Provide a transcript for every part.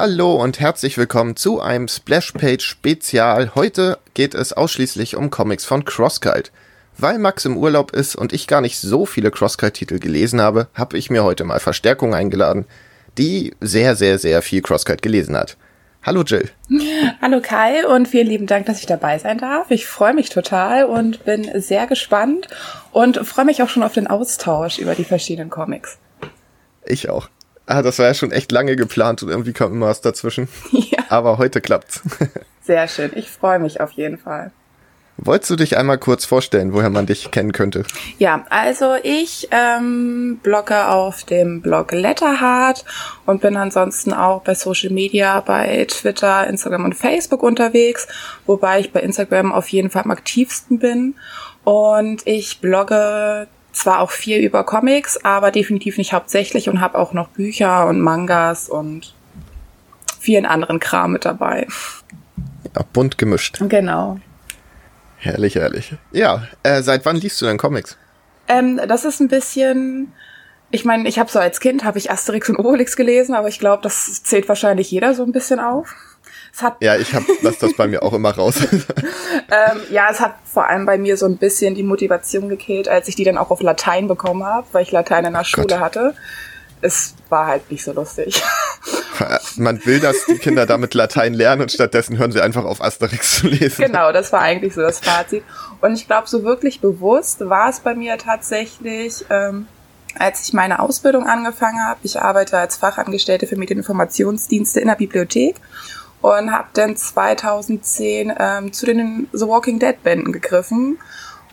Hallo und herzlich willkommen zu einem Splashpage Spezial. Heute geht es ausschließlich um Comics von CrossKite. Weil Max im Urlaub ist und ich gar nicht so viele CrossKite-Titel gelesen habe, habe ich mir heute mal Verstärkung eingeladen, die sehr, sehr, sehr viel CrossKite gelesen hat. Hallo Jill. Hallo Kai und vielen lieben Dank, dass ich dabei sein darf. Ich freue mich total und bin sehr gespannt und freue mich auch schon auf den Austausch über die verschiedenen Comics. Ich auch. Ah, das war ja schon echt lange geplant und irgendwie kam immer was dazwischen. Ja. Aber heute klappt's. Sehr schön. Ich freue mich auf jeden Fall. Wolltest du dich einmal kurz vorstellen, woher man dich kennen könnte? Ja, also ich ähm, blogge auf dem Blog Letterheart und bin ansonsten auch bei Social Media, bei Twitter, Instagram und Facebook unterwegs, wobei ich bei Instagram auf jeden Fall am aktivsten bin. Und ich blogge zwar auch viel über Comics, aber definitiv nicht hauptsächlich und habe auch noch Bücher und Mangas und vielen anderen Kram mit dabei. Ja, bunt gemischt. Genau. Herrlich, herrlich. Ja, äh, seit wann liest du denn Comics? Ähm, das ist ein bisschen, ich meine, ich habe so als Kind habe ich Asterix und Obelix gelesen, aber ich glaube, das zählt wahrscheinlich jeder so ein bisschen auf ja, ich hab, lass das bei mir auch immer raus. ähm, ja, es hat vor allem bei mir so ein bisschen die Motivation gekillt, als ich die dann auch auf Latein bekommen habe, weil ich Latein in der oh Schule Gott. hatte. Es war halt nicht so lustig. Man will, dass die Kinder damit Latein lernen und stattdessen hören sie einfach auf Asterix zu lesen. Genau, das war eigentlich so das Fazit. Und ich glaube, so wirklich bewusst war es bei mir tatsächlich, ähm, als ich meine Ausbildung angefangen habe. Ich arbeite als Fachangestellte für Medieninformationsdienste in der Bibliothek und habe dann 2010 ähm, zu den The Walking Dead Bänden gegriffen.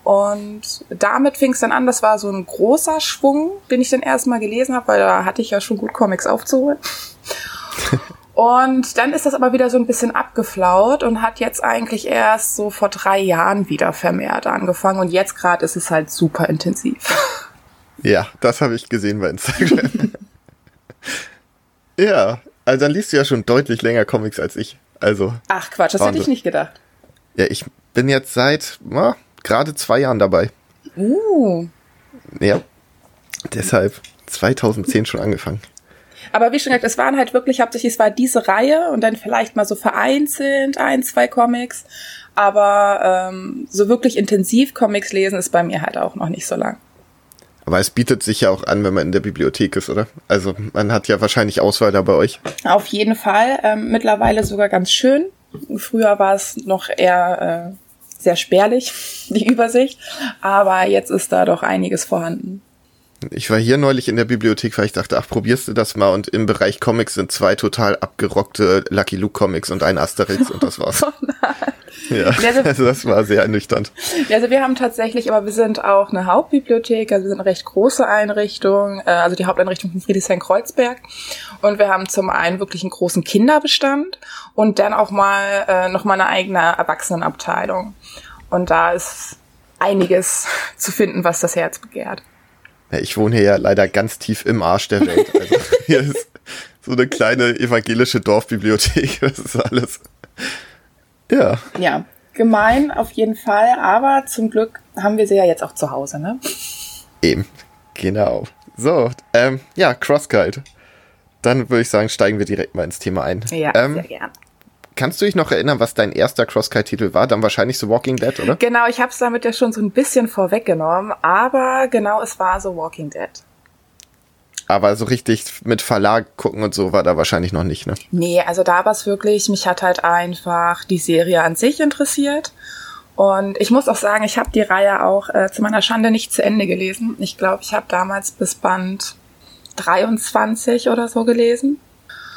Und damit fing es dann an, das war so ein großer Schwung, den ich dann erstmal gelesen habe, weil da hatte ich ja schon gut Comics aufzuholen. und dann ist das aber wieder so ein bisschen abgeflaut und hat jetzt eigentlich erst so vor drei Jahren wieder vermehrt angefangen. Und jetzt gerade ist es halt super intensiv. Ja, das habe ich gesehen bei Instagram. ja, also dann liest du ja schon deutlich länger Comics als ich. Also. Ach Quatsch, das Wahnsinn. hätte ich nicht gedacht. Ja, ich bin jetzt seit ja, gerade zwei Jahren dabei. Uh. Ja. Deshalb 2010 schon angefangen. Aber wie schon gesagt, es waren halt wirklich hauptsächlich, es war diese Reihe und dann vielleicht mal so vereinzelt ein, zwei Comics. Aber ähm, so wirklich intensiv Comics lesen ist bei mir halt auch noch nicht so lang. Aber es bietet sich ja auch an, wenn man in der Bibliothek ist, oder? Also man hat ja wahrscheinlich Auswahl da bei euch. Auf jeden Fall. Ähm, mittlerweile sogar ganz schön. Früher war es noch eher äh, sehr spärlich, die Übersicht. Aber jetzt ist da doch einiges vorhanden. Ich war hier neulich in der Bibliothek, weil ich dachte, ach, probierst du das mal? Und im Bereich Comics sind zwei total abgerockte Lucky Luke Comics und ein Asterix und das war's. Oh nein. Ja, also, also, das war sehr ernüchternd. Also wir haben tatsächlich, aber wir sind auch eine Hauptbibliothek, also wir sind eine recht große Einrichtung, äh, also die Haupteinrichtung von Friedrichshain-Kreuzberg. Und wir haben zum einen wirklich einen großen Kinderbestand und dann auch mal äh, noch mal eine eigene Erwachsenenabteilung. Und da ist einiges zu finden, was das Herz begehrt. Ja, ich wohne hier ja leider ganz tief im Arsch der Welt. Also hier ist so eine kleine evangelische Dorfbibliothek. Das ist alles. Ja. Ja, gemein auf jeden Fall, aber zum Glück haben wir sie ja jetzt auch zu Hause, ne? Eben, genau. So, ähm, ja, CrossKite. Dann würde ich sagen, steigen wir direkt mal ins Thema ein. Ja, ähm, sehr gern. Kannst du dich noch erinnern, was dein erster CrossKite-Titel war? Dann wahrscheinlich The Walking Dead, oder? Genau, ich habe es damit ja schon so ein bisschen vorweggenommen, aber genau, es war The Walking Dead. Aber so richtig mit Verlag gucken und so war da wahrscheinlich noch nicht, ne? Nee, also da war es wirklich, mich hat halt einfach die Serie an sich interessiert. Und ich muss auch sagen, ich habe die Reihe auch äh, zu meiner Schande nicht zu Ende gelesen. Ich glaube, ich habe damals bis Band 23 oder so gelesen.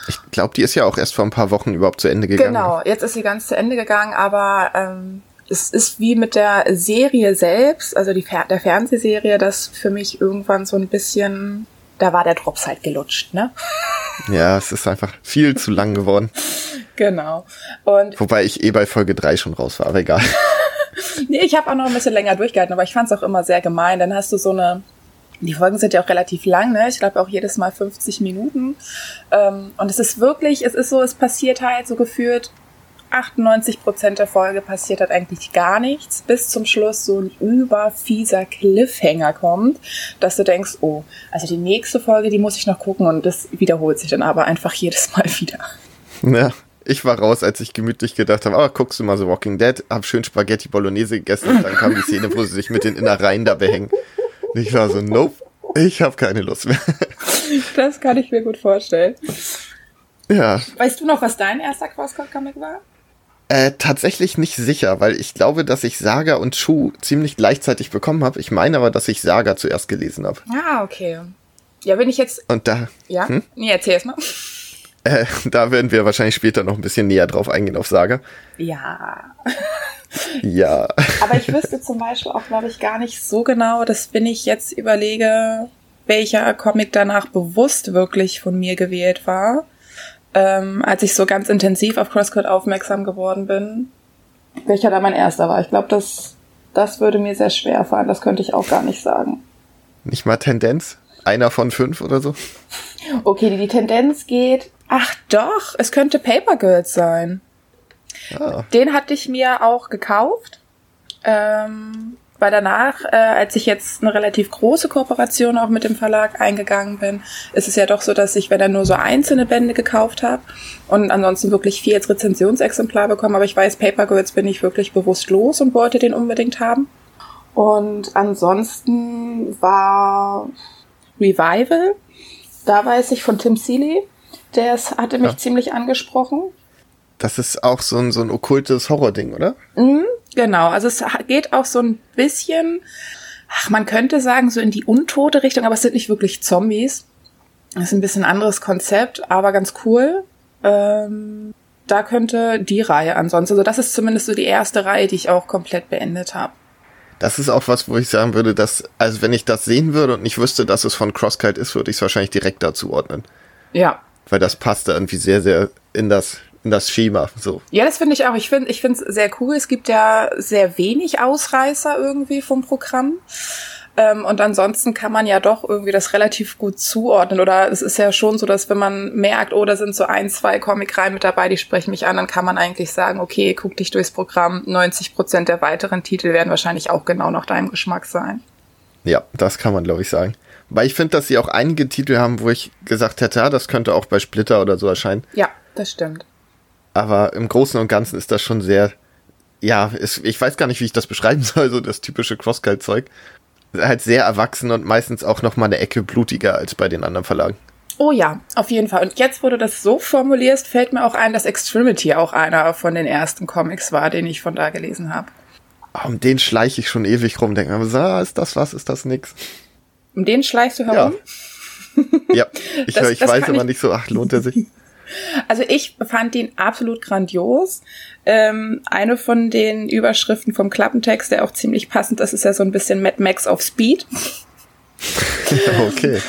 Ich glaube, die ist ja auch erst vor ein paar Wochen überhaupt zu Ende gegangen. Genau, jetzt ist sie ganz zu Ende gegangen, aber ähm, es ist wie mit der Serie selbst, also die Fer der Fernsehserie, das für mich irgendwann so ein bisschen da war der Drops halt gelutscht, ne? Ja, es ist einfach viel zu lang geworden. Genau. Und Wobei ich eh bei Folge 3 schon raus war, aber egal. nee, ich habe auch noch ein bisschen länger durchgehalten, aber ich fand es auch immer sehr gemein. Dann hast du so eine die Folgen sind ja auch relativ lang, ne? Ich glaube auch jedes Mal 50 Minuten. Ähm, und es ist wirklich, es ist so, es passiert halt so geführt 98 Prozent der Folge passiert hat eigentlich gar nichts, bis zum Schluss so ein überfieser Cliffhanger kommt, dass du denkst, oh, also die nächste Folge, die muss ich noch gucken und das wiederholt sich dann aber einfach jedes Mal wieder. Ja, ich war raus, als ich gemütlich gedacht habe, ah, guckst du mal so Walking Dead, hab schön Spaghetti Bolognese gegessen und dann kam die Szene, wo sie sich mit den Innereien da behängen. Und ich war so, nope, ich habe keine Lust mehr. Das kann ich mir gut vorstellen. Ja. Weißt du noch, was dein erster Crosscut-Comic war? Äh, tatsächlich nicht sicher, weil ich glaube, dass ich Saga und Schuh ziemlich gleichzeitig bekommen habe. Ich meine aber, dass ich Saga zuerst gelesen habe. Ah, okay. Ja, wenn ich jetzt. Und da. Ja? Hm? Nee, erzähl erst mal. Äh, da werden wir wahrscheinlich später noch ein bisschen näher drauf eingehen auf Saga. Ja. ja. Aber ich wüsste zum Beispiel auch, glaube ich, gar nicht so genau, dass wenn ich jetzt überlege, welcher Comic danach bewusst wirklich von mir gewählt war, ähm, als ich so ganz intensiv auf Crosscut aufmerksam geworden bin, welcher da mein erster war. Ich glaube, das, das würde mir sehr schwer fallen. Das könnte ich auch gar nicht sagen. Nicht mal Tendenz? Einer von fünf oder so? Okay, die, die Tendenz geht. Ach doch, es könnte Paper Girls sein. Ah. Den hatte ich mir auch gekauft. Ähm, weil danach, äh, als ich jetzt eine relativ große Kooperation auch mit dem Verlag eingegangen bin, ist es ja doch so, dass ich, wenn er nur so einzelne Bände gekauft habe und ansonsten wirklich vier als Rezensionsexemplar bekommen, aber ich weiß, Paper Girls bin ich wirklich bewusst los und wollte den unbedingt haben. Und ansonsten war Revival, da weiß ich von Tim Seeley, der hatte mich ja. ziemlich angesprochen. Das ist auch so ein, so ein okkultes Horror-Ding, oder? Mhm, genau, also es geht auch so ein bisschen, ach, man könnte sagen, so in die untote Richtung, aber es sind nicht wirklich Zombies. Das ist ein bisschen anderes Konzept, aber ganz cool. Ähm, da könnte die Reihe ansonsten, also das ist zumindest so die erste Reihe, die ich auch komplett beendet habe. Das ist auch was, wo ich sagen würde, dass, also wenn ich das sehen würde und nicht wüsste, dass es von Crosskite ist, würde ich es wahrscheinlich direkt dazu ordnen. Ja. Weil das passt da irgendwie sehr, sehr in das in das Schema. So. Ja, das finde ich auch. Ich finde ich finde es sehr cool. Es gibt ja sehr wenig Ausreißer irgendwie vom Programm. Ähm, und ansonsten kann man ja doch irgendwie das relativ gut zuordnen. Oder es ist ja schon so, dass wenn man merkt, oh, da sind so ein, zwei Comic-Reihen mit dabei, die sprechen mich an, dann kann man eigentlich sagen, okay, guck dich durchs Programm. 90 Prozent der weiteren Titel werden wahrscheinlich auch genau nach deinem Geschmack sein. Ja, das kann man, glaube ich, sagen. Weil ich finde, dass sie auch einige Titel haben, wo ich gesagt hätte, ja, das könnte auch bei Splitter oder so erscheinen. Ja, das stimmt. Aber im Großen und Ganzen ist das schon sehr, ja, ist, ich weiß gar nicht, wie ich das beschreiben soll, so das typische Crosskite-Zeug. Halt sehr erwachsen und meistens auch noch mal eine Ecke blutiger als bei den anderen Verlagen. Oh ja, auf jeden Fall. Und jetzt, wo du das so formulierst, fällt mir auch ein, dass Extremity auch einer von den ersten Comics war, den ich von da gelesen habe. Um den schleiche ich schon ewig rum, denke mir, so, ah, ist das was, ist das nix? Um den schleichst du herum? Ja, ja. ich, das, ich das weiß aber nicht so, ach, lohnt er sich? Also ich fand ihn absolut grandios. Ähm, eine von den Überschriften vom Klappentext, der auch ziemlich passend ist, ist ja so ein bisschen Mad Max auf Speed. okay.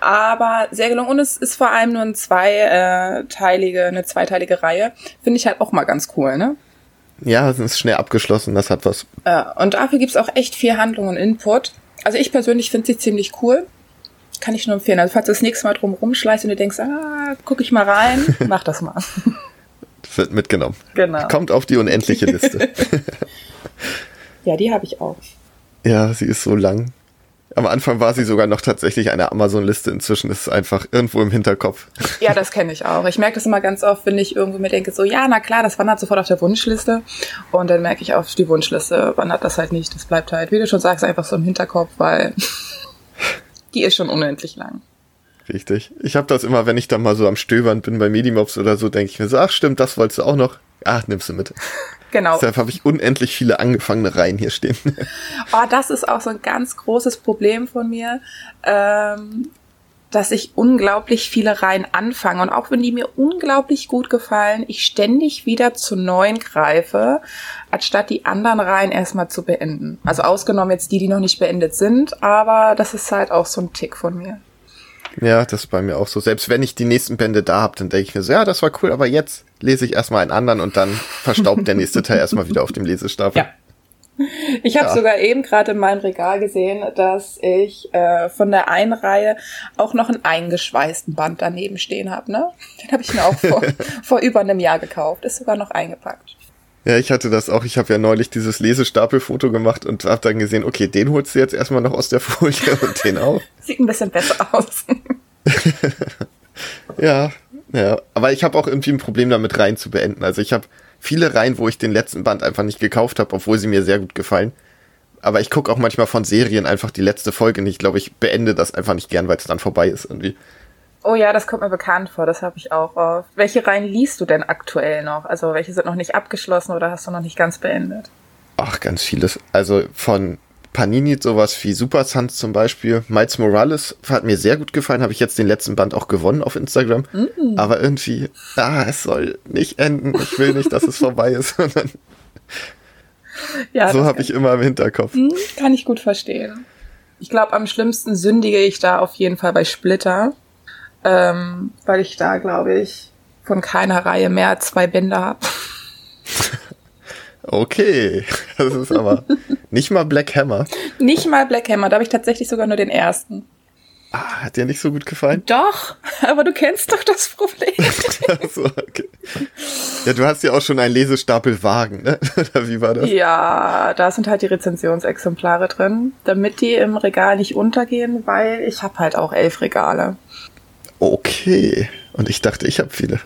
Aber sehr gelungen. Und es ist vor allem nur ein zweiteilige, eine zweiteilige Reihe. Finde ich halt auch mal ganz cool, ne? Ja, es ist schnell abgeschlossen, das hat was. Äh, und dafür gibt's auch echt viel Handlung und Input. Also ich persönlich finde sie ziemlich cool kann ich nur empfehlen. Also falls du das nächste Mal drum rumschleißt und du denkst, ah, guck ich mal rein, mach das mal. Wird mitgenommen. Genau. Kommt auf die unendliche Liste. ja, die habe ich auch. Ja, sie ist so lang. Am Anfang war sie sogar noch tatsächlich eine Amazon-Liste. Inzwischen ist es einfach irgendwo im Hinterkopf. Ja, das kenne ich auch. Ich merke das immer ganz oft, wenn ich irgendwo mir denke, so, ja, na klar, das wandert sofort auf der Wunschliste. Und dann merke ich auf die Wunschliste wandert das halt nicht. Das bleibt halt, wie du schon sagst, einfach so im Hinterkopf, weil die ist schon unendlich lang. Richtig. Ich habe das immer, wenn ich dann mal so am Stöbern bin bei Medimobs oder so, denke ich mir so, ach stimmt, das wolltest du auch noch. Ach, nimmst du mit. Genau. Deshalb habe ich unendlich viele angefangene Reihen hier stehen. Oh, das ist auch so ein ganz großes Problem von mir. Ähm, dass ich unglaublich viele Reihen anfange. Und auch wenn die mir unglaublich gut gefallen, ich ständig wieder zu neuen greife, anstatt die anderen Reihen erstmal zu beenden. Also ausgenommen jetzt die, die noch nicht beendet sind, aber das ist halt auch so ein Tick von mir. Ja, das ist bei mir auch so. Selbst wenn ich die nächsten Bände da habe, dann denke ich mir so, ja, das war cool, aber jetzt lese ich erstmal einen anderen und dann verstaubt der nächste Teil erstmal wieder auf dem Lesestapel. Ja. Ich habe ja. sogar eben gerade in meinem Regal gesehen, dass ich äh, von der einen Reihe auch noch einen eingeschweißten Band daneben stehen habe. Ne? Den habe ich mir auch vor, vor über einem Jahr gekauft. Ist sogar noch eingepackt. Ja, ich hatte das auch. Ich habe ja neulich dieses Lesestapelfoto gemacht und habe dann gesehen, okay, den holst du jetzt erstmal noch aus der Folie und den auch. Sieht ein bisschen besser aus. ja, Ja, aber ich habe auch irgendwie ein Problem damit, Reihen zu beenden. Also ich habe viele Reihen, wo ich den letzten Band einfach nicht gekauft habe, obwohl sie mir sehr gut gefallen. Aber ich gucke auch manchmal von Serien einfach die letzte Folge nicht. Ich glaube, ich beende das einfach nicht gern, weil es dann vorbei ist irgendwie. Oh ja, das kommt mir bekannt vor, das habe ich auch oft. Welche Reihen liest du denn aktuell noch? Also welche sind noch nicht abgeschlossen oder hast du noch nicht ganz beendet? Ach, ganz vieles. Also von Panini sowas wie Super Sons zum Beispiel. Miles Morales hat mir sehr gut gefallen, habe ich jetzt den letzten Band auch gewonnen auf Instagram. Mm. Aber irgendwie, ah, es soll nicht enden. Ich will nicht, dass es vorbei ist. ja, so habe ich immer im Hinterkopf. Hm, kann ich gut verstehen. Ich glaube, am schlimmsten sündige ich da auf jeden Fall bei Splitter ähm, weil ich da, glaube ich, von keiner Reihe mehr als zwei Bände habe. Okay, das ist aber nicht mal Black Hammer. Nicht mal Black Hammer, da habe ich tatsächlich sogar nur den ersten. Ah, hat dir nicht so gut gefallen? Doch, aber du kennst doch das Problem. so, okay. Ja, du hast ja auch schon einen Lesestapel Wagen, ne? Oder wie war das? Ja, da sind halt die Rezensionsexemplare drin, damit die im Regal nicht untergehen, weil ich habe halt auch elf Regale. Okay. Und ich dachte, ich habe viele.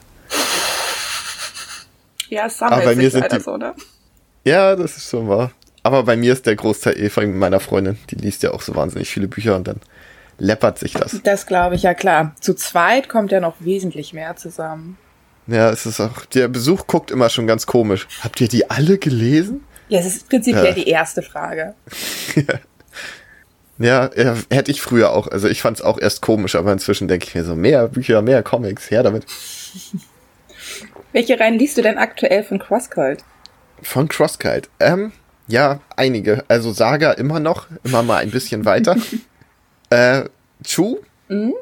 Ja, es sammelt bei mir sind die, so, ne? Ja, das ist schon wahr. Aber bei mir ist der Großteil eh von meiner Freundin. Die liest ja auch so wahnsinnig viele Bücher und dann läppert sich das. Das glaube ich, ja klar. Zu zweit kommt ja noch wesentlich mehr zusammen. Ja, es ist auch, der Besuch guckt immer schon ganz komisch. Habt ihr die alle gelesen? Ja, das ist prinzipiell ja. die erste Frage. ja. Ja, ja, hätte ich früher auch. Also ich fand es auch erst komisch, aber inzwischen denke ich mir so, mehr Bücher, mehr Comics, her damit. Welche Reihen liest du denn aktuell von CrossCult? Von CrossCult? Ähm, ja, einige. Also Saga immer noch, immer mal ein bisschen weiter. äh, Chu? Mhm.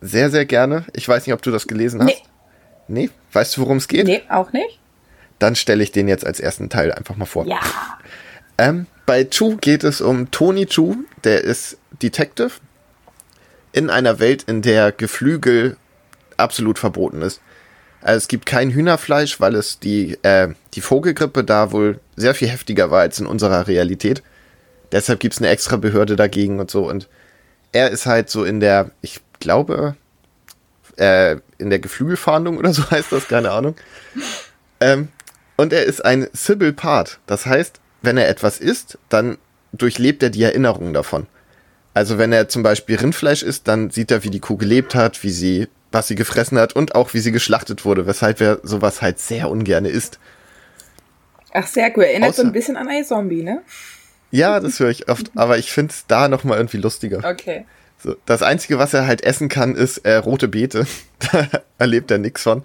Sehr, sehr gerne. Ich weiß nicht, ob du das gelesen hast. Nee. Nee? Weißt du, worum es geht? Nee, auch nicht. Dann stelle ich den jetzt als ersten Teil einfach mal vor. Ja. Ähm, bei Chu geht es um Tony Chu, der ist Detective in einer Welt, in der Geflügel absolut verboten ist. Also es gibt kein Hühnerfleisch, weil es die, äh, die Vogelgrippe da wohl sehr viel heftiger war als in unserer Realität. Deshalb gibt es eine extra Behörde dagegen und so. Und er ist halt so in der, ich glaube, äh, in der Geflügelfahndung oder so heißt das, keine Ahnung. Ähm, und er ist ein Sybil Part. Das heißt, wenn er etwas isst, dann durchlebt er die Erinnerungen davon. Also wenn er zum Beispiel Rindfleisch isst, dann sieht er, wie die Kuh gelebt hat, wie sie, was sie gefressen hat und auch wie sie geschlachtet wurde, weshalb er sowas halt sehr ungern isst. Ach, sehr cool. Erinnert Außer, so ein bisschen an einen Zombie, ne? Ja, das höre ich oft, aber ich finde es da nochmal irgendwie lustiger. Okay. So, das Einzige, was er halt essen kann, ist äh, rote Beete. da erlebt er nichts von.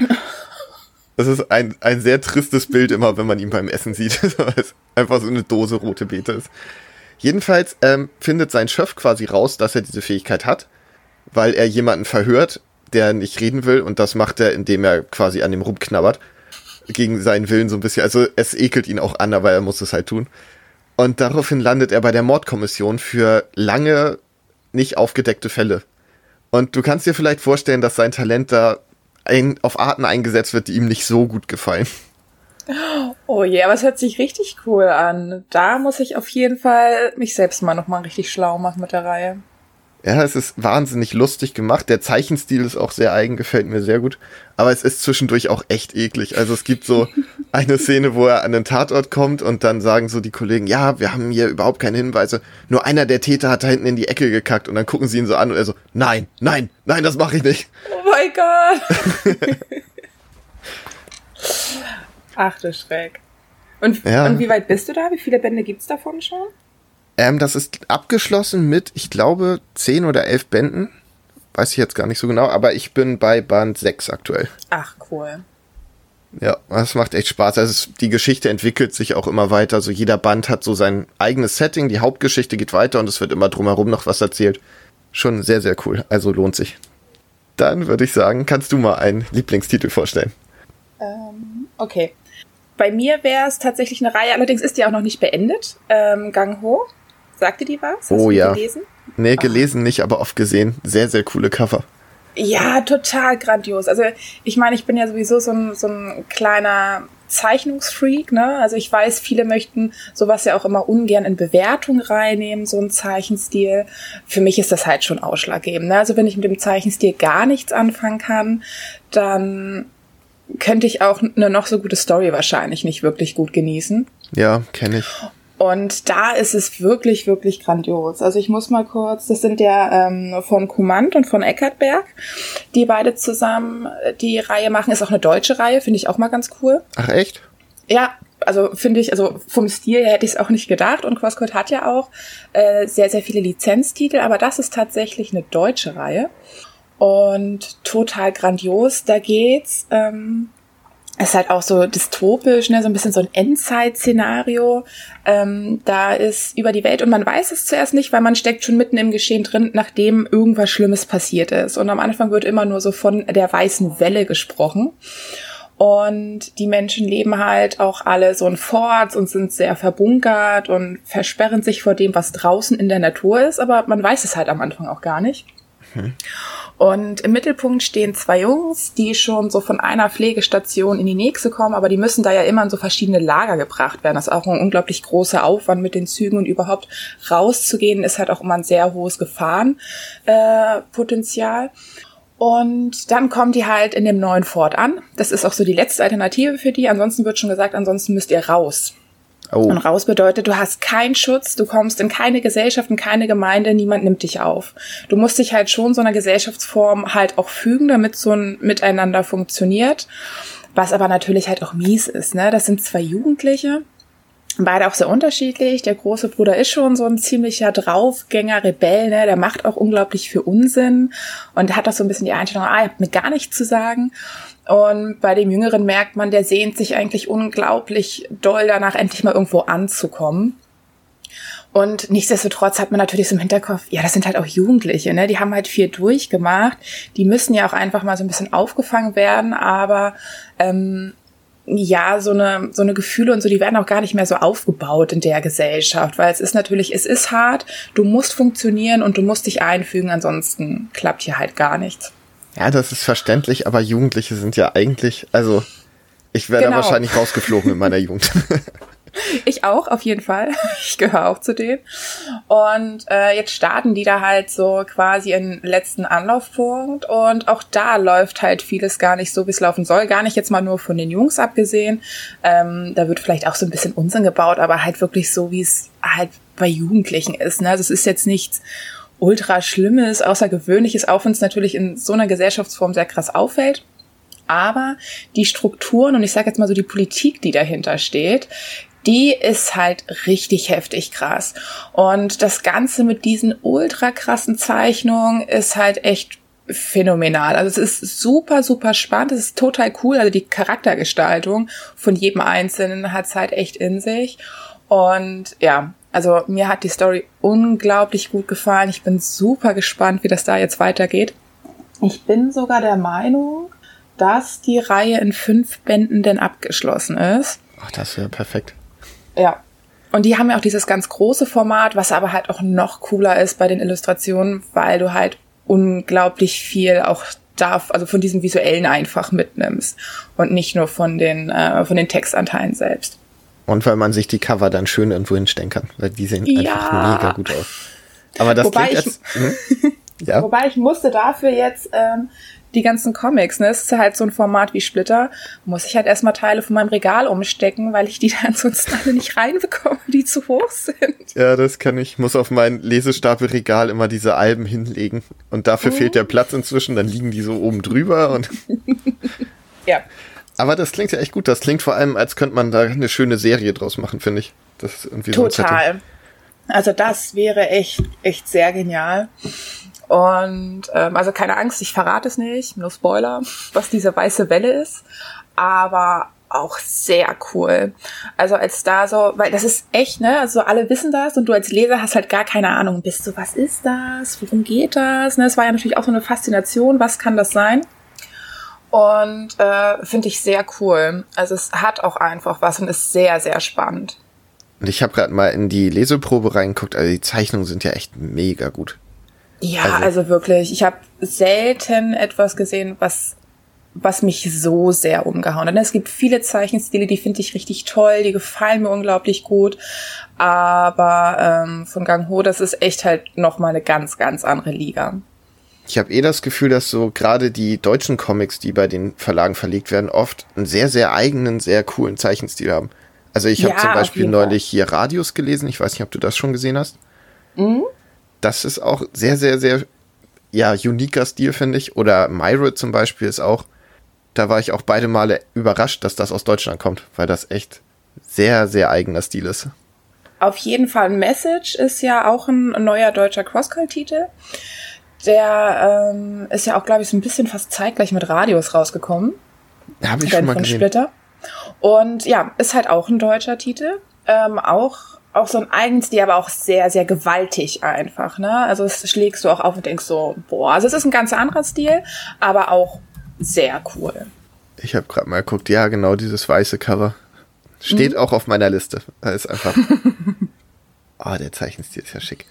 Das ist ein, ein sehr tristes Bild immer, wenn man ihn beim Essen sieht, weil es einfach so eine Dose rote Beete ist. Jedenfalls ähm, findet sein Chef quasi raus, dass er diese Fähigkeit hat, weil er jemanden verhört, der nicht reden will und das macht er, indem er quasi an dem rumknabbert. Gegen seinen Willen so ein bisschen. Also es ekelt ihn auch an, aber er muss es halt tun. Und daraufhin landet er bei der Mordkommission für lange nicht aufgedeckte Fälle. Und du kannst dir vielleicht vorstellen, dass sein Talent da ein, auf Arten eingesetzt wird, die ihm nicht so gut gefallen. Oh je, aber es hört sich richtig cool an. Da muss ich auf jeden Fall mich selbst mal nochmal richtig schlau machen mit der Reihe. Ja, es ist wahnsinnig lustig gemacht. Der Zeichenstil ist auch sehr eigen, gefällt mir sehr gut. Aber es ist zwischendurch auch echt eklig. Also es gibt so eine Szene, wo er an den Tatort kommt und dann sagen so die Kollegen, ja, wir haben hier überhaupt keine Hinweise. Nur einer der Täter hat da hinten in die Ecke gekackt und dann gucken sie ihn so an und er so, nein, nein, nein, das mache ich nicht. Oh mein Gott. Ach du Schreck. Und, ja. und wie weit bist du da? Wie viele Bände gibt's davon schon? Ähm, das ist abgeschlossen mit, ich glaube, zehn oder elf Bänden. Weiß ich jetzt gar nicht so genau, aber ich bin bei Band 6 aktuell. Ach, cool. Ja, das macht echt Spaß. Also die Geschichte entwickelt sich auch immer weiter. Also jeder Band hat so sein eigenes Setting, die Hauptgeschichte geht weiter und es wird immer drumherum noch was erzählt. Schon sehr, sehr cool. Also lohnt sich. Dann würde ich sagen, kannst du mal einen Lieblingstitel vorstellen. Ähm, okay. Bei mir wäre es tatsächlich eine Reihe, allerdings ist die auch noch nicht beendet. Ähm, Gang Ho. Sagt dir die was? Hast oh ja. gelesen? Nee, gelesen oh. nicht, aber oft gesehen. Sehr, sehr coole Cover. Ja, total grandios. Also ich meine, ich bin ja sowieso so ein, so ein kleiner Zeichnungsfreak, ne? Also ich weiß, viele möchten sowas ja auch immer ungern in Bewertung reinnehmen, so ein Zeichenstil. Für mich ist das halt schon ausschlaggebend. Ne? Also wenn ich mit dem Zeichenstil gar nichts anfangen kann, dann könnte ich auch eine noch so gute Story wahrscheinlich nicht wirklich gut genießen. Ja, kenne ich. Und da ist es wirklich, wirklich grandios. Also ich muss mal kurz, das sind ja ähm, von Kumant und von Eckertberg, die beide zusammen die Reihe machen. Ist auch eine deutsche Reihe, finde ich auch mal ganz cool. Ach echt? Ja, also finde ich, also vom Stil her hätte ich es auch nicht gedacht. Und CrossCode hat ja auch äh, sehr, sehr viele Lizenztitel, aber das ist tatsächlich eine deutsche Reihe. Und total grandios. Da geht's ähm, ist halt auch so dystopisch, ne, so ein bisschen so ein Endzeit-Szenario. Ähm, da ist über die Welt und man weiß es zuerst nicht, weil man steckt schon mitten im Geschehen drin, nachdem irgendwas Schlimmes passiert ist. Und am Anfang wird immer nur so von der weißen Welle gesprochen. Und die Menschen leben halt auch alle so in Forts und sind sehr verbunkert und versperren sich vor dem, was draußen in der Natur ist, aber man weiß es halt am Anfang auch gar nicht. Und im Mittelpunkt stehen zwei Jungs, die schon so von einer Pflegestation in die nächste kommen, aber die müssen da ja immer in so verschiedene Lager gebracht werden. Das ist auch ein unglaublich großer Aufwand mit den Zügen und überhaupt rauszugehen ist halt auch immer ein sehr hohes Gefahrenpotenzial. Und dann kommen die halt in dem neuen Fort an. Das ist auch so die letzte Alternative für die. Ansonsten wird schon gesagt, ansonsten müsst ihr raus. Oh. Und raus bedeutet, du hast keinen Schutz, du kommst in keine Gesellschaft, in keine Gemeinde, niemand nimmt dich auf. Du musst dich halt schon so einer Gesellschaftsform halt auch fügen, damit so ein Miteinander funktioniert. Was aber natürlich halt auch mies ist, ne? Das sind zwei Jugendliche, beide auch sehr unterschiedlich. Der große Bruder ist schon so ein ziemlicher Draufgänger, Rebell, ne? Der macht auch unglaublich für Unsinn und hat auch so ein bisschen die Einstellung, ah, ihr habt mir gar nichts zu sagen. Und bei dem Jüngeren merkt man, der sehnt sich eigentlich unglaublich doll danach, endlich mal irgendwo anzukommen. Und nichtsdestotrotz hat man natürlich so im Hinterkopf, ja, das sind halt auch Jugendliche, ne? Die haben halt viel durchgemacht. Die müssen ja auch einfach mal so ein bisschen aufgefangen werden, aber ähm, ja, so eine, so eine Gefühle und so, die werden auch gar nicht mehr so aufgebaut in der Gesellschaft, weil es ist natürlich, es ist hart, du musst funktionieren und du musst dich einfügen, ansonsten klappt hier halt gar nichts. Ja, das ist verständlich, aber Jugendliche sind ja eigentlich, also ich wäre genau. da wahrscheinlich rausgeflogen in meiner Jugend. Ich auch, auf jeden Fall. Ich gehöre auch zu denen. Und äh, jetzt starten die da halt so quasi in letzten Anlaufpunkt. Und auch da läuft halt vieles gar nicht so, wie es laufen soll. Gar nicht jetzt mal nur von den Jungs abgesehen. Ähm, da wird vielleicht auch so ein bisschen Unsinn gebaut, aber halt wirklich so, wie es halt bei Jugendlichen ist. Ne? Also es ist jetzt nichts ultra Schlimmes, Außergewöhnliches, wenn es natürlich in so einer Gesellschaftsform sehr krass auffällt. Aber die Strukturen und ich sage jetzt mal so die Politik, die dahinter steht, die ist halt richtig heftig krass. Und das Ganze mit diesen ultra krassen Zeichnungen ist halt echt phänomenal. Also es ist super, super spannend. Es ist total cool. Also die Charaktergestaltung von jedem Einzelnen hat es halt echt in sich. Und ja, also mir hat die Story unglaublich gut gefallen. Ich bin super gespannt, wie das da jetzt weitergeht. Ich bin sogar der Meinung, dass die Reihe in fünf Bänden denn abgeschlossen ist. Ach, das wäre perfekt. Ja. Und die haben ja auch dieses ganz große Format, was aber halt auch noch cooler ist bei den Illustrationen, weil du halt unglaublich viel auch darf, also von diesem visuellen einfach mitnimmst und nicht nur von den, äh, von den Textanteilen selbst. Und weil man sich die Cover dann schön irgendwo hinstellen kann, weil die sehen ja. einfach mega gut aus. Aber das wobei ich, jetzt, hm? ja. Wobei ich musste dafür jetzt ähm, die ganzen Comics, ne, es ist halt so ein Format wie Splitter, muss ich halt erstmal Teile von meinem Regal umstecken, weil ich die dann ansonsten alle nicht reinbekomme, die zu hoch sind. Ja, das kann ich. Muss auf mein Lesestapelregal immer diese Alben hinlegen. Und dafür mhm. fehlt der Platz inzwischen, dann liegen die so oben drüber und. ja. Aber das klingt ja echt gut. Das klingt vor allem, als könnte man da eine schöne Serie draus machen, finde ich. Das irgendwie Total. So also das wäre echt, echt sehr genial. Und ähm, also keine Angst, ich verrate es nicht, nur Spoiler, was diese weiße Welle ist. Aber auch sehr cool. Also als da so, weil das ist echt, ne? Also alle wissen das und du als Leser hast halt gar keine Ahnung. Bist du, was ist das? Worum geht das? Ne? Das war ja natürlich auch so eine Faszination. Was kann das sein? Und äh, finde ich sehr cool. Also es hat auch einfach was und ist sehr, sehr spannend. Und ich habe gerade mal in die Leseprobe reingeguckt. Also die Zeichnungen sind ja echt mega gut. Ja, also, also wirklich. Ich habe selten etwas gesehen, was was mich so sehr umgehauen hat. Es gibt viele Zeichenstile, die finde ich richtig toll, die gefallen mir unglaublich gut. Aber ähm, von Gang Ho, das ist echt halt noch mal eine ganz, ganz andere Liga. Ich habe eh das Gefühl, dass so gerade die deutschen Comics, die bei den Verlagen verlegt werden, oft einen sehr, sehr eigenen, sehr coolen Zeichenstil haben. Also ich habe Ja, zum Beispiel neulich hier Radius gelesen. Ich weiß nicht, ob du das schon gesehen hast. Mhm. Das ist auch sehr, sehr, sehr, ja, uniker Stil, finde ich. Oder Myra zum Beispiel ist auch, da war ich auch beide Male überrascht, dass das aus Deutschland kommt, weil das echt sehr, sehr eigener Stil ist. Auf jeden Fall. Message ist ja auch ein neuer deutscher Crosscall-Titel. Der ähm, ist ja auch, glaube ich, so ein bisschen fast zeitgleich mit Radius rausgekommen. Habe ich schon mal gesehen. Splitter. Und ja, ist halt auch ein deutscher Titel. Ähm, auch, auch so ein Eigenstil, aber auch sehr, sehr gewaltig einfach. Ne? Also es schlägst du auch auf und denkst so, boah, also es ist ein ganz anderer Stil, aber auch sehr cool. Ich habe gerade mal geguckt, ja, genau, dieses weiße Cover. Steht auch auf meiner Liste. Da ist einfach. Ah, der Zeichenstil ist ja schick.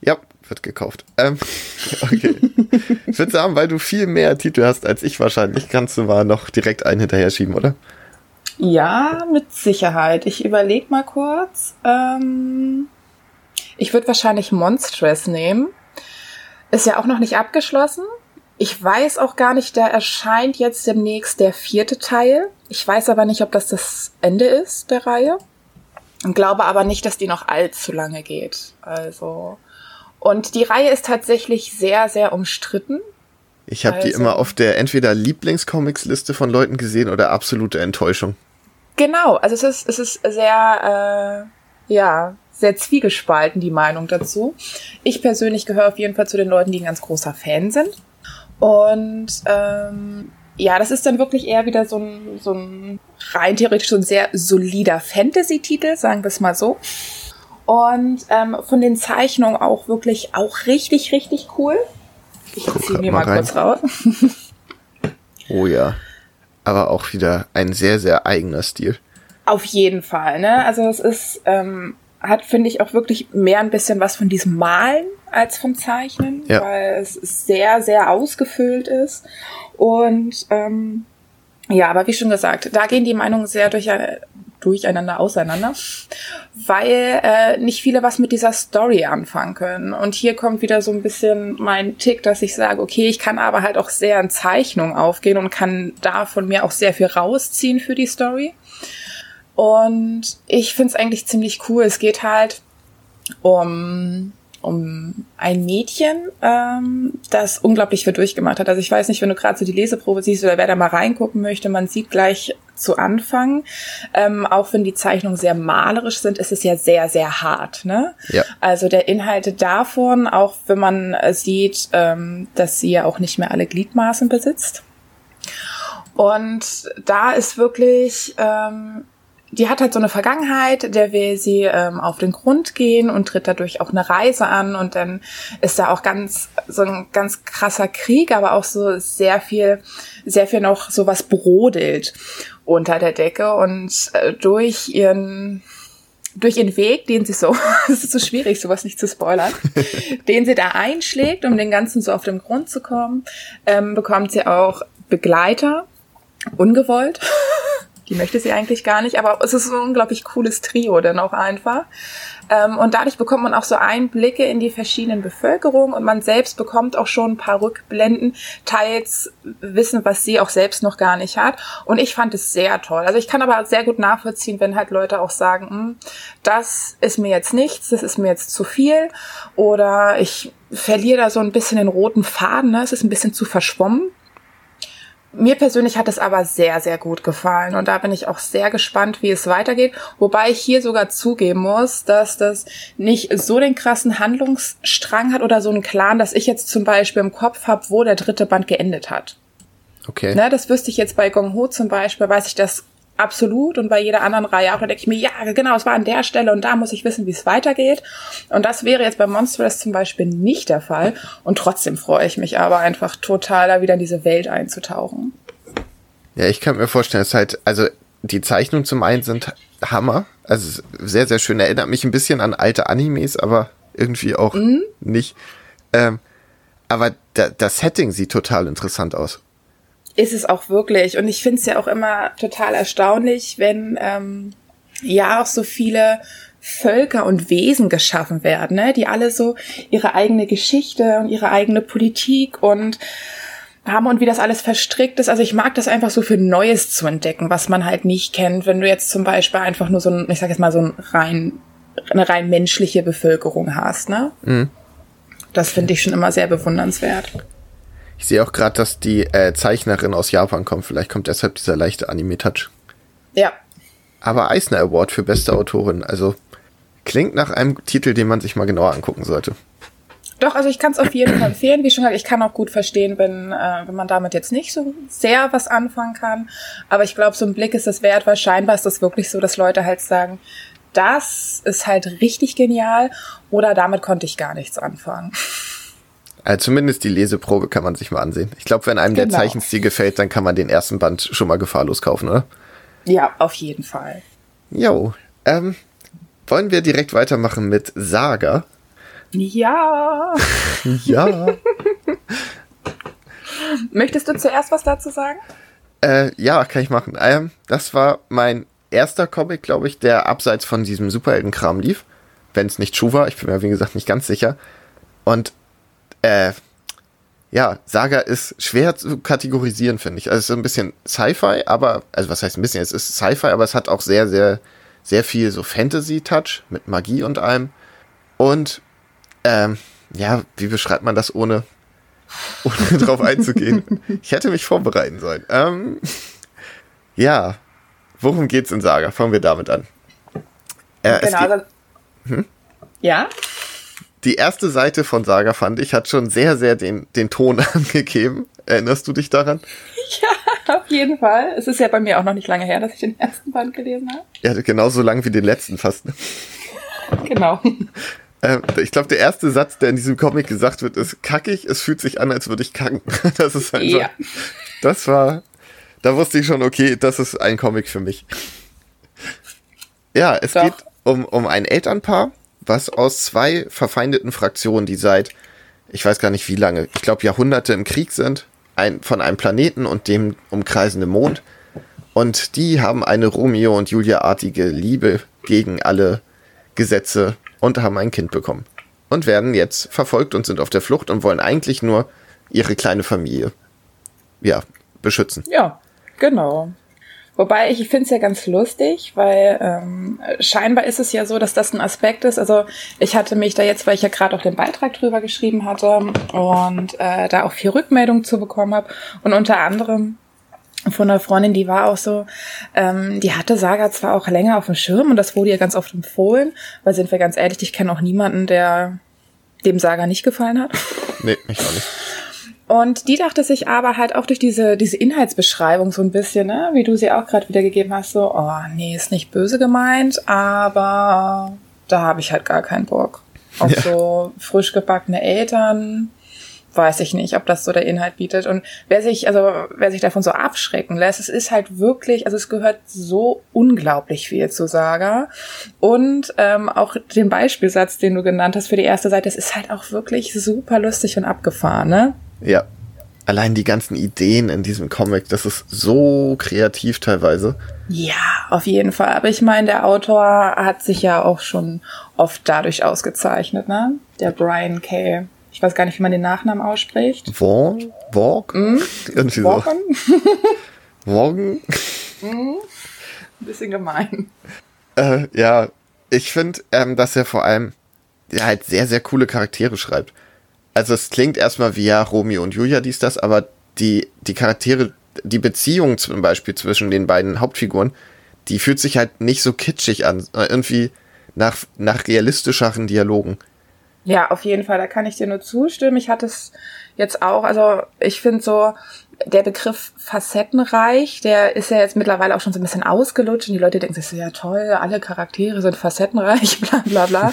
Ja, wird gekauft. Ähm, okay. ich würde sagen, weil du viel mehr Titel hast als ich wahrscheinlich, kannst du mal noch direkt einen hinterher schieben, oder? Ja, mit Sicherheit. Ich überlege mal kurz. Ähm, ich würde wahrscheinlich Monstress nehmen. Ist ja auch noch nicht abgeschlossen. Ich weiß auch gar nicht, da erscheint jetzt demnächst der vierte Teil. Ich weiß aber nicht, ob das das Ende ist der Reihe. Und glaube aber nicht, dass die noch allzu lange geht. Also. Und die Reihe ist tatsächlich sehr, sehr umstritten. Ich habe die Also- immer auf der entweder Lieblingscomics-Liste von Leuten gesehen oder absolute Enttäuschung. Genau, also es ist, es ist sehr, äh, ja, sehr zwiegespalten, die Meinung dazu. Ich persönlich gehöre auf jeden Fall zu den Leuten, die ein ganz großer Fan sind. Und ähm, ja, das ist dann wirklich eher wieder so ein, so ein rein theoretisch so ein sehr solider Fantasy-Titel, sagen wir es mal so. Und ähm, von den Zeichnungen auch wirklich auch richtig, richtig cool. Ich ziehe mir mal mal rein. kurz raus. Oh ja. Aber auch wieder ein sehr, sehr eigener Stil. Auf jeden Fall, ne? Also es ist, ähm, hat, finde ich, auch wirklich mehr ein bisschen was von diesem Malen als vom Zeichnen, Ja. weil es sehr, sehr ausgefüllt ist. Und ähm, ja, aber wie schon gesagt, da gehen die Meinungen sehr durch, durcheinander auseinander, weil äh, nicht viele was mit dieser Story anfangen können. Und hier kommt wieder so ein bisschen mein Tick, dass ich sage, okay, ich kann aber halt auch sehr in Zeichnung aufgehen und kann da von mir auch sehr viel rausziehen für die Story. Und ich finde es eigentlich ziemlich cool. Es geht halt um, um ein Mädchen, ähm, das unglaublich viel durchgemacht hat. Also ich weiß nicht, wenn du gerade so die Leseprobe siehst oder wer da mal reingucken möchte, man sieht gleich zu Anfang, ähm, auch wenn die Zeichnungen sehr malerisch sind, ist es ja sehr, sehr hart. Ne? Ja. Also der Inhalt davon, auch wenn man äh, sieht, ähm, dass sie ja auch nicht mehr alle Gliedmaßen besitzt. Und da ist wirklich, ähm, die hat halt so eine Vergangenheit, der will sie ähm, auf den Grund gehen und tritt dadurch auch eine Reise an und dann ist da auch ganz so ein ganz krasser Krieg, aber auch so sehr viel, sehr viel noch sowas brodelt unter der Decke und äh, durch ihren durch ihren Weg, den sie so, es ist so schwierig, sowas nicht zu spoilern, den sie da einschlägt, um den Ganzen so auf den Grund zu kommen, ähm, bekommt sie auch Begleiter, ungewollt. Die möchte sie eigentlich gar nicht, aber es ist ein unglaublich cooles Trio dann auch einfach. Ähm, und dadurch bekommt man auch so Einblicke in die verschiedenen Bevölkerungen und man selbst bekommt auch schon ein paar Rückblenden, teils Wissen, was sie auch selbst noch gar nicht hat. Und ich fand es sehr toll. Also ich kann aber sehr gut nachvollziehen, wenn halt Leute auch sagen, hm, das ist mir jetzt nichts, das ist mir jetzt zu viel oder ich verliere da so ein bisschen den roten Faden, ne? es ist ein bisschen zu verschwommen. Mir persönlich hat es aber sehr, sehr gut gefallen und da bin ich auch sehr gespannt, wie es weitergeht. Wobei ich hier sogar zugeben muss, dass das nicht so den krassen Handlungsstrang hat oder so einen Clan, dass ich jetzt zum Beispiel im Kopf habe, wo der dritte Band geendet hat. Okay. Ne, das wüsste ich jetzt bei Gong Ho zum Beispiel, weiß ich das absolut und bei jeder anderen Reihe auch, da denke ich mir, ja, genau, es war an der Stelle und da muss ich wissen, wie es weitergeht. Und das wäre jetzt bei Monstrous zum Beispiel nicht der Fall. Und trotzdem freue ich mich aber einfach total, da wieder in diese Welt einzutauchen. Ja, ich kann mir vorstellen, es ist halt, also die Zeichnungen zum einen sind Hammer. Also sehr, sehr schön. Erinnert mich ein bisschen an alte Animes, aber irgendwie auch nicht. Ähm, aber da, das Setting sieht total interessant aus. Ist es auch wirklich. Und ich finde es ja auch immer total erstaunlich, wenn, ähm, ja auch so viele Völker und Wesen geschaffen werden, ne? die alle so ihre eigene Geschichte und ihre eigene Politik und haben und wie das alles verstrickt ist. Also ich mag das einfach so für Neues zu entdecken, was man halt nicht kennt. Wenn du jetzt zum Beispiel einfach nur so ein, ich sag jetzt mal so ein rein, eine rein menschliche Bevölkerung hast, ne? Mhm. Das finde ich schon immer sehr bewundernswert. Ich sehe auch gerade, dass die äh, Zeichnerin aus Japan kommt. Vielleicht kommt deshalb dieser leichte Anime-Touch. Ja. Aber Eisner Award für beste Autorin. Also klingt nach einem Titel, den man sich mal genauer angucken sollte. Doch, also ich kann es auf jeden Fall empfehlen. Wie schon gesagt, ich kann auch gut verstehen, wenn, äh, wenn man damit jetzt nicht so sehr was anfangen kann. Aber ich glaube, so ein Blick ist es wert, weil scheinbar ist das wirklich so, dass Leute halt sagen, das ist halt richtig genial oder damit konnte ich gar nichts anfangen. Also zumindest die Leseprobe kann man sich mal ansehen. Ich glaube, wenn einem genau. der Zeichenstil gefällt, dann kann man den ersten Band schon mal gefahrlos kaufen, oder? Ja, auf jeden Fall. Jo, ähm, wollen wir direkt weitermachen mit Saga? Ja. ja. Möchtest du zuerst was dazu sagen? Äh, ja, kann ich machen. Ähm, das war mein erster Comic, glaube ich, der abseits von diesem Superheldenkram lief. Wenn es nicht True war, ich bin mir wie gesagt nicht ganz sicher. Und äh, ja, Saga ist schwer zu kategorisieren, finde ich. Also es ist so ein bisschen Sci-Fi, aber, also was heißt ein bisschen, es ist Sci-Fi, aber es hat auch sehr, sehr, sehr viel so Fantasy-Touch mit Magie und allem. Und ähm, ja, wie beschreibt man das ohne, ohne drauf einzugehen? Ich hätte mich vorbereiten sollen. Ähm, ja, worum geht's in Saga? Fangen wir damit an. Äh, genau, also, hm? Ja? Die erste Seite von Saga fand ich hat schon sehr, sehr den, den Ton angegeben. Erinnerst du dich daran? Ja, auf jeden Fall. Es ist ja bei mir auch noch nicht lange her, dass ich den ersten Band gelesen habe. Ja, genauso lang wie den letzten fast. Ne? Genau. Ähm, ich glaube, der erste Satz, der in diesem Comic gesagt wird, ist kackig, es fühlt sich an, als würde ich kacken. Das ist einfach. Ja. Das war. Da wusste ich schon, okay, das ist ein Comic für mich. Ja, es Doch. geht um, um ein Elternpaar, was aus zwei verfeindeten Fraktionen, die seit, ich weiß gar nicht wie lange, ich glaube Jahrhunderte im Krieg sind, ein, von einem Planeten und dem umkreisenden Mond. Und die haben eine Romeo und Julia-artige Liebe gegen alle Gesetze und haben ein Kind bekommen. Und werden jetzt verfolgt und sind auf der Flucht und wollen eigentlich nur ihre kleine Familie, ja, beschützen. Ja, genau. Wobei ich, ich finde es ja ganz lustig, weil ähm, scheinbar ist es ja so, dass das ein Aspekt ist. Also ich hatte mich da jetzt, weil ich ja gerade auch den Beitrag drüber geschrieben hatte und äh, da auch viel Rückmeldung zu bekommen habe und unter anderem von einer Freundin, die war auch so, ähm, die hatte Saga zwar auch länger auf dem Schirm und das wurde ihr ganz oft empfohlen, weil sind wir ganz ehrlich, ich kenne auch niemanden, der dem Saga nicht gefallen hat. Nee, mich auch nicht. Und die dachte sich aber halt auch durch diese, diese Inhaltsbeschreibung so ein bisschen, ne, wie du sie auch gerade wiedergegeben hast, so, oh nee, ist nicht böse gemeint, aber da habe ich halt gar keinen Bock. Auf ja. so frisch gebackene Eltern, weiß ich nicht, ob das so der Inhalt bietet. Und wer sich, also wer sich davon so abschrecken lässt, es ist halt wirklich, also es gehört so unglaublich viel zu Saga. Und ähm, auch den Beispielsatz, den du genannt hast für die erste Seite, es ist halt auch wirklich super lustig und abgefahren, ne? Ja. Allein die ganzen Ideen in diesem Comic, das ist so kreativ teilweise. Ja, auf jeden Fall. Aber ich meine, der Autor hat sich ja auch schon oft dadurch ausgezeichnet, ne? Der Brian K ich weiß gar nicht, wie man den Nachnamen ausspricht. Vaughn? Walk? Mm? Irgendwie so. Morgen? Mm? Ein bisschen gemein. Äh, ja, ich finde, ähm, dass er vor allem ja, halt sehr, sehr coole Charaktere schreibt. Also es klingt erstmal wie ja, Romeo und Julia dies, das, aber die, die Charaktere, die Beziehung zum Beispiel zwischen den beiden Hauptfiguren, die fühlt sich halt nicht so kitschig an. Irgendwie nach, nach realistischeren Dialogen. Ja, auf jeden Fall, da kann ich dir nur zustimmen. Ich hatte es jetzt auch, also ich finde so, der Begriff facettenreich, der ist ja jetzt mittlerweile auch schon so ein bisschen ausgelutscht und die Leute denken sich so, ja toll, alle Charaktere sind facettenreich, bla bla bla.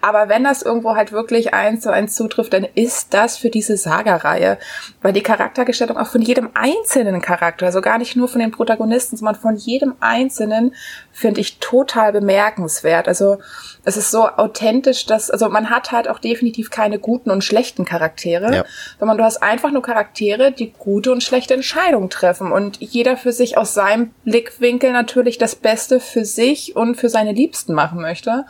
Aber wenn das irgendwo halt wirklich eins zu eins zutrifft, dann ist das für diese Saga-Reihe. Weil die Charaktergestaltung auch von jedem einzelnen Charakter, also gar nicht nur von den Protagonisten, sondern von jedem einzelnen, finde ich total bemerkenswert. Also es ist so authentisch, dass, also man hat halt auch definitiv keine guten und schlechten Charaktere, ja. sondern du hast einfach nur Charaktere, die gute und schlechte Entscheidungen treffen und jeder für sich aus seinem Blickwinkel natürlich das Beste für sich und für seine Liebsten machen möchte.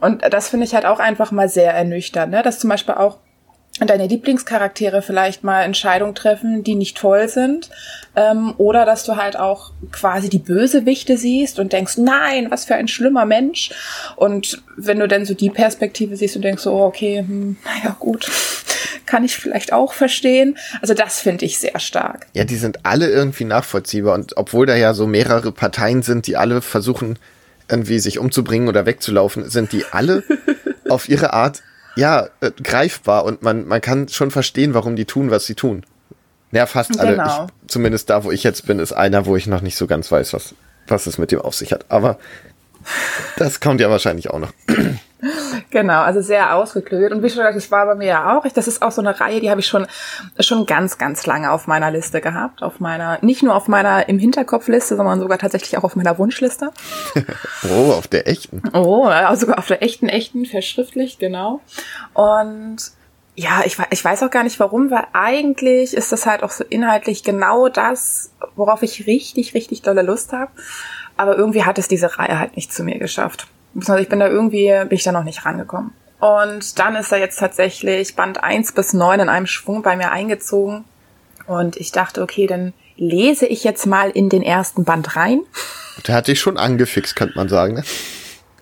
Und das finde ich halt auch einfach mal sehr ernüchternd, ne? dass zum Beispiel auch deine Lieblingscharaktere vielleicht mal Entscheidungen treffen, die nicht toll sind. Ähm, oder dass du halt auch quasi die Bösewichte siehst und denkst, nein, was für ein schlimmer Mensch. Und wenn du dann so die Perspektive siehst und denkst so, oh, okay, hm, naja, gut, kann ich vielleicht auch verstehen. Also das finde ich sehr stark. Ja, die sind alle irgendwie nachvollziehbar. Und obwohl da ja so mehrere Parteien sind, die alle versuchen, irgendwie sich umzubringen oder wegzulaufen, sind die alle auf ihre Art ja, äh, greifbar und man, man kann schon verstehen, warum die tun, was sie tun. Ja, fast alle. Genau. Ich, zumindest da, wo ich jetzt bin, ist einer, wo ich noch nicht so ganz weiß, was, was es mit dem auf sich hat. Aber das kommt ja wahrscheinlich auch noch. Genau, also sehr ausgeklügelt. Und wie schon gesagt, das war bei mir ja auch. Das ist auch so eine Reihe, die habe ich schon, schon ganz, ganz lange auf meiner Liste gehabt. Auf meiner, nicht nur auf meiner im Hinterkopfliste, sondern sogar tatsächlich auch auf meiner Wunschliste. oh, auf der echten. Oh, also sogar auf der echten, echten, verschriftlicht, genau. Und ja, ich, ich weiß auch gar nicht warum, weil eigentlich ist das halt auch so inhaltlich genau das, worauf ich richtig, richtig dolle Lust habe. Aber irgendwie hat es diese Reihe halt nicht zu mir geschafft. Ich bin da irgendwie, bin ich da noch nicht rangekommen. Und dann ist er jetzt tatsächlich Band 1 bis 9 in einem Schwung bei mir eingezogen. Und ich dachte, okay, dann lese ich jetzt mal in den ersten Band rein. Der hat dich schon angefixt, könnte man sagen, ne?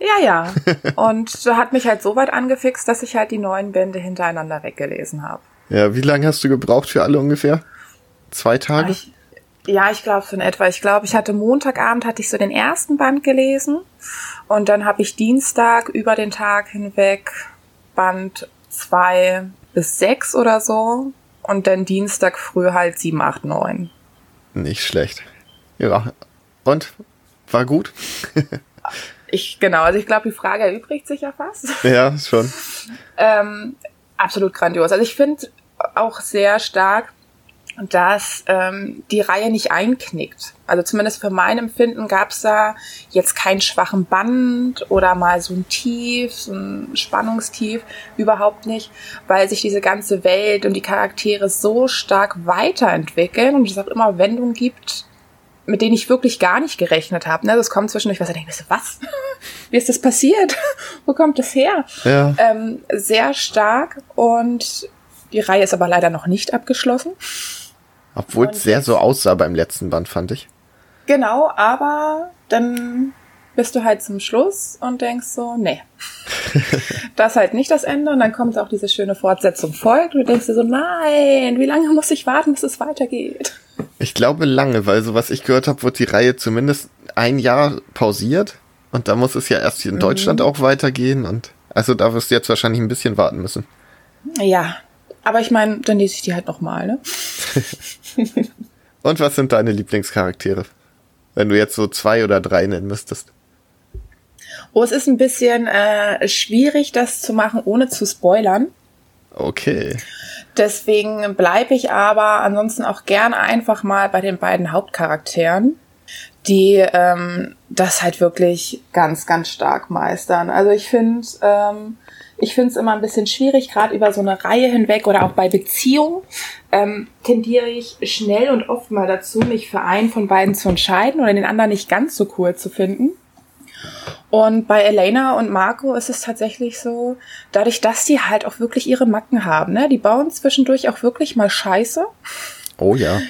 Ja, ja. Und da hat mich halt so weit angefixt, dass ich halt die neun Bände hintereinander weggelesen habe. Ja, wie lange hast du gebraucht für alle ungefähr? Zwei Tage? Ich, ja, ich glaube so in etwa. Ich glaube, ich hatte Montagabend hatte ich so den ersten Band gelesen und dann habe ich Dienstag über den Tag hinweg Band zwei bis sechs oder so und dann Dienstag früh halt sieben, acht, neun. Nicht schlecht. Ja. Und war gut? ich genau, also ich glaube, die Frage erübrigt sich ja fast. Ja, schon. ähm, absolut grandios. Also ich finde auch sehr stark, dass ähm, die Reihe nicht einknickt. Also zumindest für mein Empfinden gab es da jetzt keinen schwachen Band oder mal so ein Tief, so ein Spannungstief, überhaupt nicht, weil sich diese ganze Welt und die Charaktere so stark weiterentwickeln und es auch immer Wendungen gibt, mit denen ich wirklich gar nicht gerechnet habe. Ne? Das kommt zwischendurch, was ich denke, was? Wie ist das passiert? Wo kommt das her? Ja. Ähm, sehr stark und die Reihe ist aber leider noch nicht abgeschlossen. Obwohl es sehr so aussah beim letzten Band, fand ich. Genau, aber dann bist du halt zum Schluss und denkst so, nee. das ist halt nicht das Ende und dann kommt auch diese schöne Fortsetzung folgt und du denkst dir so, nein, wie lange muss ich warten, bis es weitergeht? Ich glaube lange, weil so was ich gehört habe, wird die Reihe zumindest ein Jahr pausiert und da muss es ja erst hier in Deutschland mhm. auch weitergehen und also da wirst du jetzt wahrscheinlich ein bisschen warten müssen. Ja, aber ich meine, dann lese ich die halt nochmal, ne? Und was sind deine Lieblingscharaktere? Wenn du jetzt so zwei oder drei nennen müsstest. Oh, es ist ein bisschen äh, schwierig, das zu machen, ohne zu spoilern. Okay. Deswegen bleibe ich aber ansonsten auch gern einfach mal bei den beiden Hauptcharakteren, die ähm, das halt wirklich ganz, ganz stark meistern. Also ich finde, ähm, ich finde es immer ein bisschen schwierig, gerade über so eine Reihe hinweg oder auch bei Beziehungen ähm, tendiere ich schnell und oft mal dazu, mich für einen von beiden zu entscheiden oder den anderen nicht ganz so cool zu finden. Und bei Elena und Marco ist es tatsächlich so, dadurch, dass die halt auch wirklich ihre Macken haben, ne? Die bauen zwischendurch auch wirklich mal Scheiße. Oh ja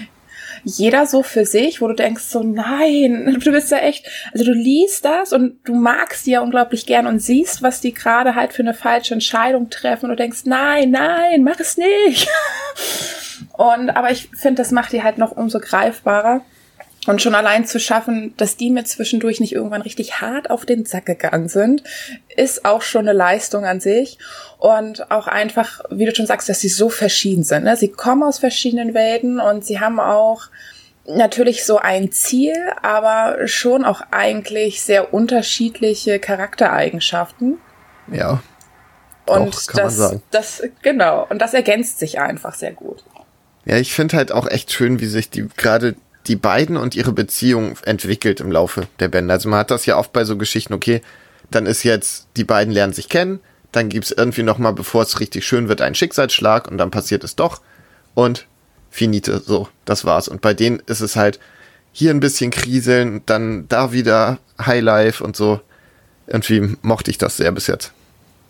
jeder so für sich, wo du denkst so, nein, du bist ja echt, also du liest das und du magst die ja unglaublich gern und siehst, was die gerade halt für eine falsche Entscheidung treffen und du denkst, nein, nein, mach es nicht. Und, aber ich finde, das macht die halt noch umso greifbarer. Und schon allein zu schaffen, dass die mir zwischendurch nicht irgendwann richtig hart auf den Sack gegangen sind, ist auch schon eine Leistung an sich. Und auch einfach, wie du schon sagst, dass sie so verschieden sind. Ne? Sie kommen aus verschiedenen Welten und sie haben auch natürlich so ein Ziel, aber schon auch eigentlich sehr unterschiedliche Charaktereigenschaften. Ja. Und Doch, das, das, genau, und das ergänzt sich einfach sehr gut. Ja, ich finde halt auch echt schön, wie sich die gerade die beiden und ihre Beziehung entwickelt im Laufe der Bände. Also man hat das ja oft bei so Geschichten, okay, dann ist jetzt, die beiden lernen sich kennen, dann gibt's irgendwie nochmal, bevor es richtig schön wird, einen Schicksalsschlag und dann passiert es doch. Und finite, so, das war's. Und bei denen ist es halt hier ein bisschen kriseln, dann da wieder Highlife und so. Irgendwie mochte ich das sehr bis jetzt.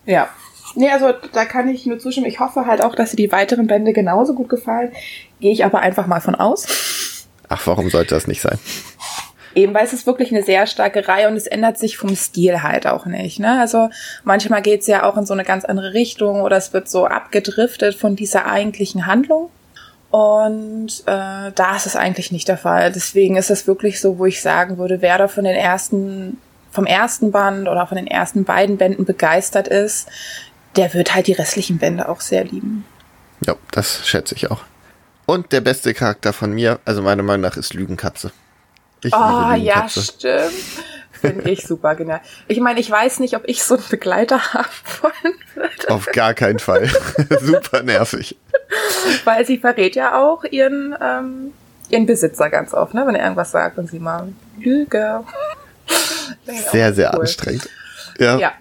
Ja. Nee, also da kann ich nur zustimmen. Ich hoffe halt auch, dass dir die weiteren Bände genauso gut gefallen. Gehe ich aber einfach mal von aus. Ach, warum sollte das nicht sein? Eben, weil es ist wirklich eine sehr starke Reihe und es ändert sich vom Stil halt auch nicht. Ne? Also manchmal geht's ja auch in so eine ganz andere Richtung oder es wird so abgedriftet von dieser eigentlichen Handlung. Und äh, da ist es eigentlich nicht der Fall. Deswegen ist es wirklich so, wo ich sagen würde, wer da von den ersten, vom ersten Band oder von den ersten beiden Bänden begeistert ist, der wird halt die restlichen Bände auch sehr lieben. Ja, das schätze ich auch. Und der beste Charakter von mir, also meiner Meinung nach, ist Lügenkatze. Ich oh, ja, stimmt. Finde ich super genial. Ich meine, ich weiß nicht, ob ich so einen Begleiter haben wollen würde. Auf gar keinen Fall. super nervig. Weil sie verrät ja auch ihren, ähm, ihren Besitzer ganz oft, ne? wenn er irgendwas sagt und sie mal Lüge. Sehr, sehr cool. anstrengend. Ja. ja.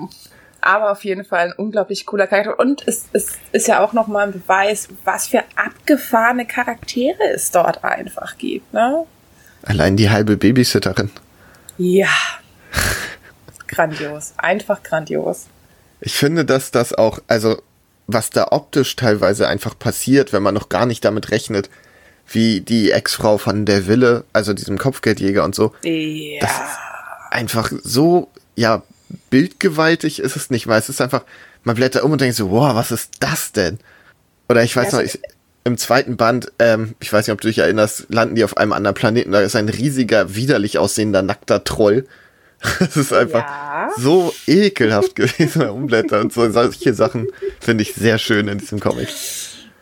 Aber auf jeden Fall ein unglaublich cooler Charakter. Und es, es ist ja auch nochmal ein Beweis, was für abgefahrene Charaktere es dort einfach gibt. Ne? Allein die halbe Babysitterin. Ja. grandios. Einfach grandios. Ich finde, dass das auch, also was da optisch teilweise einfach passiert, wenn man noch gar nicht damit rechnet, wie die Ex-Frau von der Wille, also diesem Kopfgeldjäger und so. Ja. Das ist einfach so, ja, bildgewaltig ist es nicht, weil es ist einfach, man blättert um und denkt so, wow, was ist das denn? Oder ich weiß ja, noch, ich, im zweiten Band, ähm, ich weiß nicht, ob du dich erinnerst, landen die auf einem anderen Planeten. Da ist ein riesiger, widerlich aussehender, nackter Troll. Das ist einfach ja. so ekelhaft gewesen bei Umblätter und so. Solche Sachen finde ich sehr schön in diesem Comic.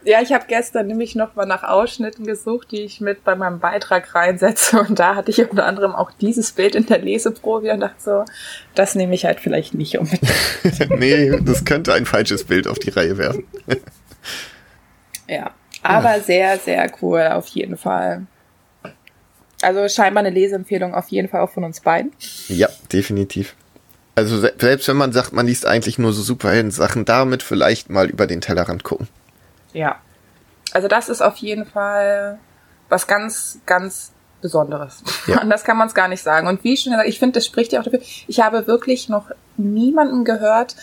Ja, ich habe gestern nämlich noch mal nach Ausschnitten gesucht, die ich mit bei meinem Beitrag reinsetze. Und da hatte ich unter anderem auch dieses Bild in der Leseprobe und dachte so, das nehme ich halt vielleicht nicht unbedingt. nee, das könnte ein falsches Bild auf die Reihe werfen. ja. Aber sehr, sehr cool, auf jeden Fall. Also scheinbar eine Leseempfehlung auf jeden Fall auch von uns beiden. Ja, definitiv. Also selbst wenn man sagt, man liest eigentlich nur so Superhelden-Sachen, damit vielleicht mal über den Tellerrand gucken. Ja. Also das ist auf jeden Fall was ganz, ganz Besonderes. Ja. Anders kann man es gar nicht sagen. Und wie schon gesagt, ich finde, das spricht ja auch dafür. Ich habe wirklich noch niemanden gehört,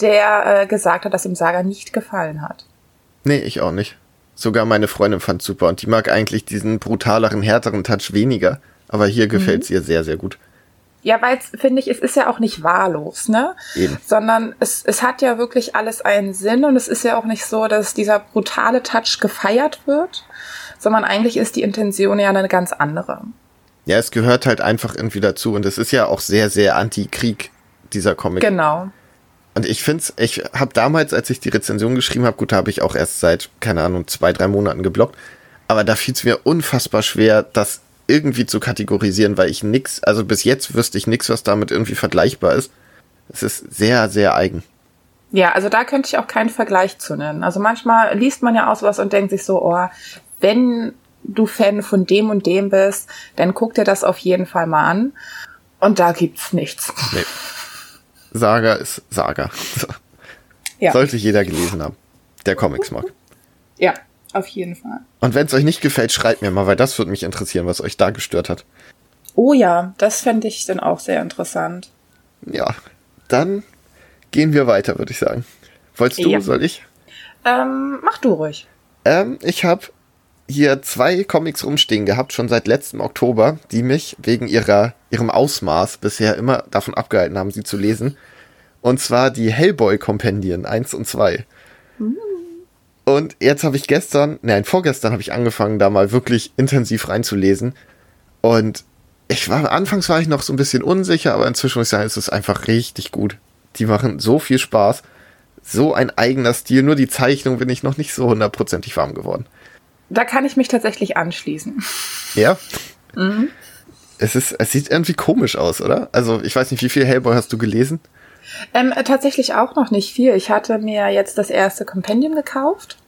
der äh, gesagt hat, dass ihm Saga nicht gefallen hat. Nee, ich auch nicht. Sogar meine Freundin fand super und die mag eigentlich diesen brutaleren, härteren Touch weniger. Aber hier gefällt mhm. es ihr sehr, sehr gut. Ja, weil finde ich, es ist ja auch nicht wahllos, ne? Eben. Sondern es, es hat ja wirklich alles einen Sinn und es ist ja auch nicht so, dass dieser brutale Touch gefeiert wird, sondern eigentlich ist die Intention ja eine ganz andere. Ja, es gehört halt einfach irgendwie dazu und es ist ja auch sehr, sehr anti-Krieg, dieser Comic. Genau. Und ich finde es, ich habe damals, als ich die Rezension geschrieben habe, gut, da habe ich auch erst seit, keine Ahnung, zwei, drei Monaten geblockt, aber da fiel es mir unfassbar schwer, das irgendwie zu kategorisieren, weil ich nix, also bis jetzt wüsste ich nix, was damit irgendwie vergleichbar ist. Es ist sehr, sehr eigen. Ja, also da könnte ich auch keinen Vergleich zu nennen. Also manchmal liest man ja aus was und denkt sich so, oh, wenn du Fan von dem und dem bist, dann guck dir das auf jeden Fall mal an. Und da gibt's nichts. Nee. Saga ist Saga. Ja. Sollte jeder gelesen haben, der Comics mag. Ja, auf jeden Fall. Und wenn es euch nicht gefällt, schreibt mir mal, weil das würde mich interessieren, was euch da gestört hat. Oh ja, das fände ich dann auch sehr interessant. Ja, dann gehen wir weiter, würde ich sagen. Wolltest du, ja. soll ich? Ähm, mach du ruhig. Ähm, ich habe hier zwei Comics rumstehen gehabt, schon seit letztem Oktober, die mich wegen ihrer, ihrem Ausmaß bisher immer davon abgehalten haben, sie zu lesen. Und zwar die Hellboy-Kompendien 1 und 2. Mhm. Und jetzt habe ich gestern, nein, vorgestern habe ich angefangen, da mal wirklich intensiv reinzulesen. Und ich war, anfangs war ich noch so ein bisschen unsicher, aber inzwischen muss ich sagen, es ist einfach richtig gut. Die machen so viel Spaß. So ein eigener Stil, nur die Zeichnung bin ich noch nicht so hundertprozentig warm geworden. Da kann ich mich tatsächlich anschließen. Ja? Mhm. Es ist, es sieht irgendwie komisch aus, oder? Also, ich weiß nicht, wie viel Hellboy hast du gelesen? Ähm, tatsächlich auch noch nicht viel. Ich hatte mir jetzt das erste Kompendium gekauft.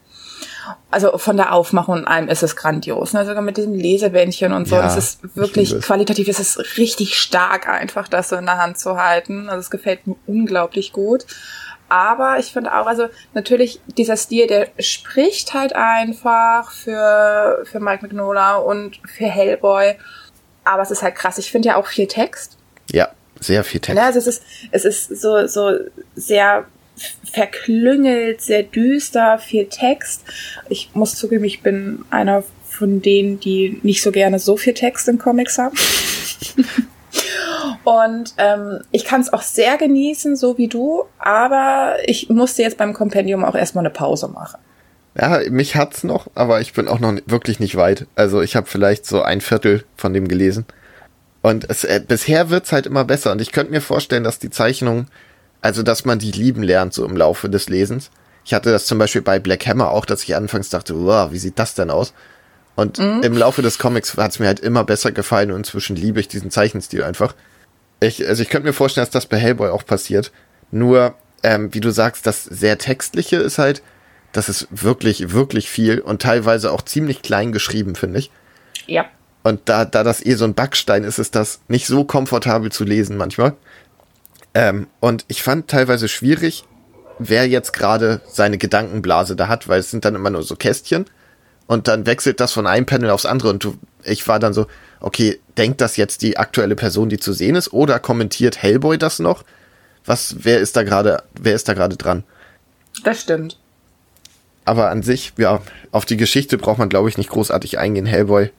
Also von der Aufmachung und allem ist es grandios. Ne? Sogar mit diesem Lesebändchen und so. Ja, es ist wirklich qualitativ, es ist richtig stark einfach, das so in der Hand zu halten. Also es gefällt mir unglaublich gut. Aber ich finde auch, also natürlich dieser Stil, der spricht halt einfach für, für Mike Mignola und für Hellboy. Aber es ist halt krass. Ich finde ja auch viel Text. Sehr viel Text. Ja, also es ist, es ist so, so sehr verklüngelt, sehr düster, viel Text. Ich muss zugeben, ich bin einer von denen, die nicht so gerne so viel Text in Comics haben. Und ähm, ich kann es auch sehr genießen, so wie du, aber ich musste jetzt beim Kompendium auch erstmal eine Pause machen. Ja, mich hat's noch, aber ich bin auch noch wirklich nicht weit. Also ich habe vielleicht so ein Viertel von dem gelesen. Und es, äh, bisher wird's halt immer besser. Und ich könnte mir vorstellen, dass die Zeichnung, also dass man die lieben lernt, so im Laufe des Lesens. Ich hatte das zum Beispiel bei Black Hammer auch, dass ich anfangs dachte, wow, wie sieht das denn aus? Und mhm. im Laufe des Comics hat's mir halt immer besser gefallen und inzwischen liebe ich diesen Zeichenstil einfach. Ich, also ich könnte mir vorstellen, dass das bei Hellboy auch passiert. Nur, ähm, wie du sagst, das sehr textliche ist halt, das ist wirklich, wirklich viel und teilweise auch ziemlich klein geschrieben, finde ich. Ja. Und da, da das eh so ein Backstein ist, ist das nicht so komfortabel zu lesen manchmal. Ähm, und ich fand teilweise schwierig, wer jetzt gerade seine Gedankenblase da hat, weil es sind dann immer nur so Kästchen und dann wechselt das von einem Panel aufs andere und du, ich war dann so, okay, denkt das jetzt die aktuelle Person, die zu sehen ist, oder kommentiert Hellboy das noch? Was, wer ist da gerade, wer ist da gerade dran? Das stimmt. Aber an sich, ja, auf die Geschichte braucht man, glaube ich, nicht großartig eingehen. Hellboy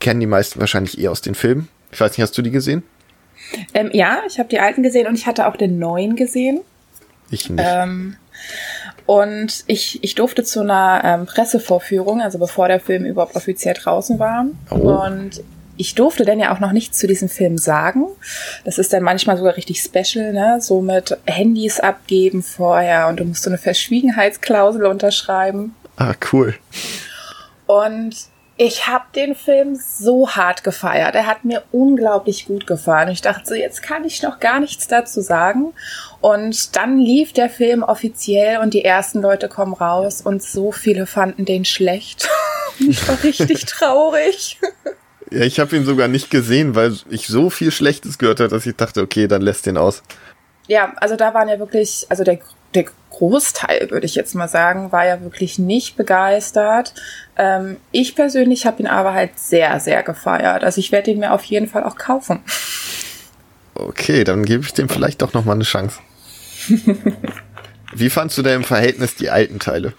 kennen die meisten wahrscheinlich eher aus den Filmen. Ich weiß nicht, hast du die gesehen? Ähm, ja, ich habe die alten gesehen und ich hatte auch den neuen gesehen. Ich nicht. Ähm, und ich, ich durfte zu einer ähm, Pressevorführung, also bevor der Film überhaupt offiziell draußen war. Oh. Und ich durfte dann ja auch noch nichts zu diesem Film sagen. Das ist dann manchmal sogar richtig special, ne? So mit Handys abgeben vorher und du musst so eine Verschwiegenheitsklausel unterschreiben. Ah, cool. Und ich habe den Film so hart gefeiert. Er hat mir unglaublich gut gefallen. Ich dachte so, jetzt kann ich noch gar nichts dazu sagen. Und dann lief der Film offiziell und die ersten Leute kommen raus und so viele fanden den schlecht. ich war richtig traurig. Ja, ich habe ihn sogar nicht gesehen, weil ich so viel Schlechtes gehört habe, dass ich dachte, okay, dann lässt den aus. Ja, also da waren ja wirklich, also der, der Großteil, würde ich jetzt mal sagen, war ja wirklich nicht begeistert. Ähm, ich persönlich habe ihn aber halt sehr, sehr gefeiert. Also ich werde ihn mir auf jeden Fall auch kaufen. Okay, dann gebe ich dem vielleicht doch noch mal eine Chance. Wie fandst du denn im Verhältnis die alten Teile?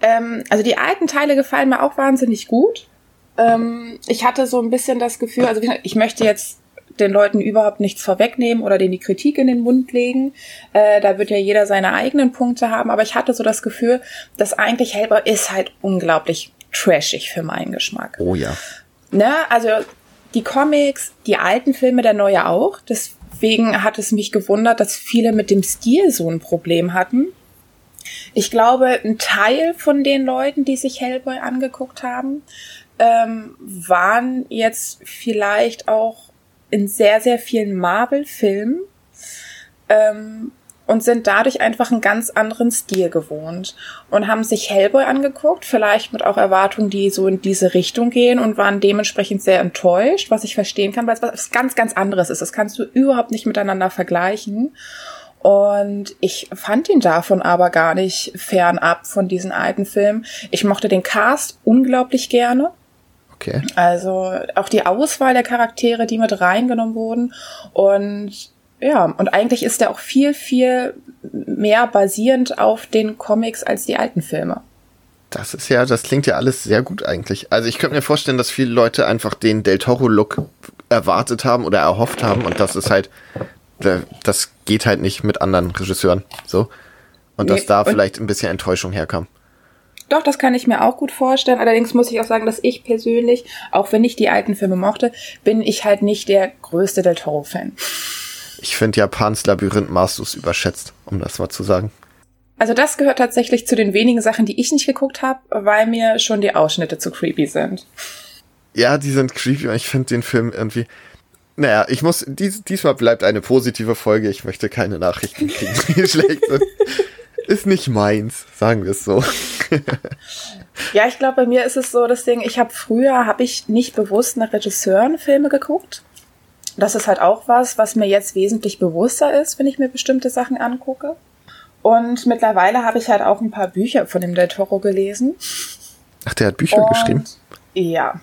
Ähm, also die alten Teile gefallen mir auch wahnsinnig gut. Ähm, ich hatte so ein bisschen das Gefühl, also ich möchte jetzt den Leuten überhaupt nichts vorwegnehmen oder denen die Kritik in den Mund legen. Äh, da wird ja jeder seine eigenen Punkte haben, aber ich hatte so das Gefühl, dass eigentlich Hellboy ist halt unglaublich trashig für meinen Geschmack. Oh ja. Ne, also die Comics, die alten Filme, der neue auch. Deswegen hat es mich gewundert, dass viele mit dem Stil so ein Problem hatten. Ich glaube, ein Teil von den Leuten, die sich Hellboy angeguckt haben, ähm, waren jetzt vielleicht auch in sehr, sehr vielen Marvel-Filmen ähm, und sind dadurch einfach einen ganz anderen Stil gewohnt und haben sich Hellboy angeguckt, vielleicht mit auch Erwartungen, die so in diese Richtung gehen und waren dementsprechend sehr enttäuscht, was ich verstehen kann, weil es was ganz, ganz anderes ist. Das kannst du überhaupt nicht miteinander vergleichen. Und ich fand ihn davon aber gar nicht fernab von diesen alten Filmen. Ich mochte den Cast unglaublich gerne. Okay. Also auch die Auswahl der Charaktere, die mit reingenommen wurden. Und ja, und eigentlich ist er auch viel, viel mehr basierend auf den Comics als die alten Filme. Das ist ja, das klingt ja alles sehr gut eigentlich. Also ich könnte mir vorstellen, dass viele Leute einfach den Del Toro-Look erwartet haben oder erhofft haben und das ist halt, das geht halt nicht mit anderen Regisseuren so. Und nee, dass da vielleicht ein bisschen Enttäuschung herkam. Doch, das kann ich mir auch gut vorstellen. Allerdings muss ich auch sagen, dass ich persönlich, auch wenn ich die alten Filme mochte, bin ich halt nicht der größte Del Toro-Fan. Ich finde Japans Labyrinth maßlos überschätzt, um das mal zu sagen. Also das gehört tatsächlich zu den wenigen Sachen, die ich nicht geguckt habe, weil mir schon die Ausschnitte zu creepy sind. Ja, die sind creepy und ich finde den Film irgendwie. Naja, ich muss. Dies, diesmal bleibt eine positive Folge. Ich möchte keine Nachrichten kriegen, die schlecht sind ist nicht meins, sagen wir es so. ja, ich glaube, bei mir ist es so das Ding, ich habe früher, habe ich nicht bewusst nach Regisseuren Filme geguckt. das ist halt auch was, was mir jetzt wesentlich bewusster ist, wenn ich mir bestimmte Sachen angucke. Und mittlerweile habe ich halt auch ein paar Bücher von dem Del Toro gelesen. Ach, der hat Bücher Und, geschrieben? Ja,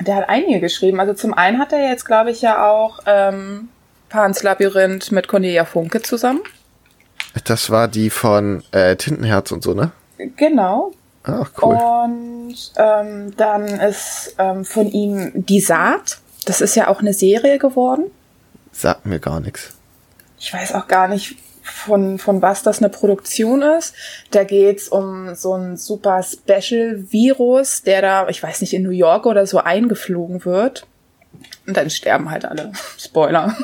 der hat einige geschrieben. Also zum einen hat er jetzt, glaube ich, ja auch ähm, Pans Labyrinth mit Cornelia Funke zusammen. Das war die von äh, Tintenherz und so, ne? Genau. Ach, cool. Und ähm, dann ist ähm, von ihm Die Saat. Das ist ja auch eine Serie geworden. Sagt mir gar nichts. Ich weiß auch gar nicht, von, von was das eine Produktion ist. Da geht's um so ein super Special-Virus, der da, ich weiß nicht, in New York oder so eingeflogen wird. Und dann sterben halt alle. Spoiler.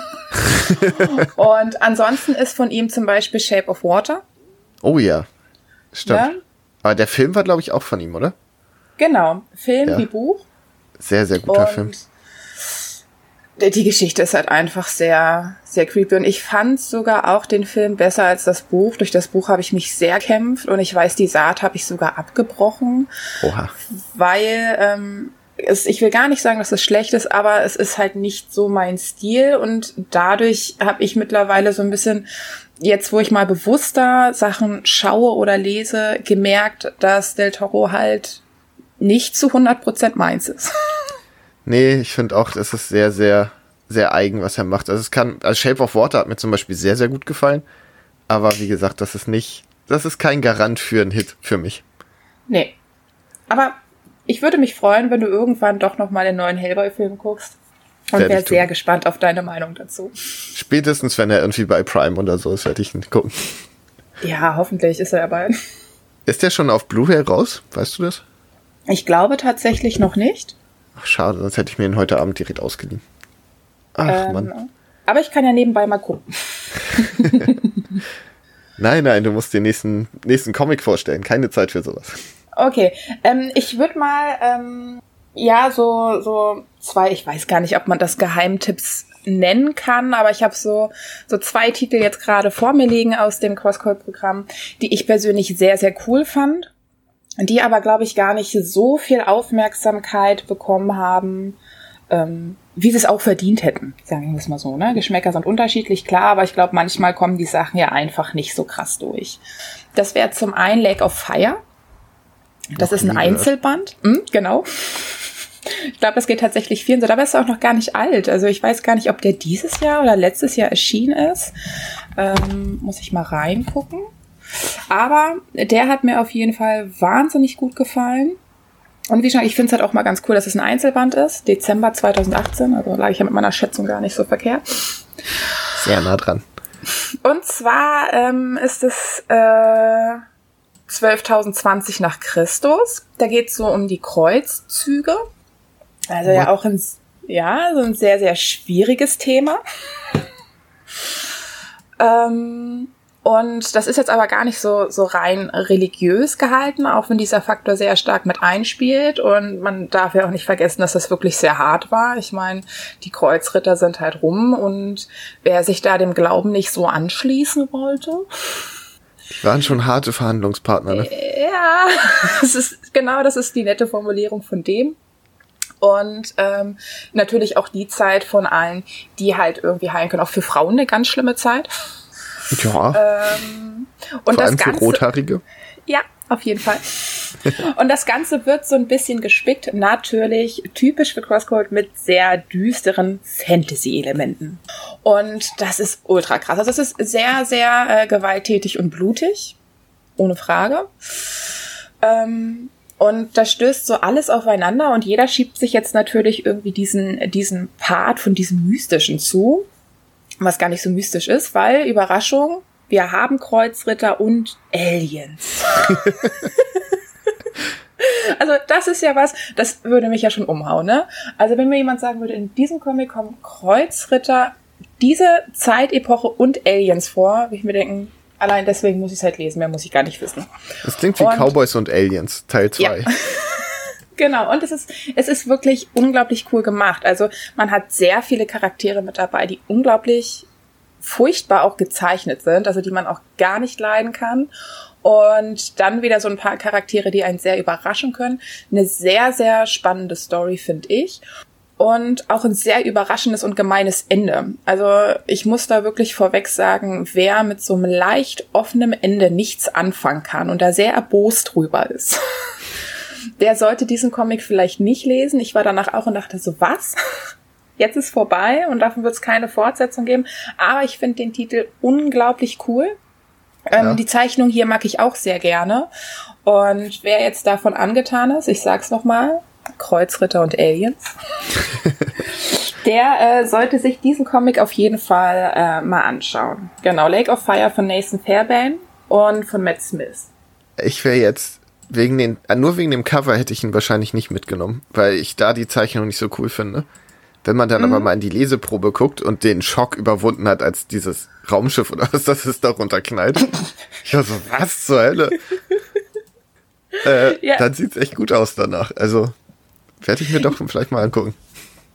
und ansonsten ist von ihm zum Beispiel Shape of Water. Oh ja. Stimmt. Ja? Aber der Film war, glaube ich, auch von ihm, oder? Genau. Film ja. wie Buch. Sehr, sehr guter und Film die Geschichte ist halt einfach sehr, sehr creepy. Und ich fand sogar auch den Film besser als das Buch. Durch das Buch habe ich mich sehr kämpft und ich weiß, die Saat habe ich sogar abgebrochen. Oha. Weil, ähm, es, ich will gar nicht sagen, dass es schlecht ist, aber es ist halt nicht so mein Stil und dadurch habe ich mittlerweile so ein bisschen, jetzt wo ich mal bewusster Sachen schaue oder lese, gemerkt, dass Del Toro halt nicht zu 100% meins ist. Nee, ich finde auch, das ist sehr, sehr, sehr eigen, was er macht. Also es kann, also Shape of Water hat mir zum Beispiel sehr, sehr gut gefallen. Aber wie gesagt, das ist nicht, das ist kein Garant für einen Hit für mich. Nee. Aber ich würde mich freuen, wenn du irgendwann doch noch mal den neuen Hellboy-Film guckst. Und wäre sehr gespannt auf deine Meinung dazu. Spätestens, wenn er irgendwie bei Prime oder so ist, werde ich ihn gucken. Ja, hoffentlich ist er ja bald. Ist der schon auf Blu-ray raus? Weißt du das? Ich glaube tatsächlich noch nicht. Ach, schade, sonst hätte ich mir ihn heute Abend direkt ausgeliehen. Ach, ähm, Mann. Aber ich kann ja nebenbei mal gucken. nein, nein, du musst den nächsten, nächsten Comic vorstellen. Keine Zeit für sowas. Okay, ähm, ich würde mal, ähm, ja, so, so zwei, ich weiß gar nicht, ob man das Geheimtipps nennen kann, aber ich habe so, so zwei Titel jetzt gerade vor mir liegen aus dem Crosscode-Programm, die ich persönlich sehr, sehr cool fand die aber, glaube ich, gar nicht so viel Aufmerksamkeit bekommen haben, ähm, wie sie es auch verdient hätten, sagen wir es mal so. Ne? Geschmäcker sind unterschiedlich, klar, aber ich glaube, manchmal kommen die Sachen ja einfach nicht so krass durch. Das wäre zum einen Lake of Fire. Das ist ein Einzelband. Hm, genau. Ich glaube, das geht tatsächlich vielen so. Dabei ist er auch noch gar nicht alt. Also ich weiß gar nicht, ob der dieses Jahr oder letztes Jahr erschienen ist. Ähm, muss ich mal reingucken. Aber der hat mir auf jeden Fall wahnsinnig gut gefallen. Und wie schon, ich finde es halt auch mal ganz cool, dass es ein Einzelband ist. Dezember 2018, also lag ich ja mit meiner Schätzung gar nicht so verkehrt. Sehr nah dran. Und zwar ähm, ist es äh, 12.020 nach Christus. Da geht es so um die Kreuzzüge. Also What? ja auch ein, ja, so ein sehr, sehr schwieriges Thema. ähm, und das ist jetzt aber gar nicht so, so rein religiös gehalten, auch wenn dieser Faktor sehr stark mit einspielt. Und man darf ja auch nicht vergessen, dass das wirklich sehr hart war. Ich meine, die Kreuzritter sind halt rum und wer sich da dem Glauben nicht so anschließen wollte. Die waren schon harte Verhandlungspartner, ne? Ja, das ist, genau, das ist die nette Formulierung von dem und ähm, natürlich auch die Zeit von allen, die halt irgendwie heilen können. Auch für Frauen eine ganz schlimme Zeit. Ja. Ähm, und Vor das allem Ganze, für Rothaarige. Ja, auf jeden Fall. und das Ganze wird so ein bisschen gespickt, natürlich typisch für Crosscode mit sehr düsteren Fantasy-Elementen. Und das ist ultra krass. Also es ist sehr, sehr äh, gewalttätig und blutig. Ohne Frage. Ähm, und da stößt so alles aufeinander und jeder schiebt sich jetzt natürlich irgendwie diesen, diesen Part von diesem Mystischen zu was gar nicht so mystisch ist, weil, Überraschung, wir haben Kreuzritter und Aliens. also das ist ja was, das würde mich ja schon umhauen, ne? Also wenn mir jemand sagen würde, in diesem Comic kommen Kreuzritter, diese Zeitepoche und Aliens vor, würde ich mir denken, allein deswegen muss ich es halt lesen, mehr muss ich gar nicht wissen. Das klingt wie und, Cowboys und Aliens, Teil 2. Ja. Genau, und es ist, es ist wirklich unglaublich cool gemacht. Also man hat sehr viele Charaktere mit dabei, die unglaublich furchtbar auch gezeichnet sind, also die man auch gar nicht leiden kann. Und dann wieder so ein paar Charaktere, die einen sehr überraschen können. Eine sehr, sehr spannende Story, finde ich. und auch ein sehr überraschendes und gemeines Ende. Also ich muss da wirklich vorweg sagen, wer mit so einem leicht offenen Ende nichts anfangen kann und da sehr erbost drüber ist, der sollte diesen Comic vielleicht nicht lesen. Ich war danach auch und dachte so, was? Jetzt ist vorbei und davon wird es keine Fortsetzung geben. Aber ich finde den Titel unglaublich cool. Ähm, ja. Die Zeichnung hier mag ich auch sehr gerne. Und wer jetzt davon angetan ist, ich sag's nochmal, Kreuzritter und Aliens, der äh, sollte sich diesen Comic auf jeden Fall äh, mal anschauen. Genau, Lake of Fire von Nathan Fairbairn und von Matt Smith. Ich wäre jetzt wegen den, äh, nur wegen dem Cover hätte ich ihn wahrscheinlich nicht mitgenommen, weil ich da die Zeichnung nicht so cool finde. Wenn man dann mhm. aber mal in die Leseprobe guckt und den Schock überwunden hat, als dieses Raumschiff oder was das ist, darunter knallt. ich war so, was zur Hölle? äh, ja. Dann sieht's echt gut aus danach. Also werde ich mir doch vielleicht mal angucken.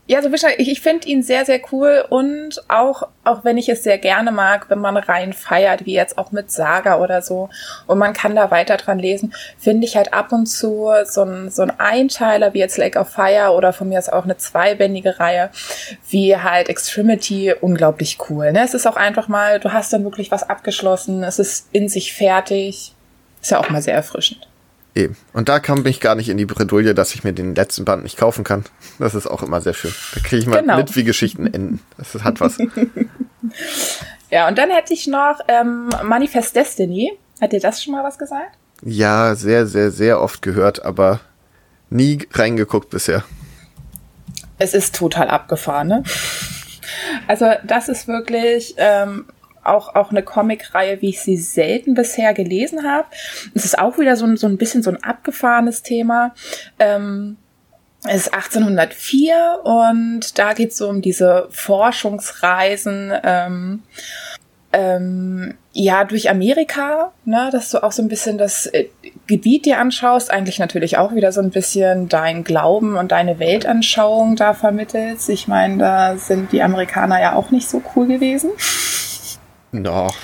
Ja, so also ich, ich finde ihn sehr, sehr cool und auch, auch wenn ich es sehr gerne mag, wenn man rein feiert, wie jetzt auch mit Saga oder so, und man kann da weiter dran lesen, finde ich halt ab und zu so ein, so ein Einteiler wie jetzt Lake of Fire oder von mir ist auch eine zweibändige Reihe, wie halt Extremity unglaublich cool. Ne? Es ist auch einfach mal, du hast dann wirklich was abgeschlossen, es ist in sich fertig. Ist ja auch mal sehr erfrischend. Eben. Und da kam ich gar nicht in die Bredouille, dass ich mir den letzten Band nicht kaufen kann. Das ist auch immer sehr schön. Da kriege ich mal genau. mit, wie Geschichten enden. Das hat was. ja, und dann hätte ich noch ähm, Manifest Destiny. Hat dir das schon mal was gesagt? Ja, sehr, sehr, sehr oft gehört, aber nie reingeguckt bisher. Es ist total abgefahren, ne? Also das ist wirklich ähm, auch, auch eine Comicreihe, wie ich sie selten bisher gelesen habe. Es ist auch wieder so ein, so ein bisschen so ein abgefahrenes Thema. Ähm, es ist 1804 und da geht es so um diese Forschungsreisen. Ähm, ähm, ja, durch Amerika, ne, dass du auch so ein bisschen das äh, Gebiet dir anschaust, eigentlich natürlich auch wieder so ein bisschen dein Glauben und deine Weltanschauung da vermittelst. Ich meine, da sind die Amerikaner ja auch nicht so cool gewesen. Noch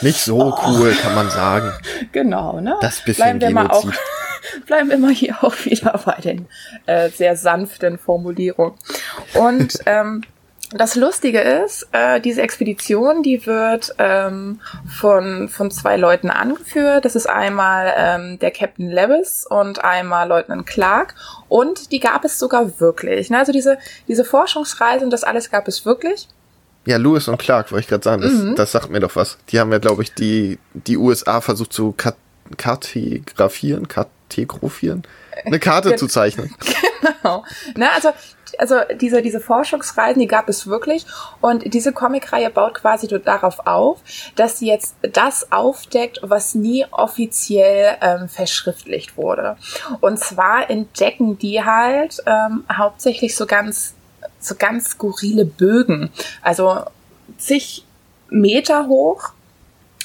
nicht so oh. cool, kann man sagen. Genau, ne? Das bisschen bleiben wir mal auch, bleiben wir mal hier auch wieder bei den äh, sehr sanften Formulierungen. Und ähm, das Lustige ist, äh, diese Expedition, die wird ähm, von, von zwei Leuten angeführt. Das ist einmal ähm, der Captain Lewis und einmal Leutnant Clark. Und die gab es sogar wirklich. Ne? Also diese, diese Forschungsreise und das alles gab es wirklich. Ja, Lewis und Clark, wollte ich gerade sagen. Das, mhm. das sagt mir doch was. Die haben ja, glaube ich, die, die USA versucht zu kartografieren, kartografieren, eine Karte zu zeichnen. Genau. Na, also, also diese, diese Forschungsreisen, die gab es wirklich. Und diese Comicreihe baut quasi darauf auf, dass sie jetzt das aufdeckt, was nie offiziell ähm, verschriftlicht wurde. Und zwar entdecken die halt ähm, hauptsächlich so ganz so ganz skurrile Bögen. Also zig Meter hoch.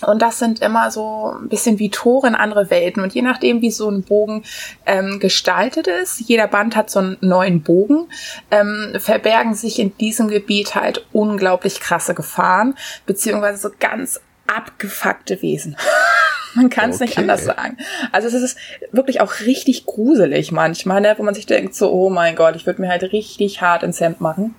Und das sind immer so ein bisschen wie Tore in andere Welten. Und je nachdem, wie so ein Bogen ähm, gestaltet ist, jeder Band hat so einen neuen Bogen, ähm, verbergen sich in diesem Gebiet halt unglaublich krasse Gefahren, beziehungsweise so ganz abgefuckte Wesen. Man kann es okay. nicht anders sagen. Also es ist wirklich auch richtig gruselig manchmal, ne, wo man sich denkt so, oh mein Gott, ich würde mir halt richtig hart ins Hemd machen.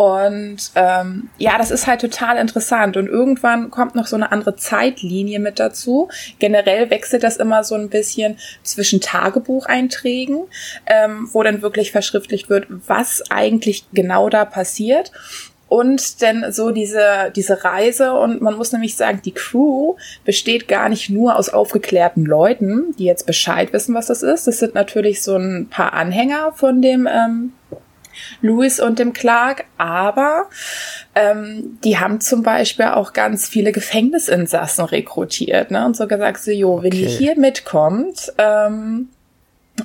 Und ähm, ja, das ist halt total interessant. Und irgendwann kommt noch so eine andere Zeitlinie mit dazu. Generell wechselt das immer so ein bisschen zwischen Tagebucheinträgen, ähm, wo dann wirklich verschriftlicht wird, was eigentlich genau da passiert und denn so diese, diese Reise. Und man muss nämlich sagen, die Crew besteht gar nicht nur aus aufgeklärten Leuten, die jetzt Bescheid wissen, was das ist. Das sind natürlich so ein paar Anhänger von dem ähm, Louis und dem Clark, aber ähm, die haben zum Beispiel auch ganz viele Gefängnisinsassen rekrutiert, ne? Und so gesagt, so, jo, wenn ihr hier mitkommt, ähm,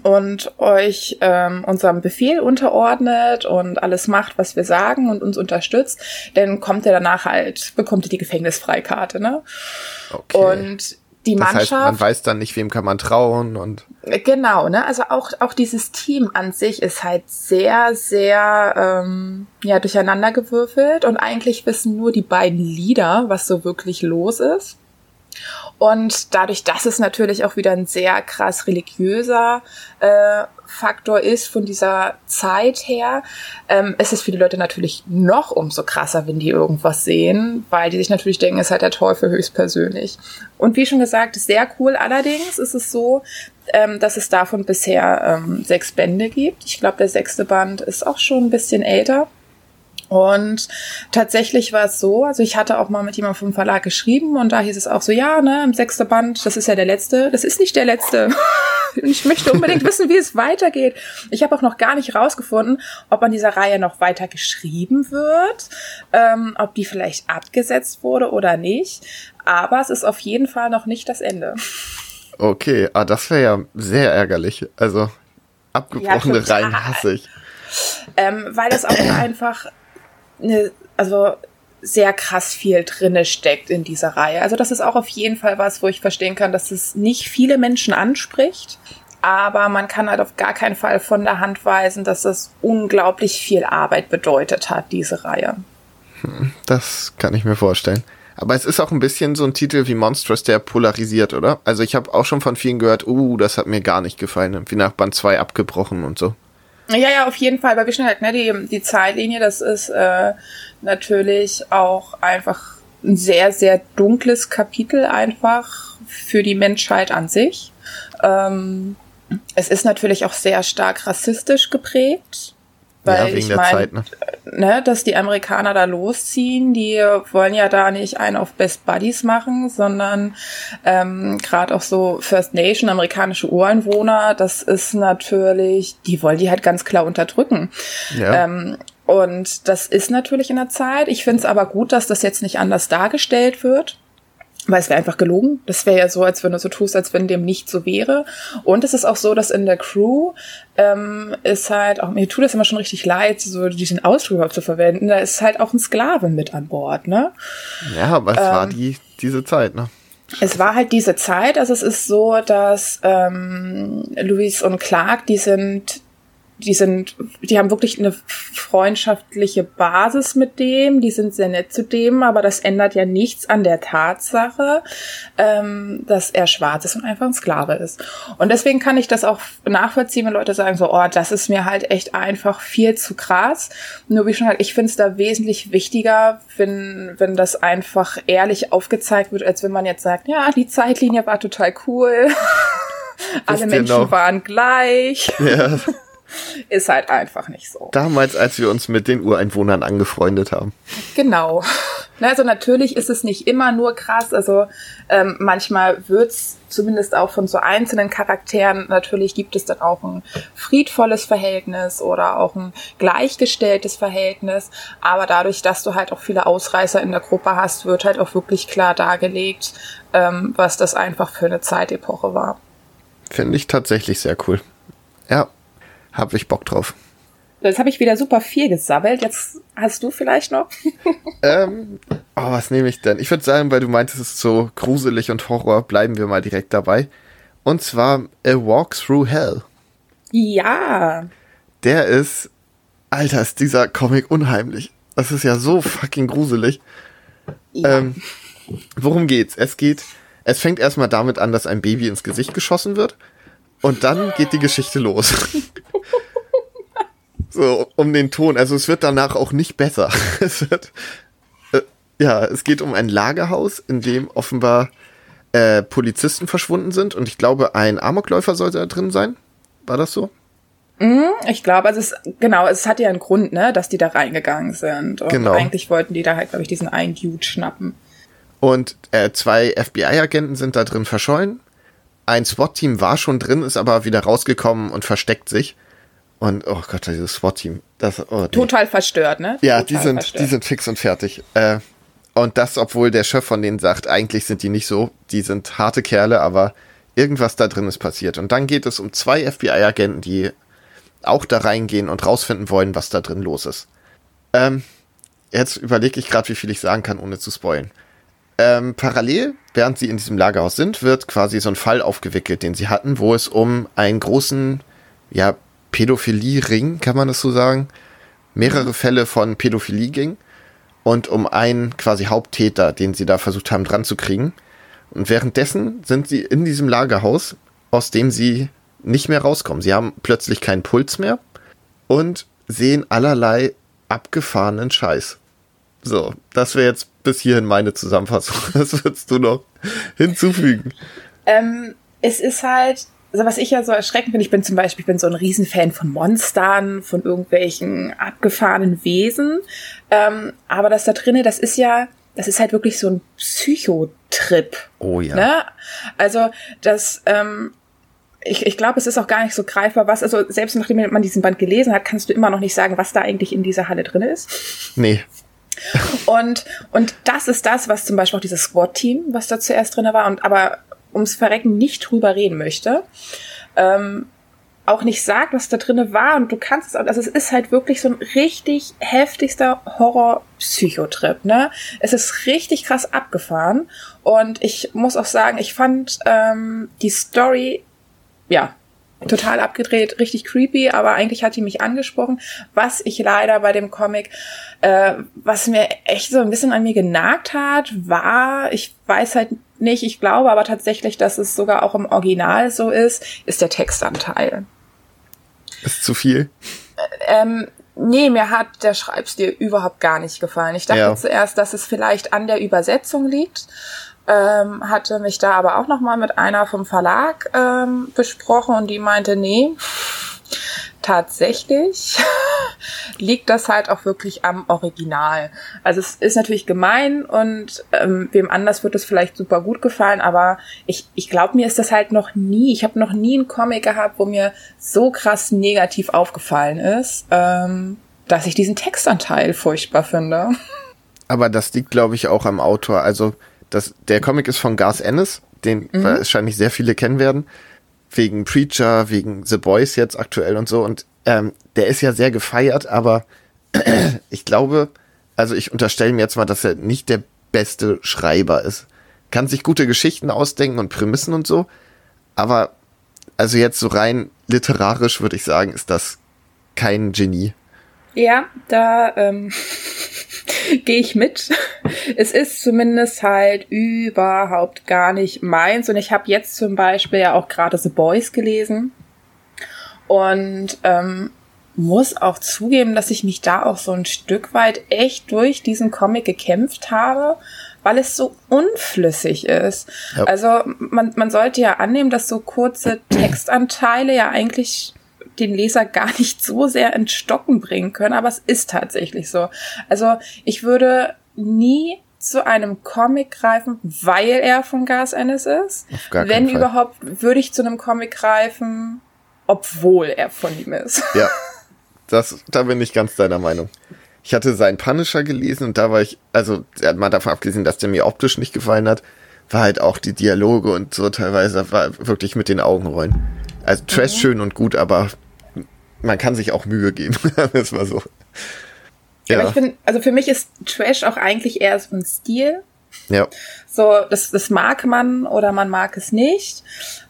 und euch ähm, unserem Befehl unterordnet und alles macht, was wir sagen und uns unterstützt, dann kommt ihr danach halt, bekommt ihr die Gefängnisfreikarte, ne? Okay. Und die Mannschaft. Das heißt, man weiß dann nicht, wem kann man trauen und. Genau, ne? Also auch, auch dieses Team an sich ist halt sehr, sehr ähm, ja, durcheinandergewürfelt und eigentlich wissen nur die beiden Leader, was so wirklich los ist. Und dadurch, dass es natürlich auch wieder ein sehr krass religiöser äh, Faktor ist von dieser Zeit her, ähm, ist es für die Leute natürlich noch umso krasser, wenn die irgendwas sehen, weil die sich natürlich denken, es ist halt der Teufel höchstpersönlich. Und wie schon gesagt, sehr cool. Allerdings ist es so, ähm, dass es davon bisher ähm, sechs Bände gibt. Ich glaube, der sechste Band ist auch schon ein bisschen älter. Und tatsächlich war es so, also ich hatte auch mal mit jemandem vom Verlag geschrieben und da hieß es auch so, ja, ne, im sechsten Band, das ist ja der letzte. Das ist nicht der letzte. ich möchte unbedingt wissen, wie es weitergeht. Ich habe auch noch gar nicht rausgefunden, ob an dieser Reihe noch weiter geschrieben wird, ähm, ob die vielleicht abgesetzt wurde oder nicht. Aber es ist auf jeden Fall noch nicht das Ende. Okay, ah, das wäre ja sehr ärgerlich. Also abgebrochene ja, Reihen hasse ich. Ähm, weil es auch einfach eine, also sehr krass viel drinne steckt in dieser Reihe. Also das ist auch auf jeden Fall was, wo ich verstehen kann, dass es nicht viele Menschen anspricht. Aber man kann halt auf gar keinen Fall von der Hand weisen, dass das unglaublich viel Arbeit bedeutet hat, diese Reihe. Hm, das kann ich mir vorstellen. Aber es ist auch ein bisschen so ein Titel wie Monstrous, der polarisiert, oder? Also ich habe auch schon von vielen gehört, uh, das hat mir gar nicht gefallen. Wie nach Band 2 abgebrochen und so. Ja, ja, auf jeden Fall. Weil wir schon halt, ne, die, die Zeitlinie, das ist äh, natürlich auch einfach ein sehr, sehr dunkles Kapitel einfach für die Menschheit an sich. Ähm, es ist natürlich auch sehr stark rassistisch geprägt. Weil ja, wegen der mein, Zeit, ne? ne? Dass die Amerikaner da losziehen, die wollen ja da nicht einen auf Best Buddies machen, sondern ähm, gerade auch so First Nation, amerikanische Ureinwohner, das ist natürlich, die wollen die halt ganz klar unterdrücken. Ja. Ähm, und das ist natürlich in der Zeit. Ich finde es aber gut, dass das jetzt nicht anders dargestellt wird. Weil es wäre einfach gelogen. Das wäre ja so, als wenn du so tust, als wenn dem nicht so wäre. Und es ist auch so, dass in der Crew ähm, ist halt auch, mir tut das immer schon richtig leid, so diesen Ausdruck überhaupt zu verwenden. Da ist halt auch ein Sklave mit an Bord, ne? Ja, aber es ähm, war die, diese Zeit, ne? Es war halt diese Zeit, also es ist so, dass ähm, Louis und Clark, die sind die sind, die haben wirklich eine freundschaftliche Basis mit dem, die sind sehr nett zu dem, aber das ändert ja nichts an der Tatsache, ähm, dass er schwarz ist und einfach ein Sklave ist. Und deswegen kann ich das auch nachvollziehen, wenn Leute sagen so, oh, das ist mir halt echt einfach viel zu krass. Nur wie schon halt, ich finde es da wesentlich wichtiger, wenn, wenn das einfach ehrlich aufgezeigt wird, als wenn man jetzt sagt, ja, die Zeitlinie war total cool. Alle Menschen waren gleich. Ja. Ist halt einfach nicht so. Damals, als wir uns mit den Ureinwohnern angefreundet haben. Genau. Also natürlich ist es nicht immer nur krass. Also ähm, manchmal wird's zumindest auch von so einzelnen Charakteren, natürlich gibt es dann auch ein friedvolles Verhältnis oder auch ein gleichgestelltes Verhältnis. Aber dadurch, dass du halt auch viele Ausreißer in der Gruppe hast, wird halt auch wirklich klar dargelegt, ähm, was das einfach für eine Zeitepoche war. Finde ich tatsächlich sehr cool. Ja, habe ich Bock drauf. Jetzt habe ich wieder super viel gesammelt. Jetzt hast du vielleicht noch? ähm, oh, was nehme ich denn? Ich würde sagen, weil du meintest, es ist so gruselig und Horror, bleiben wir mal direkt dabei. Und zwar A Walk Through Hell. Ja. Der ist, Alter, ist dieser Comic unheimlich. Das ist ja so fucking gruselig. Ja. Ähm, worum geht's? Es geht, es fängt erstmal damit an, dass ein Baby ins Gesicht geschossen wird. Und dann geht die Geschichte los. so, um den Ton. Also es wird danach auch nicht besser. es wird, äh, ja, es geht um ein Lagerhaus, in dem offenbar äh, Polizisten verschwunden sind. Und ich glaube, ein Amokläufer sollte da drin sein. War das so? Mhm, ich glaube, also es genau, es hat ja einen Grund, ne, dass die da reingegangen sind. Und genau. eigentlich wollten die da halt, glaube ich, diesen einen Dude schnappen. Und äh, zwei FBI-Agenten sind da drin verschollen ein SWAT-Team war schon drin, ist aber wieder rausgekommen und versteckt sich. Und, oh Gott, dieses SWAT-Team. Das, oh, nee. Total verstört, ne? Ja, die sind, verstört. die sind fix und fertig. Äh, und das, obwohl der Chef von denen sagt, eigentlich sind die nicht so, die sind harte Kerle, aber irgendwas da drin ist passiert. Und dann geht es um zwei FBI-Agenten, die auch da reingehen und rausfinden wollen, was da drin los ist. Ähm, jetzt überlege ich gerade, wie viel ich sagen kann, ohne zu spoilen. Ähm, parallel, während sie in diesem Lagerhaus sind, wird quasi so ein Fall aufgewickelt, den sie hatten, wo es um einen großen, ja, Pädophilie-Ring, kann man das so sagen, mehrere Fälle von Pädophilie ging und um einen quasi Haupttäter, den sie da versucht haben dran zu kriegen, Und währenddessen sind sie in diesem Lagerhaus, aus dem sie nicht mehr rauskommen. Sie haben plötzlich keinen Puls mehr und sehen allerlei abgefahrenen Scheiß. So, das wäre jetzt bis hierhin meine Zusammenfassung. Was würdest du noch hinzufügen? Ähm, es ist halt, also was ich ja so erschreckend finde, ich bin zum Beispiel, ich bin so ein Riesenfan von Monstern, von irgendwelchen abgefahrenen Wesen. Ähm, aber das da drinne, das ist ja, das ist halt wirklich so ein Psychotrip. Oh ja. Ne? Also das, ähm, ich, ich glaube, es ist auch gar nicht so greifbar, was, also selbst nachdem man diesen Band gelesen hat, kannst du immer noch nicht sagen, was da eigentlich in dieser Halle drin ist. Nee. Und, und das ist das, was zum Beispiel auch dieses Squad-Team, was da zuerst drin war, und aber ums Verrecken nicht drüber reden möchte, ähm, auch nicht sagt, was da drinne war und du kannst es auch, also es ist halt wirklich so ein richtig heftigster Horror-Psychotrip, ne? Es ist richtig krass abgefahren und ich muss auch sagen, ich fand ähm, die Story ja, total abgedreht, richtig creepy, aber eigentlich hat die mich angesprochen. Was ich leider bei dem Comic, äh, was mir echt so ein bisschen an mir genagt hat, war, ich weiß halt nicht, ich glaube aber tatsächlich, dass es sogar auch im Original so ist, ist der Textanteil. Ist zu viel? Ähm, nee, mir hat der Schreibstil überhaupt gar nicht gefallen. Ich dachte ja. zuerst, dass es vielleicht an der Übersetzung liegt ähm, hatte mich da aber auch noch mal mit einer vom Verlag ähm, besprochen und die meinte, nee, tatsächlich liegt das halt auch wirklich am Original. Also es ist natürlich gemein und ähm, wem anders wird es vielleicht super gut gefallen, aber ich, ich glaube, mir ist das halt noch nie, ich habe noch nie einen Comic gehabt, wo mir so krass negativ aufgefallen ist, ähm, dass ich diesen Textanteil furchtbar finde. Aber das liegt, glaube ich, auch am Autor. Also das, der Comic ist von Garth Ennis, den mhm. wahrscheinlich sehr viele kennen werden. Wegen Preacher, wegen The Boys jetzt aktuell und so. Und ähm, der ist ja sehr gefeiert, aber ich glaube, also ich unterstelle mir jetzt mal, dass er nicht der beste Schreiber ist. Kann sich gute Geschichten ausdenken und Prämissen und so, aber also jetzt so rein literarisch würde ich sagen, ist das kein Genie. Ja, da ähm, gehe ich mit. Es ist zumindest halt überhaupt gar nicht meins. Und ich habe jetzt zum Beispiel ja auch gerade The Boys gelesen. Und ähm, muss auch zugeben, dass ich mich da auch so ein Stück weit echt durch diesen Comic gekämpft habe, weil es so unflüssig ist. Ja. Also man, man sollte ja annehmen, dass so kurze Textanteile ja eigentlich den Leser gar nicht so sehr ins Stocken bringen können, aber es ist tatsächlich so. Also ich würde nie zu einem Comic greifen, weil er von Gas Ennis ist. Wenn Fall. überhaupt, würde ich zu einem Comic greifen, obwohl er von ihm ist. Ja, das, da bin ich ganz deiner Meinung. Ich hatte seinen Punisher gelesen und da war ich, also mal davon abgesehen, dass der mir optisch nicht gefallen hat, war halt auch die Dialoge und so teilweise war wirklich mit den Augen rollen. Also Trash mhm. schön und gut, aber man kann sich auch Mühe geben. das war so. Ja. Aber ich finde, also für mich ist Trash auch eigentlich eher so ein Stil. Ja. So, das, das mag man oder man mag es nicht.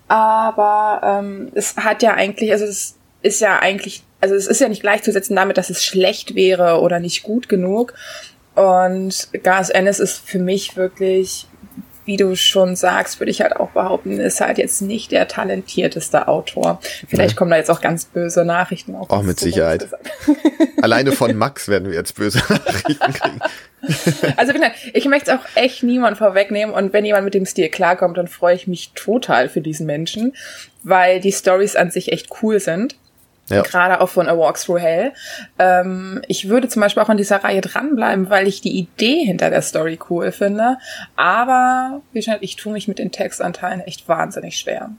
Aber ähm, es hat ja eigentlich, also es ist ja eigentlich, also es ist ja nicht gleichzusetzen damit, dass es schlecht wäre oder nicht gut genug. Und Gas Ennis ist für mich wirklich wie du schon sagst, würde ich halt auch behaupten, ist halt jetzt nicht der talentierteste Autor. Vielleicht ja. kommen da jetzt auch ganz böse Nachrichten auf. Auch mit Sicherheit. Alleine von Max werden wir jetzt böse Nachrichten kriegen. Also ich möchte es auch echt niemand vorwegnehmen und wenn jemand mit dem Stil klarkommt, dann freue ich mich total für diesen Menschen, weil die Stories an sich echt cool sind. Ja. Gerade auch von A Walk Through Hell. Ähm, ich würde zum Beispiel auch an dieser Reihe dranbleiben, weil ich die Idee hinter der Story cool finde. Aber wie gesagt, ich tue mich mit den Textanteilen echt wahnsinnig schwer.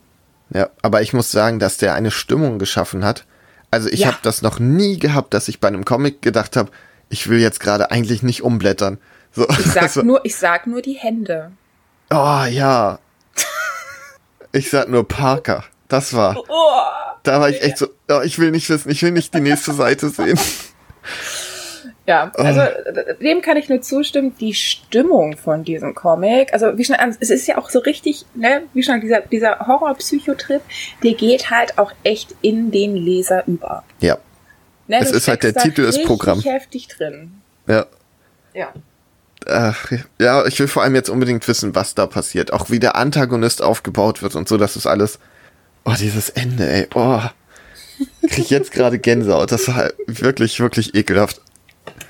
Ja, aber ich muss sagen, dass der eine Stimmung geschaffen hat. Also ich ja. habe das noch nie gehabt, dass ich bei einem Comic gedacht habe, ich will jetzt gerade eigentlich nicht umblättern. So, ich sag also, nur, ich sag nur die Hände. Oh ja. ich sag nur Parker. Das war. Oh. Da war ich echt so, oh, ich will nicht wissen, ich will nicht die nächste Seite sehen. Ja, also oh. dem kann ich nur zustimmen. Die Stimmung von diesem Comic, also wie schon, es ist ja auch so richtig, ne, wie schon dieser, dieser Horror-Psychotrip, der geht halt auch echt in den Leser über. Ja. Ne, es ist halt der Titel des Programms. heftig drin. Ja. Ja. Ach, ja, ich will vor allem jetzt unbedingt wissen, was da passiert. Auch wie der Antagonist aufgebaut wird und so, das ist alles. Oh, dieses Ende, ey. Oh. Krieg ich jetzt gerade Gänsehaut. Das war wirklich, wirklich ekelhaft.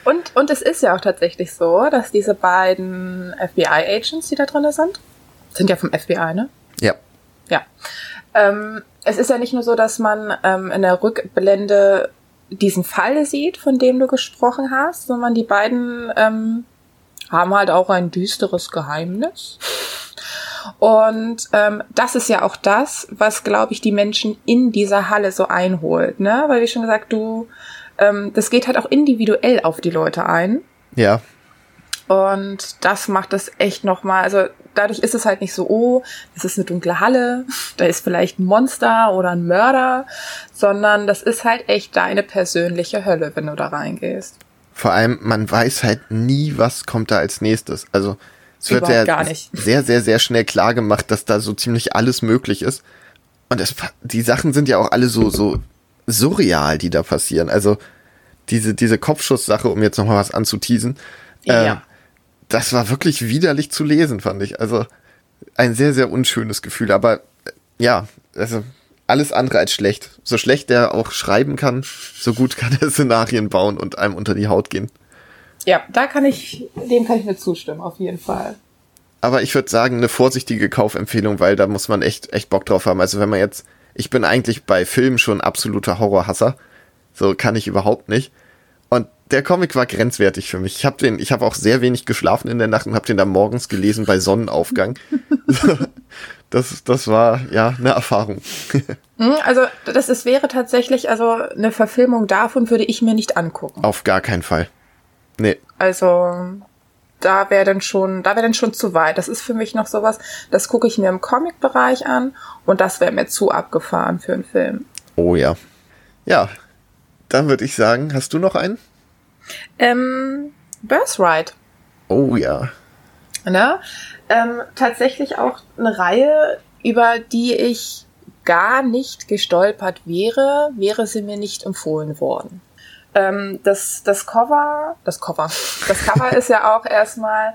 Und, und es ist ja auch tatsächlich so, dass diese beiden FBI-Agents, die da drin sind, sind ja vom FBI, ne? Ja. Ja. Ähm, es ist ja nicht nur so, dass man ähm, in der Rückblende diesen Fall sieht, von dem du gesprochen hast, sondern die beiden ähm, haben halt auch ein düsteres Geheimnis. Und ähm, das ist ja auch das, was, glaube ich, die Menschen in dieser Halle so einholt, ne? Weil wie schon gesagt, du, ähm, das geht halt auch individuell auf die Leute ein. Ja. Und das macht es echt nochmal, also dadurch ist es halt nicht so, oh, das ist eine dunkle Halle, da ist vielleicht ein Monster oder ein Mörder, sondern das ist halt echt deine persönliche Hölle, wenn du da reingehst. Vor allem, man weiß halt nie, was kommt da als nächstes. Also es wird ja sehr, sehr, sehr schnell klar gemacht, dass da so ziemlich alles möglich ist. Und es, die Sachen sind ja auch alle so, so surreal, die da passieren. Also diese, diese Kopfschusssache, um jetzt nochmal was anzuteasen, ja. äh, das war wirklich widerlich zu lesen, fand ich. Also ein sehr, sehr unschönes Gefühl. Aber äh, ja, also alles andere als schlecht. So schlecht er auch schreiben kann, so gut kann er Szenarien bauen und einem unter die Haut gehen. Ja, da kann ich, dem kann ich mir zustimmen, auf jeden Fall. Aber ich würde sagen, eine vorsichtige Kaufempfehlung, weil da muss man echt, echt Bock drauf haben. Also wenn man jetzt, ich bin eigentlich bei Filmen schon absoluter Horrorhasser. So kann ich überhaupt nicht. Und der Comic war grenzwertig für mich. Ich habe den, ich habe auch sehr wenig geschlafen in der Nacht und habe den dann morgens gelesen bei Sonnenaufgang. das, das war ja eine Erfahrung. Hm, also das ist, wäre tatsächlich, also eine Verfilmung davon würde ich mir nicht angucken. Auf gar keinen Fall. Nee. Also da wäre dann schon, da wäre dann schon zu weit. Das ist für mich noch sowas, das gucke ich mir im Comic-Bereich an und das wäre mir zu abgefahren für einen Film. Oh ja. Ja, dann würde ich sagen, hast du noch einen? Ähm, Birthright. Oh ja. Ne? Ähm, tatsächlich auch eine Reihe, über die ich gar nicht gestolpert wäre, wäre sie mir nicht empfohlen worden. Ähm, das, das Cover, das Cover, das Cover ist ja auch erstmal,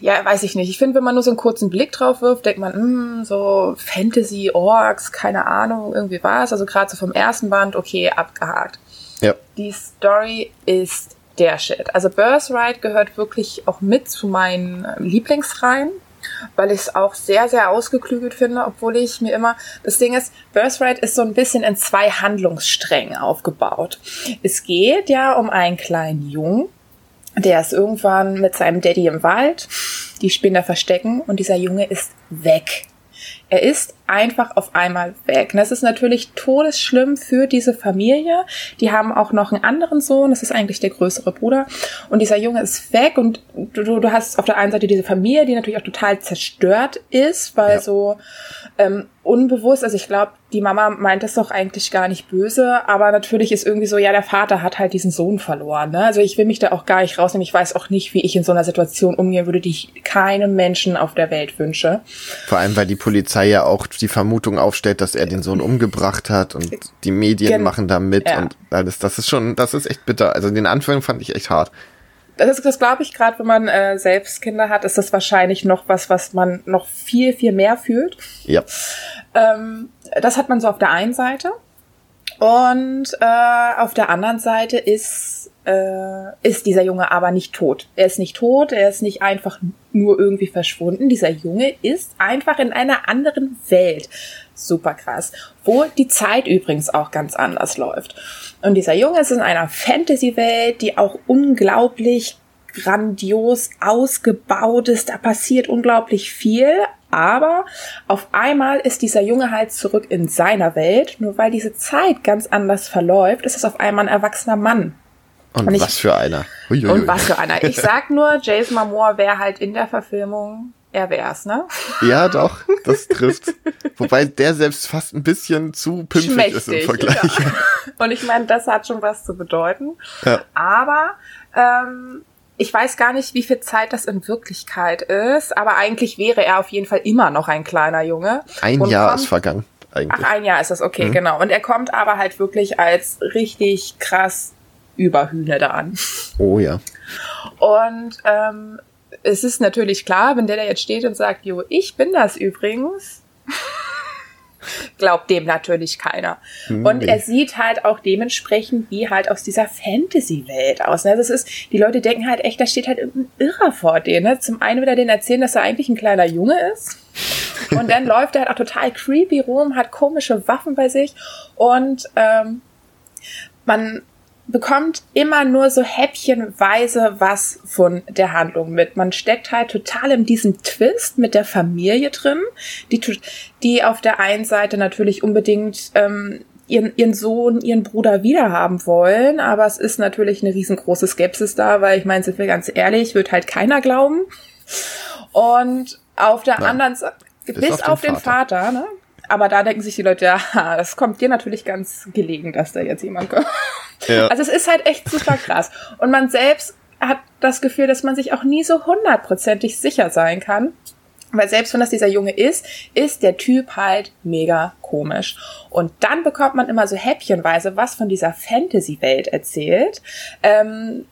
ja, weiß ich nicht. Ich finde, wenn man nur so einen kurzen Blick drauf wirft, denkt man, mh, so Fantasy, Orks, keine Ahnung, irgendwie war es. Also gerade so vom ersten Band, okay, abgehakt. Ja. Die Story ist der Shit. Also Birthright gehört wirklich auch mit zu meinen Lieblingsreihen, weil ich es auch sehr, sehr ausgeklügelt finde, obwohl ich mir immer, das Ding ist, Birthright ist so ein bisschen in zwei Handlungssträngen aufgebaut. Es geht ja um einen kleinen Jungen, der ist irgendwann mit seinem Daddy im Wald, die Spinner verstecken und dieser Junge ist weg. Er ist einfach auf einmal weg. Und das ist natürlich todesschlimm für diese Familie. Die haben auch noch einen anderen Sohn, das ist eigentlich der größere Bruder. Und dieser Junge ist weg und du, du hast auf der einen Seite diese Familie, die natürlich auch total zerstört ist, weil ja. so ähm, unbewusst, also ich glaube, die Mama meint das doch eigentlich gar nicht böse, aber natürlich ist irgendwie so, ja, der Vater hat halt diesen Sohn verloren. Ne? Also ich will mich da auch gar nicht rausnehmen. Ich weiß auch nicht, wie ich in so einer Situation umgehen würde, die ich keinem Menschen auf der Welt wünsche. Vor allem, weil die Polizei ja auch die Vermutung aufstellt, dass er den Sohn umgebracht hat und die Medien Gen machen da mit ja. und alles. Das ist schon, das ist echt bitter. Also den Anfang fand ich echt hart. Das ist, das glaube ich, gerade wenn man äh, selbst Kinder hat, ist das wahrscheinlich noch was, was man noch viel, viel mehr fühlt. Ja. Ähm, das hat man so auf der einen Seite. Und äh, auf der anderen Seite ist, äh, ist dieser Junge aber nicht tot. Er ist nicht tot, er ist nicht einfach nur irgendwie verschwunden. Dieser Junge ist einfach in einer anderen Welt. Super krass. Wo die Zeit übrigens auch ganz anders läuft. Und dieser Junge ist in einer Fantasy-Welt, die auch unglaublich grandios ausgebaut ist. Da passiert unglaublich viel, aber auf einmal ist dieser Junge halt zurück in seiner Welt. Nur weil diese Zeit ganz anders verläuft, ist es auf einmal ein erwachsener Mann. Und, und ich, was für einer. Uiuiui. Und was für einer. Ich sag nur, Jason Momoa wäre halt in der Verfilmung er wär's, ne? Ja, doch, das trifft. Wobei der selbst fast ein bisschen zu Schmächtig, ist im Vergleich. Ja. Und ich meine, das hat schon was zu bedeuten. Ja. Aber ähm, ich weiß gar nicht, wie viel Zeit das in Wirklichkeit ist, aber eigentlich wäre er auf jeden Fall immer noch ein kleiner Junge. Ein Jahr kommt, ist vergangen. Eigentlich. Ach, ein Jahr ist das, okay, mhm. genau. Und er kommt aber halt wirklich als richtig krass Überhühne da an. Oh ja. Und ähm, es ist natürlich klar, wenn der da jetzt steht und sagt, jo, ich bin das übrigens, glaubt dem natürlich keiner. Nee. Und er sieht halt auch dementsprechend wie halt aus dieser Fantasy-Welt aus. Ne? Das ist, die Leute denken halt echt, da steht halt irgendein Irrer vor denen. Ne? Zum einen will er denen erzählen, dass er eigentlich ein kleiner Junge ist. Und dann läuft er halt auch total creepy rum, hat komische Waffen bei sich und ähm, man bekommt immer nur so häppchenweise was von der Handlung mit. Man steckt halt total in diesem Twist mit der Familie drin, die, die auf der einen Seite natürlich unbedingt ähm, ihren, ihren Sohn, ihren Bruder wiederhaben wollen, aber es ist natürlich eine riesengroße Skepsis da, weil ich meine, sind wir ganz ehrlich, wird halt keiner glauben. Und auf der Nein. anderen Seite, bis, auf, auf den, Vater, Vater ne? Aber da denken sich die Leute, ja, das kommt dir natürlich ganz gelegen, dass da jetzt jemand kommt. Ja. Also es ist halt echt super krass. Und man selbst hat das Gefühl, dass man sich auch nie so hundertprozentig sicher sein kann. Weil selbst wenn das dieser Junge ist, ist der Typ halt mega komisch. Und dann bekommt man immer so häppchenweise was von dieser Fantasy-Welt erzählt. Ähm,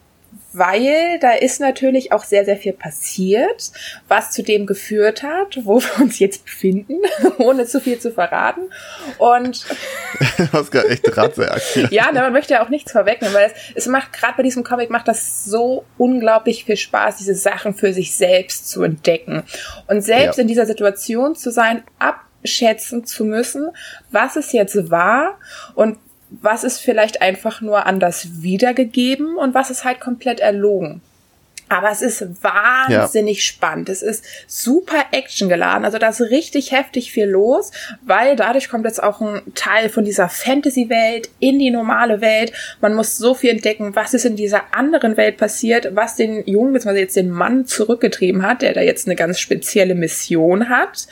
weil da ist natürlich auch sehr, sehr viel passiert, was zu dem geführt hat, wo wir uns jetzt befinden, ohne zu viel zu verraten. Und du hast gerade echt aktiv. ja, man möchte ja auch nichts vorwegnehmen, weil es, es macht gerade bei diesem Comic macht das so unglaublich viel Spaß, diese Sachen für sich selbst zu entdecken und selbst ja. in dieser Situation zu sein, abschätzen zu müssen, was es jetzt war und was ist vielleicht einfach nur anders wiedergegeben und was ist halt komplett erlogen. Aber es ist wahnsinnig ja. spannend. Es ist super actiongeladen. Also da ist richtig heftig viel los, weil dadurch kommt jetzt auch ein Teil von dieser Fantasy-Welt in die normale Welt. Man muss so viel entdecken, was ist in dieser anderen Welt passiert, was den Jungen, beziehungsweise jetzt den Mann zurückgetrieben hat, der da jetzt eine ganz spezielle Mission hat.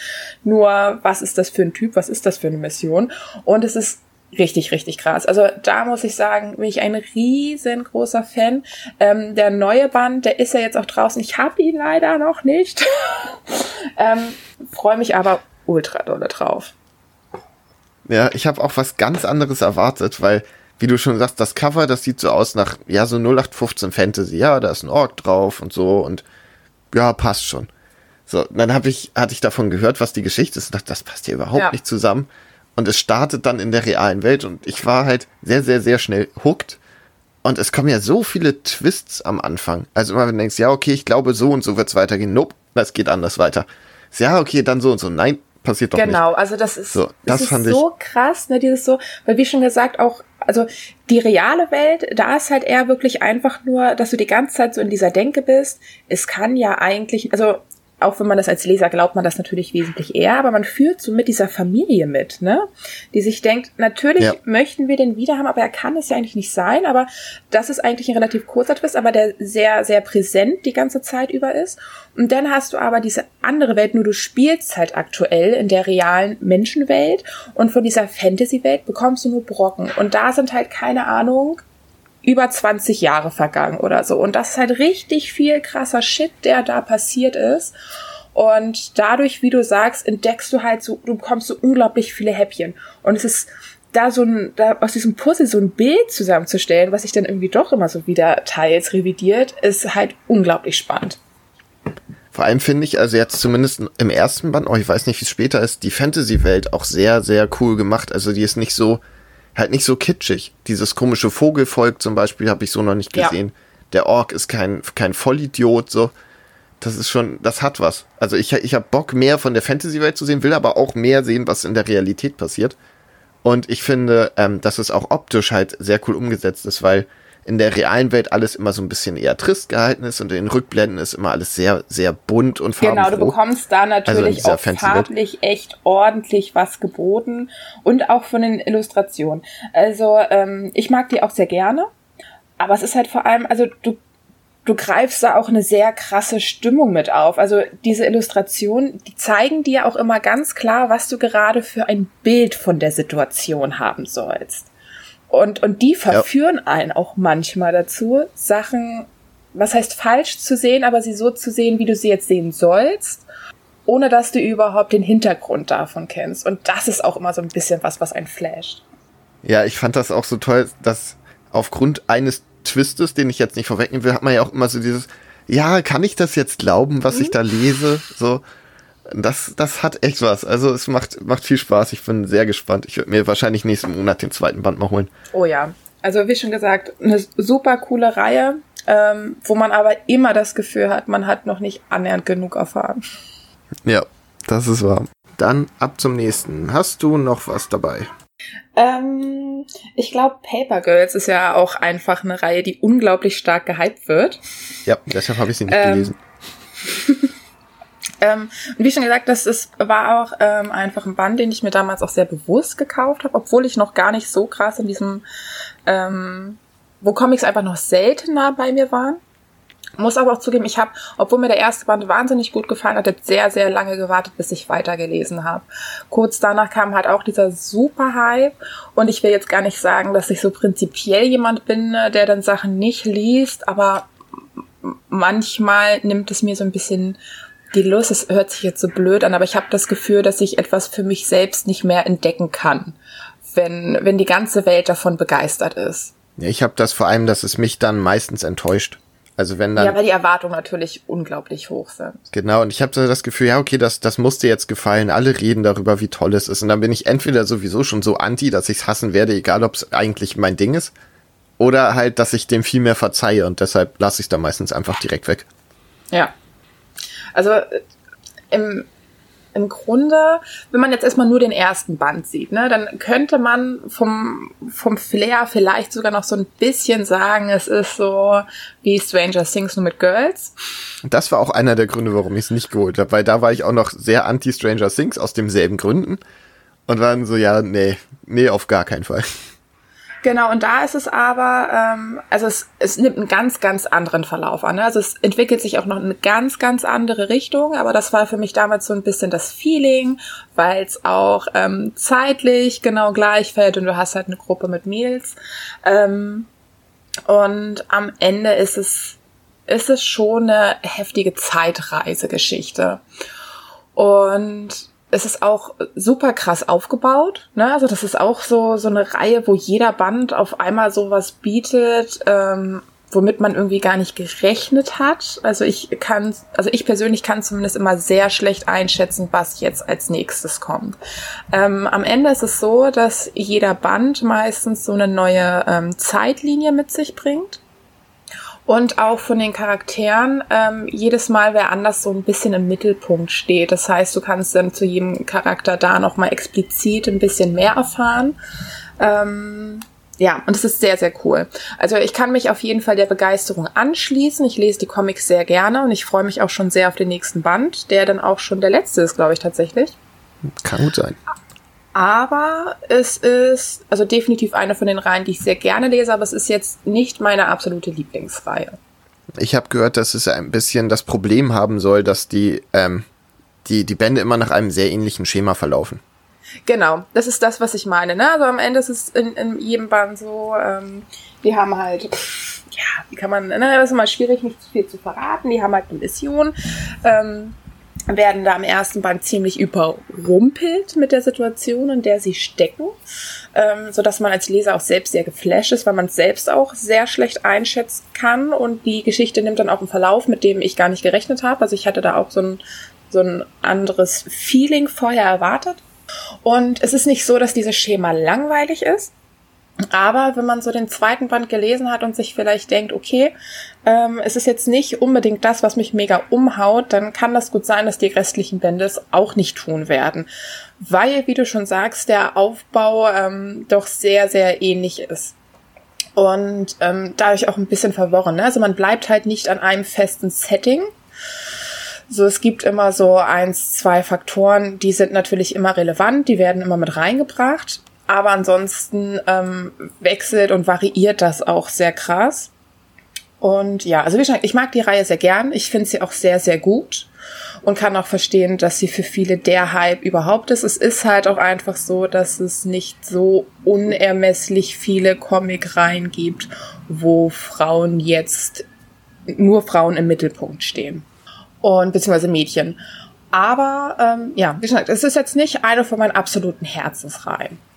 Nur, was ist das für ein Typ? Was ist das für eine Mission? Und es ist richtig, richtig krass. Also da muss ich sagen, bin ich ein riesengroßer Fan. Ähm, der neue Band, der ist ja jetzt auch draußen. Ich habe ihn leider noch nicht. ähm, Freue mich aber ultra dolle drauf. Ja, ich habe auch was ganz anderes erwartet, weil, wie du schon sagst, das Cover, das sieht so aus nach, ja, so 0815 Fantasy. Ja, da ist ein Ork drauf und so und ja, passt schon. So, dann habe ich, hatte ich davon gehört, was die Geschichte ist und dachte, das passt hier überhaupt ja. nicht zusammen. Und es startet dann in der realen Welt und ich war halt sehr, sehr, sehr schnell hooked. Und es kommen ja so viele Twists am Anfang. Also immer wenn du denkst, ja, okay, ich glaube, so und so wird's weitergehen. Nope, das geht anders weiter. Ja, okay, dann so und so. Nein, passiert doch genau, nicht. Genau, also das ist, so, das, das ist so krass, ne, dieses so, weil wie schon gesagt, auch, also die reale Welt, da ist halt eher wirklich einfach nur, dass du die ganze Zeit so in dieser Denke bist. Es kann ja eigentlich, also auch wenn man das als Leser glaubt, man das natürlich wesentlich eher, aber man führt so mit dieser Familie mit, ne? Die sich denkt, natürlich ja. möchten wir den wieder haben, aber er kann es ja eigentlich nicht sein, aber das ist eigentlich ein relativ kurzer Twist, aber der sehr, sehr präsent die ganze Zeit über ist. Und dann hast du aber diese andere Welt, nur du spielst halt aktuell in der realen Menschenwelt und von dieser Fantasy-Welt bekommst du nur Brocken. Und da sind halt keine Ahnung, über 20 Jahre vergangen oder so. Und das ist halt richtig viel krasser Shit, der da passiert ist. Und dadurch, wie du sagst, entdeckst du halt so, du bekommst so unglaublich viele Häppchen. Und es ist da so ein, da aus diesem Puzzle so ein Bild zusammenzustellen, was sich dann irgendwie doch immer so wieder teils revidiert, ist halt unglaublich spannend. Vor allem finde ich, also jetzt zumindest im ersten Band, oh, ich weiß nicht, wie es später ist, die Fantasy-Welt auch sehr, sehr cool gemacht. Also die ist nicht so, halt nicht so kitschig. Dieses komische Vogelvolk zum Beispiel habe ich so noch nicht gesehen. Ja. Der Ork ist kein, kein Vollidiot, so. Das ist schon, das hat was. Also ich, ich habe Bock, mehr von der Fantasy-Welt zu sehen, will aber auch mehr sehen, was in der Realität passiert. Und ich finde, ähm, dass es auch optisch halt sehr cool umgesetzt ist, weil in der realen Welt alles immer so ein bisschen eher trist gehalten ist und in den Rückblenden ist immer alles sehr, sehr bunt und farbenfroh. Genau, du bekommst da also natürlich also auch farblich echt ordentlich was geboten und auch von den Illustrationen. Also ähm, ich mag die auch sehr gerne, aber es ist halt vor allem, also du du greifst da auch eine sehr krasse Stimmung mit auf. Also diese Illustrationen, die zeigen dir auch immer ganz klar, was du gerade für ein Bild von der Situation haben sollst. Und, und die verführen ja. einen auch manchmal dazu, Sachen, was heißt falsch zu sehen, aber sie so zu sehen, wie du sie jetzt sehen sollst, ohne dass du überhaupt den Hintergrund davon kennst. Und das ist auch immer so ein bisschen was, was einen flasht. Ja, ich fand das auch so toll, dass aufgrund eines Twist ist, den ich jetzt nicht vorwegnehmen will, hat man ja auch immer so dieses, ja, kann ich das jetzt glauben, was mhm. ich da lese? So, das, das hat echt was. Also es macht, macht viel Spaß. Ich bin sehr gespannt. Ich würde mir wahrscheinlich nächsten Monat den zweiten Band mal holen. Oh ja. Also wie schon gesagt, eine super coole Reihe, ähm, wo man aber immer das Gefühl hat, man hat noch nicht annähernd genug erfahren. Ja, das ist wahr. Dann ab zum nächsten. Hast du noch was dabei? Ähm, ich glaube, Paper Girls ist ja auch einfach eine Reihe, die unglaublich stark gehypt wird. Ja, deshalb habe ich sie nicht ähm, gelesen. ähm, und wie schon gesagt, das ist, war auch ähm, einfach ein Band, den ich mir damals auch sehr bewusst gekauft habe, obwohl ich noch gar nicht so krass in diesem, ähm, wo Comics einfach noch seltener bei mir waren. Muss aber auch zugeben, ich habe, obwohl mir der erste Band wahnsinnig gut gefallen hat, jetzt sehr, sehr lange gewartet, bis ich weitergelesen habe. Kurz danach kam halt auch dieser super Hype und ich will jetzt gar nicht sagen, dass ich so prinzipiell jemand bin, ne, der dann Sachen nicht liest, aber manchmal nimmt es mir so ein bisschen die Lust, es hört sich jetzt so blöd an, aber ich habe das Gefühl, dass ich etwas für mich selbst nicht mehr entdecken kann, wenn, wenn die ganze Welt davon begeistert ist. Ich habe das vor allem, dass es mich dann meistens enttäuscht. Also wenn dann. Ja, weil die Erwartungen natürlich unglaublich hoch sind. Genau, und ich habe so das Gefühl, ja, okay, das, das muss dir jetzt gefallen. Alle reden darüber, wie toll es ist. Und dann bin ich entweder sowieso schon so anti, dass ich es hassen werde, egal ob es eigentlich mein Ding ist. Oder halt, dass ich dem viel mehr verzeihe und deshalb lasse ich es dann meistens einfach direkt weg. Ja. Also äh, im, im Grunde, wenn man jetzt erstmal nur den ersten Band sieht, ne, dann könnte man vom, vom Flair vielleicht sogar noch so ein bisschen sagen, es ist so wie Stranger Things nur mit Girls. Das war auch einer der Gründe, warum ich es nicht geholt habe, weil da war ich auch noch sehr anti-Stranger Things aus demselben Gründen. Und dann so, ja, nee, nee, auf gar keinen Fall. Genau, und da ist es aber, ähm, also es, es nimmt einen ganz, ganz anderen Verlauf an. Ne? Also es entwickelt sich auch noch in eine ganz, ganz andere Richtung, aber das war für mich damals so ein bisschen das Feeling, weil es auch ähm, zeitlich genau gleich fällt und du hast halt eine Gruppe mit Mädels. Ähm, und am Ende ist es, ist es schon eine heftige Zeitreisegeschichte. Und es ist auch super krass aufgebaut. Ne? Also das ist auch so so eine Reihe, wo jeder Band auf einmal sowas bietet, ähm, womit man irgendwie gar nicht gerechnet hat. Also ich kann, also ich persönlich kann zumindest immer sehr schlecht einschätzen, was jetzt als nächstes kommt. Ähm, am Ende ist es so, dass jeder Band meistens so eine neue ähm, Zeitlinie mit sich bringt und auch von den Charakteren ähm, jedes Mal wer anders so ein bisschen im Mittelpunkt steht. Das heißt, du kannst dann zu jedem Charakter da nochmal explizit ein bisschen mehr erfahren. Ähm, ja, und es ist sehr, sehr cool. Also ich kann mich auf jeden Fall der Begeisterung anschließen. Ich lese die Comics sehr gerne und ich freue mich auch schon sehr auf den nächsten Band, der dann auch schon der letzte ist, glaube ich, tatsächlich. Kann gut sein. Aber es ist also definitiv eine von den Reihen, die ich sehr gerne lese, aber es ist jetzt nicht meine absolute Lieblingsreihe. Ich habe gehört, dass es ein bisschen das Problem haben soll, dass die, ähm, die, die Bände immer nach einem sehr ähnlichen Schema verlaufen. Genau, das ist das, was ich meine. Ne? Also am Ende ist es in, in jedem Band so, ähm, die haben halt, ja, wie kann man, ne, das ist immer schwierig, nicht zu viel zu verraten, die haben halt eine Mission. Ähm, werden da im ersten Band ziemlich überrumpelt mit der Situation, in der sie stecken, ähm, so dass man als Leser auch selbst sehr geflasht ist, weil man es selbst auch sehr schlecht einschätzen kann und die Geschichte nimmt dann auch einen Verlauf, mit dem ich gar nicht gerechnet habe. Also ich hatte da auch so ein, so ein anderes Feeling vorher erwartet. Und es ist nicht so, dass dieses Schema langweilig ist. Aber wenn man so den zweiten Band gelesen hat und sich vielleicht denkt, okay, ähm, es ist jetzt nicht unbedingt das, was mich mega umhaut, dann kann das gut sein, dass die restlichen Bände es auch nicht tun werden. Weil, wie du schon sagst, der Aufbau ähm, doch sehr, sehr ähnlich ist. Und ähm, dadurch auch ein bisschen verworren. Ne? Also man bleibt halt nicht an einem festen Setting. So, es gibt immer so eins, zwei Faktoren, die sind natürlich immer relevant, die werden immer mit reingebracht aber ansonsten ähm, wechselt und variiert das auch sehr krass. Und ja, also wie gesagt, ich mag die Reihe sehr gern. Ich finde sie auch sehr, sehr gut und kann auch verstehen, dass sie für viele der Hype überhaupt ist. Es ist halt auch einfach so, dass es nicht so unermesslich viele Comic-Reihen gibt, wo Frauen jetzt nur Frauen im Mittelpunkt stehen. Und beziehungsweise Mädchen. Aber ähm, ja, wie gesagt, es ist jetzt nicht eine von meinen absoluten Herzensreihen.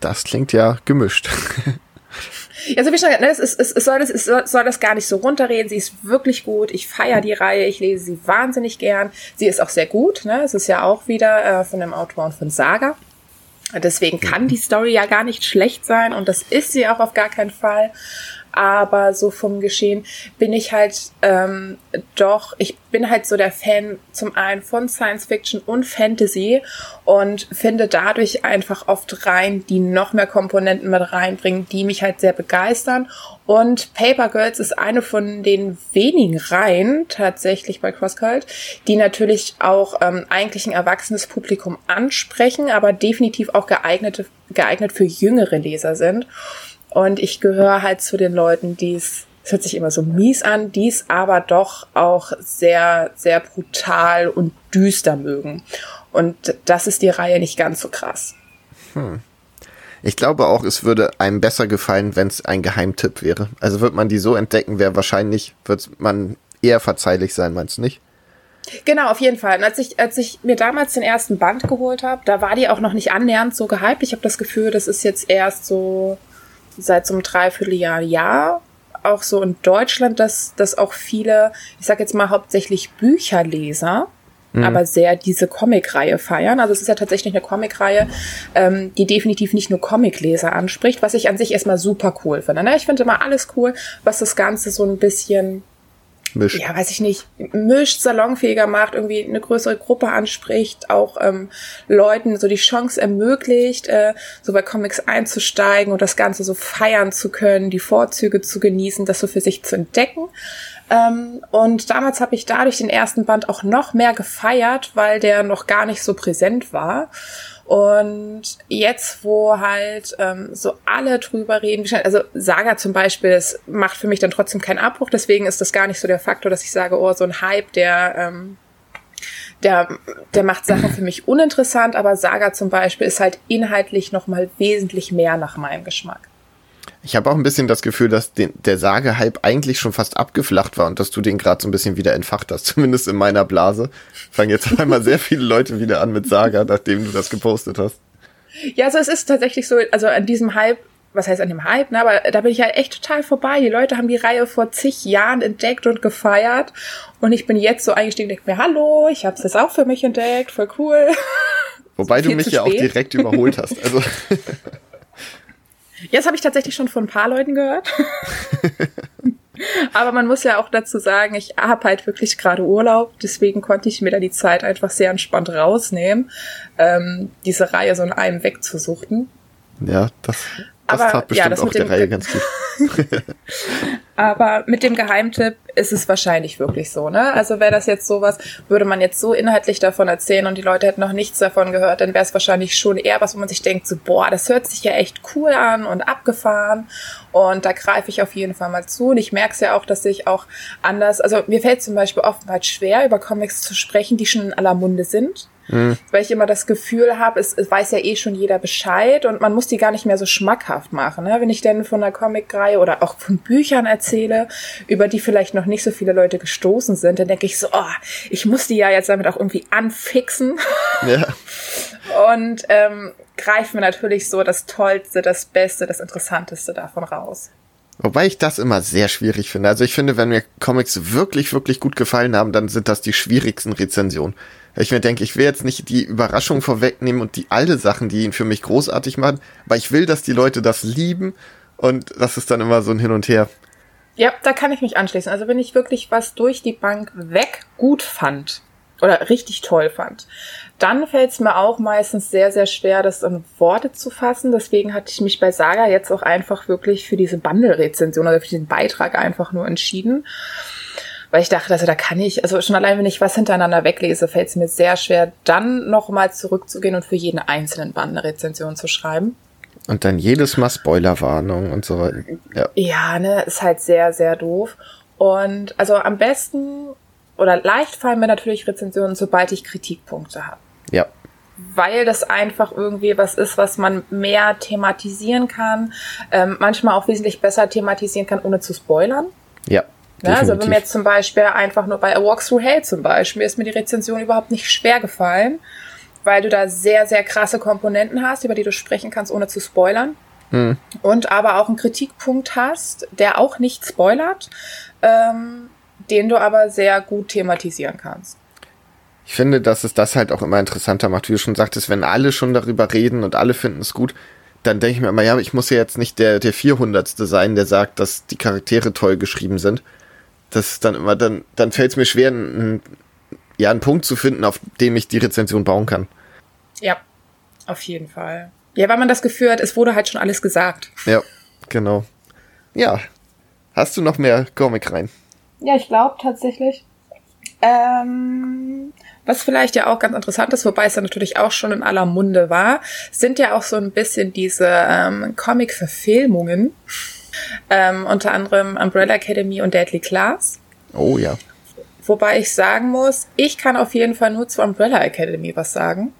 Das klingt ja gemischt. Also wie schon gesagt, ne, es, ist, es, es, soll das, es soll das gar nicht so runterreden. Sie ist wirklich gut. Ich feiere die Reihe. Ich lese sie wahnsinnig gern. Sie ist auch sehr gut. Ne? Es ist ja auch wieder äh, von dem Autoren von Saga. Deswegen kann die Story ja gar nicht schlecht sein und das ist sie auch auf gar keinen Fall aber so vom Geschehen bin ich halt ähm, doch, ich bin halt so der Fan zum einen von Science Fiction und Fantasy und finde dadurch einfach oft rein, die noch mehr Komponenten mit reinbringen, die mich halt sehr begeistern. Und Paper Girls ist eine von den wenigen Reihen tatsächlich bei CrossCult, die natürlich auch ähm, eigentlich ein erwachsenes Publikum ansprechen, aber definitiv auch geeignete, geeignet für jüngere Leser sind. Und ich gehöre halt zu den Leuten, die es, es hört sich immer so mies an, die es aber doch auch sehr, sehr brutal und düster mögen. Und das ist die Reihe nicht ganz so krass. Hm. Ich glaube auch, es würde einem besser gefallen, wenn es ein Geheimtipp wäre. Also wird man die so entdecken, wäre wahrscheinlich, wird man eher verzeihlich sein, meinst du nicht? Genau, auf jeden Fall. Und als ich, als ich mir damals den ersten Band geholt habe, da war die auch noch nicht annähernd so gehypt. Ich habe das Gefühl, das ist jetzt erst so seit so einem Dreivierteljahr Jahr auch so in Deutschland, dass, dass auch viele, ich sag jetzt mal hauptsächlich Bücherleser, mhm. aber sehr diese Comicreihe feiern. Also es ist ja tatsächlich eine Comicreihe, ähm, die definitiv nicht nur Comicleser anspricht, was ich an sich erstmal super cool finde. Ne? Ich finde immer alles cool, was das Ganze so ein bisschen mischt. Ja, weiß ich nicht, mischt, salonfähiger macht, irgendwie eine größere Gruppe anspricht, auch ähm, Leuten so die Chance ermöglicht, äh, so bei Comics einzusteigen und das Ganze so feiern zu können, die Vorzüge zu genießen, das so für sich zu entdecken. Ähm, und damals habe ich dadurch den ersten Band auch noch mehr gefeiert, weil der noch gar nicht so präsent war. Und jetzt, wo halt ähm, so alle drüber reden, also Saga zum Beispiel, das macht für mich dann trotzdem keinen Abbruch, deswegen ist das gar nicht so der Faktor, dass ich sage, oh, so ein Hype, der, ähm, der, der macht Sachen für mich uninteressant, aber Saga zum Beispiel ist halt inhaltlich nochmal wesentlich mehr nach meinem Geschmack. Ich habe auch ein bisschen das Gefühl, dass den, der Sage-Hype eigentlich schon fast abgeflacht war und dass du den gerade so ein bisschen wieder entfacht hast, zumindest in meiner Blase. Fangen jetzt einmal sehr viele Leute wieder an mit Saga, nachdem du das gepostet hast. Ja, also es ist tatsächlich so, also an diesem Hype, was heißt an dem Hype, ne, aber da bin ich ja halt echt total vorbei. Die Leute haben die Reihe vor zig Jahren entdeckt und gefeiert und ich bin jetzt so eingestiegen und denke mir, hallo, ich habe es jetzt auch für mich entdeckt, voll cool. Wobei du mich ja auch direkt überholt hast. Also Ja, das habe ich tatsächlich schon von ein paar Leuten gehört. Aber man muss ja auch dazu sagen, ich habe halt wirklich gerade Urlaub, deswegen konnte ich mir da die Zeit einfach sehr entspannt rausnehmen, ähm, diese Reihe so in einem wegzusuchten. Ja, das das aber, tat bestimmt ja, das auch der Reihe ganz gut. aber mit dem Geheimtipp ist es wahrscheinlich wirklich so, ne? Also wäre das jetzt sowas, würde man jetzt so inhaltlich davon erzählen und die Leute hätten noch nichts davon gehört, dann wäre es wahrscheinlich schon eher was, wo man sich denkt, so, boah, das hört sich ja echt cool an und abgefahren. Und da greife ich auf jeden Fall mal zu. Und ich merke es ja auch, dass ich auch anders, also mir fällt zum Beispiel oftmals schwer, über Comics zu sprechen, die schon in aller Munde sind. Mhm. Weil ich immer das Gefühl habe, es, es weiß ja eh schon jeder Bescheid und man muss die gar nicht mehr so schmackhaft machen. Ne? Wenn ich denn von einer Comicreihe oder auch von Büchern erzähle, über die vielleicht noch nicht so viele Leute gestoßen sind, dann denke ich so, oh, ich muss die ja jetzt damit auch irgendwie anfixen. Ja. und ähm, greife mir natürlich so das Tollste, das Beste, das Interessanteste davon raus. Wobei ich das immer sehr schwierig finde. Also ich finde, wenn mir Comics wirklich, wirklich gut gefallen haben, dann sind das die schwierigsten Rezensionen. Ich mir denke, ich will jetzt nicht die Überraschung vorwegnehmen und die alte Sachen, die ihn für mich großartig machen, aber ich will, dass die Leute das lieben und das ist dann immer so ein Hin und Her. Ja, da kann ich mich anschließen. Also wenn ich wirklich was durch die Bank weg gut fand oder richtig toll fand, dann fällt es mir auch meistens sehr, sehr schwer, das in Worte zu fassen. Deswegen hatte ich mich bei Saga jetzt auch einfach wirklich für diese Bundle-Rezension oder für diesen Beitrag einfach nur entschieden weil ich dachte, also da kann ich, also schon allein wenn ich was hintereinander weglese, fällt es mir sehr schwer, dann nochmal zurückzugehen und für jeden einzelnen Band eine Rezension zu schreiben. Und dann jedes Mal Spoilerwarnung und so weiter. Ja. ja, ne, ist halt sehr, sehr doof. Und also am besten oder leicht fallen mir natürlich Rezensionen, sobald ich Kritikpunkte habe. Ja. Weil das einfach irgendwie was ist, was man mehr thematisieren kann, ähm, manchmal auch wesentlich besser thematisieren kann, ohne zu spoilern. Ja. Ja, also wenn mir jetzt zum Beispiel einfach nur bei A Walk Through Hell zum Beispiel ist mir die Rezension überhaupt nicht schwer gefallen, weil du da sehr, sehr krasse Komponenten hast, über die du sprechen kannst, ohne zu spoilern. hm. und aber auch einen Kritikpunkt hast, der auch nicht spoilert, ähm, den du aber sehr gut thematisieren kannst. Ich finde, dass es das halt auch immer interessanter macht, wie du schon sagtest, wenn alle schon darüber reden und alle finden es gut, dann denke ich mir immer, ja, ich muss ja jetzt nicht der, der 400. sein, der sagt, dass die Charaktere toll geschrieben sind. Das ist dann immer, dann, dann fällt es mir schwer, einen, ja, einen Punkt zu finden, auf dem ich die Rezension bauen kann. Ja, auf jeden Fall. Ja, weil man das Gefühl hat, es wurde halt schon alles gesagt. Ja, genau. Ja. Hast du noch mehr Comic rein? Ja, ich glaube tatsächlich. Ähm, was vielleicht ja auch ganz interessant ist, wobei es ja natürlich auch schon in aller Munde war, sind ja auch so ein bisschen diese ähm, Comic-Verfilmungen. Ähm, unter anderem Umbrella Academy und Deadly Class. Oh ja. Wobei ich sagen muss, ich kann auf jeden Fall nur zu Umbrella Academy was sagen.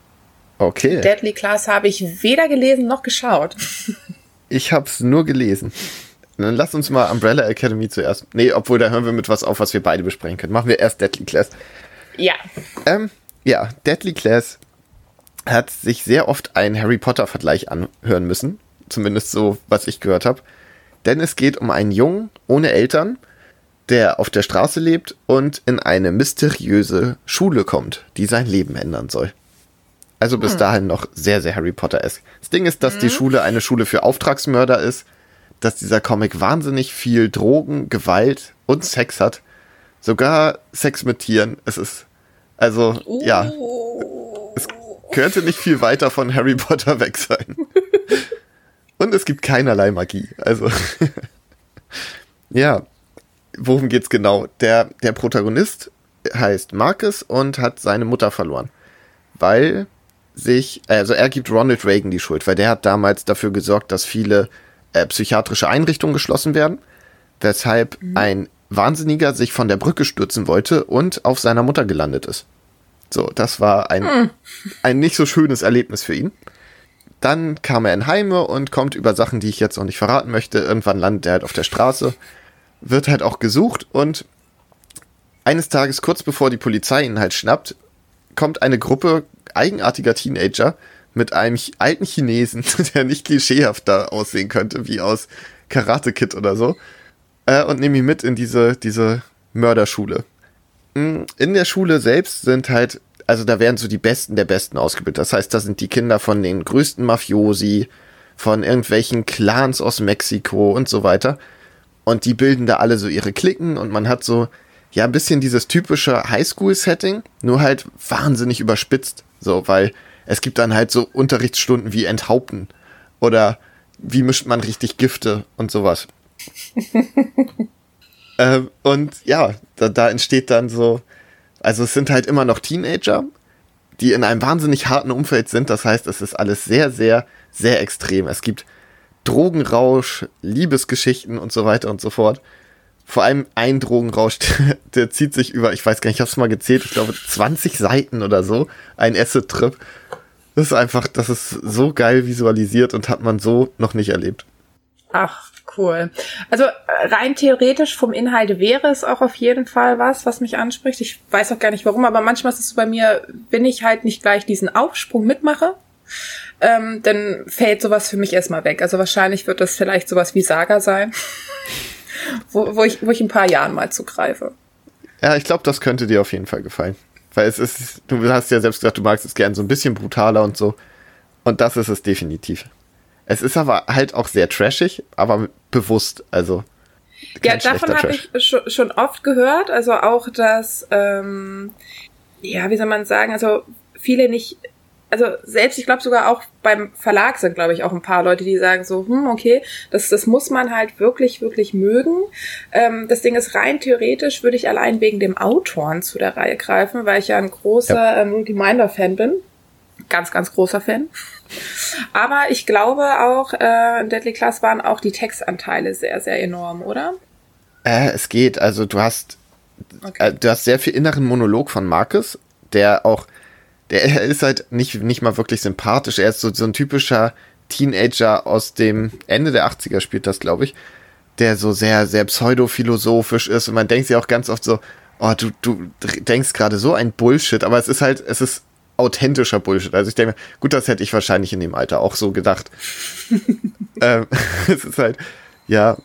Okay. Deadly Class habe ich weder gelesen noch geschaut. Ich habe es nur gelesen. Dann lass uns mal Umbrella Academy zuerst. Nee, obwohl da hören wir mit was auf, was wir beide besprechen können. Machen wir erst Deadly Class. Ja. Ähm, ja, Deadly Class hat sich sehr oft einen Harry Potter-Vergleich anhören müssen. Zumindest so, was ich gehört habe. Denn es geht um einen Jungen ohne Eltern, der auf der Straße lebt und in eine mysteriöse Schule kommt, die sein Leben ändern soll. Also bis hm. dahin noch sehr, sehr Harry Potter-esque. Das Ding ist, dass hm. die Schule eine Schule für Auftragsmörder ist, dass dieser Comic wahnsinnig viel Drogen, Gewalt und Sex hat. Sogar Sex mit Tieren. Es ist, also, uh. ja. Es könnte nicht viel weiter von Harry Potter weg sein. und es gibt keinerlei Magie. Also, ja. Worum geht's genau? Der, der Protagonist heißt Marcus und hat seine Mutter verloren. Weil sich, also er gibt Ronald Reagan die Schuld, weil der hat damals dafür gesorgt, dass viele äh, psychiatrische Einrichtungen geschlossen werden, weshalb mhm. ein Wahnsinniger sich von der Brücke stürzen wollte und auf seiner Mutter gelandet ist. So, das war ein, mhm. ein nicht so schönes Erlebnis für ihn. Dann kam er in Heime und kommt über Sachen, die ich jetzt noch nicht verraten möchte. Irgendwann landet er halt auf der Straße, wird halt auch gesucht und eines Tages, kurz bevor die Polizei ihn halt schnappt, kommt eine Gruppe eigenartiger Teenager mit einem alten Chinesen, der nicht klischeehafter aussehen könnte, wie aus Karate Kid oder so, äh, und nehme ihn mit in diese, diese Mörderschule. Hm, in der Schule selbst sind halt, also da werden so die Besten der Besten ausgebildet. Das heißt, da sind die Kinder von den größten Mafiosi, von irgendwelchen Clans aus Mexiko und so weiter. Und die bilden da alle so ihre Klicken und man hat so, ja, ein bisschen dieses typische Highschool-Setting, nur halt wahnsinnig überspitzt. So, weil es gibt dann halt so Unterrichtsstunden wie Enthaupten oder wie mischt man richtig Gifte und sowas. ähm, und ja, da, da entsteht dann so, also es sind halt immer noch Teenager, die in einem wahnsinnig harten Umfeld sind. Das heißt, es ist alles sehr, sehr, sehr extrem. Es gibt Drogenrausch, Liebesgeschichten und so weiter und so fort. Vor allem ein Drogenrausch, der, der zieht sich über, ich weiß gar nicht, ich habe es mal gezählt, ich glaube 20 Seiten oder so, ein Acid-Trip. Das ist einfach, das ist so geil visualisiert und hat man so noch nicht erlebt. Ach, cool. Also rein theoretisch vom Inhalt wäre es auch auf jeden Fall was, was mich anspricht. Ich weiß auch gar nicht warum, aber manchmal ist es so bei mir, wenn ich halt nicht gleich diesen Aufsprung mitmache, ähm, dann fällt sowas für mich erstmal weg. Also wahrscheinlich wird das vielleicht sowas wie Saga sein, wo, wo, ich, wo ich ein paar Jahren mal zugreife. Ja, ich glaube, das könnte dir auf jeden Fall gefallen. Weil es ist, du hast ja selbst gesagt, du magst es gern so ein bisschen brutaler und so. Und das ist es definitiv. Es ist aber halt auch sehr trashig, aber bewusst, also. Ja, davon habe ich schon oft gehört, also auch, dass, ähm, ja, wie soll man sagen, also viele nicht also selbst, ich glaube sogar auch beim Verlag sind, glaube ich, auch ein paar Leute, die sagen so, hm, okay, das, das muss man halt wirklich, wirklich mögen. Ähm, das Ding ist rein theoretisch, würde ich allein wegen dem Autoren zu der Reihe greifen, weil ich ja ein großer ja. ähm, Reminder-Fan bin. Ganz, ganz großer Fan. Aber ich glaube auch, äh, in Deadly Class waren auch die Textanteile sehr, sehr enorm, oder? Äh, es geht. Also du hast, okay. äh, du hast sehr viel inneren Monolog von Marcus, der auch der ist halt nicht, nicht mal wirklich sympathisch. Er ist so, so ein typischer Teenager aus dem Ende der 80er spielt das, glaube ich, der so sehr, sehr pseudophilosophisch ist und man denkt sich auch ganz oft so, oh, du, du denkst gerade so ein Bullshit, aber es ist halt, es ist authentischer Bullshit. Also ich denke, gut, das hätte ich wahrscheinlich in dem Alter auch so gedacht. ähm, es ist halt, ja,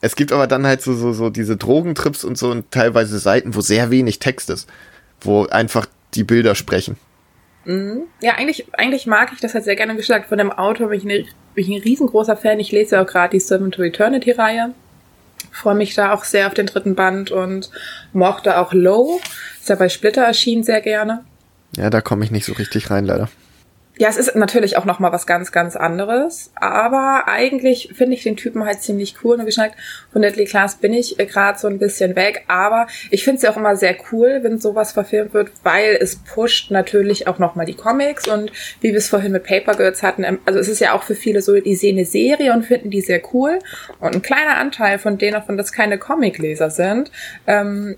es gibt aber dann halt so, so, so diese Drogentrips und so und teilweise Seiten, wo sehr wenig Text ist, wo einfach die Bilder sprechen. Mhm. Ja, eigentlich, eigentlich mag ich das halt sehr gerne. Gesagt, von dem Autor bin ich, eine, bin ich ein riesengroßer Fan. Ich lese ja auch gerade die Seven to Eternity Reihe. Freue mich da auch sehr auf den dritten Band und mochte auch Low. Ist ja bei Splitter erschienen sehr gerne. Ja, da komme ich nicht so richtig rein, leider. Ja, es ist natürlich auch nochmal was ganz, ganz anderes. Aber eigentlich finde ich den Typen halt ziemlich cool. Und wie gesagt, von Deadly Class bin ich äh, gerade so ein bisschen weg. Aber ich finde es ja auch immer sehr cool, wenn sowas verfilmt wird, weil es pusht natürlich auch nochmal die Comics. Und wie wir es vorhin mit Paper Girls hatten, ähm, also es ist ja auch für viele so, die sehen eine Serie und finden die sehr cool. Und ein kleiner Anteil von denen, auch wenn das keine Comicleser sind, ähm,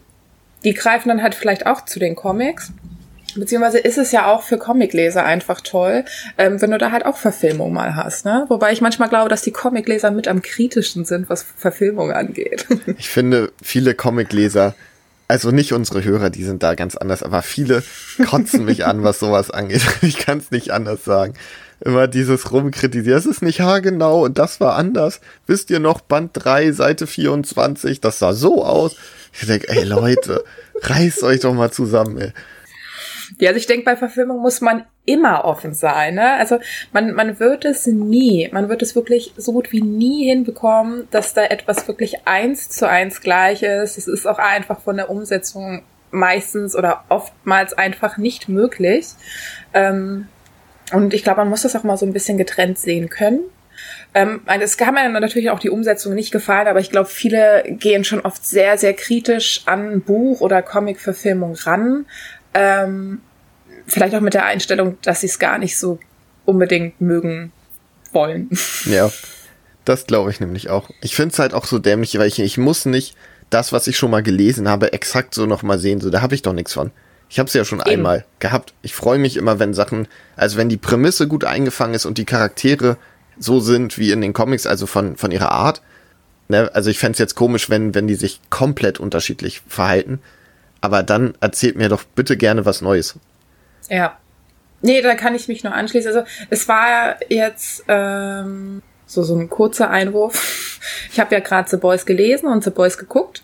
die greifen dann halt vielleicht auch zu den Comics. Beziehungsweise ist es ja auch für Comicleser einfach toll, ähm, wenn du da halt auch Verfilmung mal hast. Ne? Wobei ich manchmal glaube, dass die Comicleser mit am kritischsten sind, was Verfilmung angeht. Ich finde, viele Comicleser, also nicht unsere Hörer, die sind da ganz anders, aber viele kotzen mich an, was sowas angeht. Ich kann es nicht anders sagen. Immer dieses rumkritisieren, das ist nicht haargenau und das war anders. Wisst ihr noch, Band 3, Seite 24, das sah so aus. Ich denke, ey Leute, reißt euch doch mal zusammen, ey. Ja, also ich denke, bei Verfilmung muss man immer offen sein. Ne? Also man, man wird es nie, man wird es wirklich so gut wie nie hinbekommen, dass da etwas wirklich eins zu eins gleich ist. Es ist auch einfach von der Umsetzung meistens oder oftmals einfach nicht möglich. Ähm, und ich glaube, man muss das auch mal so ein bisschen getrennt sehen können. Ähm, es kann mir natürlich auch die Umsetzung nicht gefallen, aber ich glaube, viele gehen schon oft sehr, sehr kritisch an Buch- oder Comic-Verfilmung ran. Ähm, vielleicht auch mit der Einstellung, dass sie es gar nicht so unbedingt mögen wollen. Ja, das glaube ich nämlich auch. Ich finde es halt auch so dämlich, weil ich, ich muss nicht das, was ich schon mal gelesen habe, exakt so nochmal sehen. So, da habe ich doch nichts von. Ich habe es ja schon Eben. einmal gehabt. Ich freue mich immer, wenn Sachen, also wenn die Prämisse gut eingefangen ist und die Charaktere so sind wie in den Comics, also von, von ihrer Art. Ne? Also ich fände es jetzt komisch, wenn, wenn die sich komplett unterschiedlich verhalten. Aber dann erzählt mir doch bitte gerne was Neues. Ja. Nee, da kann ich mich nur anschließen. Also es war jetzt ähm, so, so ein kurzer Einwurf. Ich habe ja gerade The Boys gelesen und The Boys geguckt.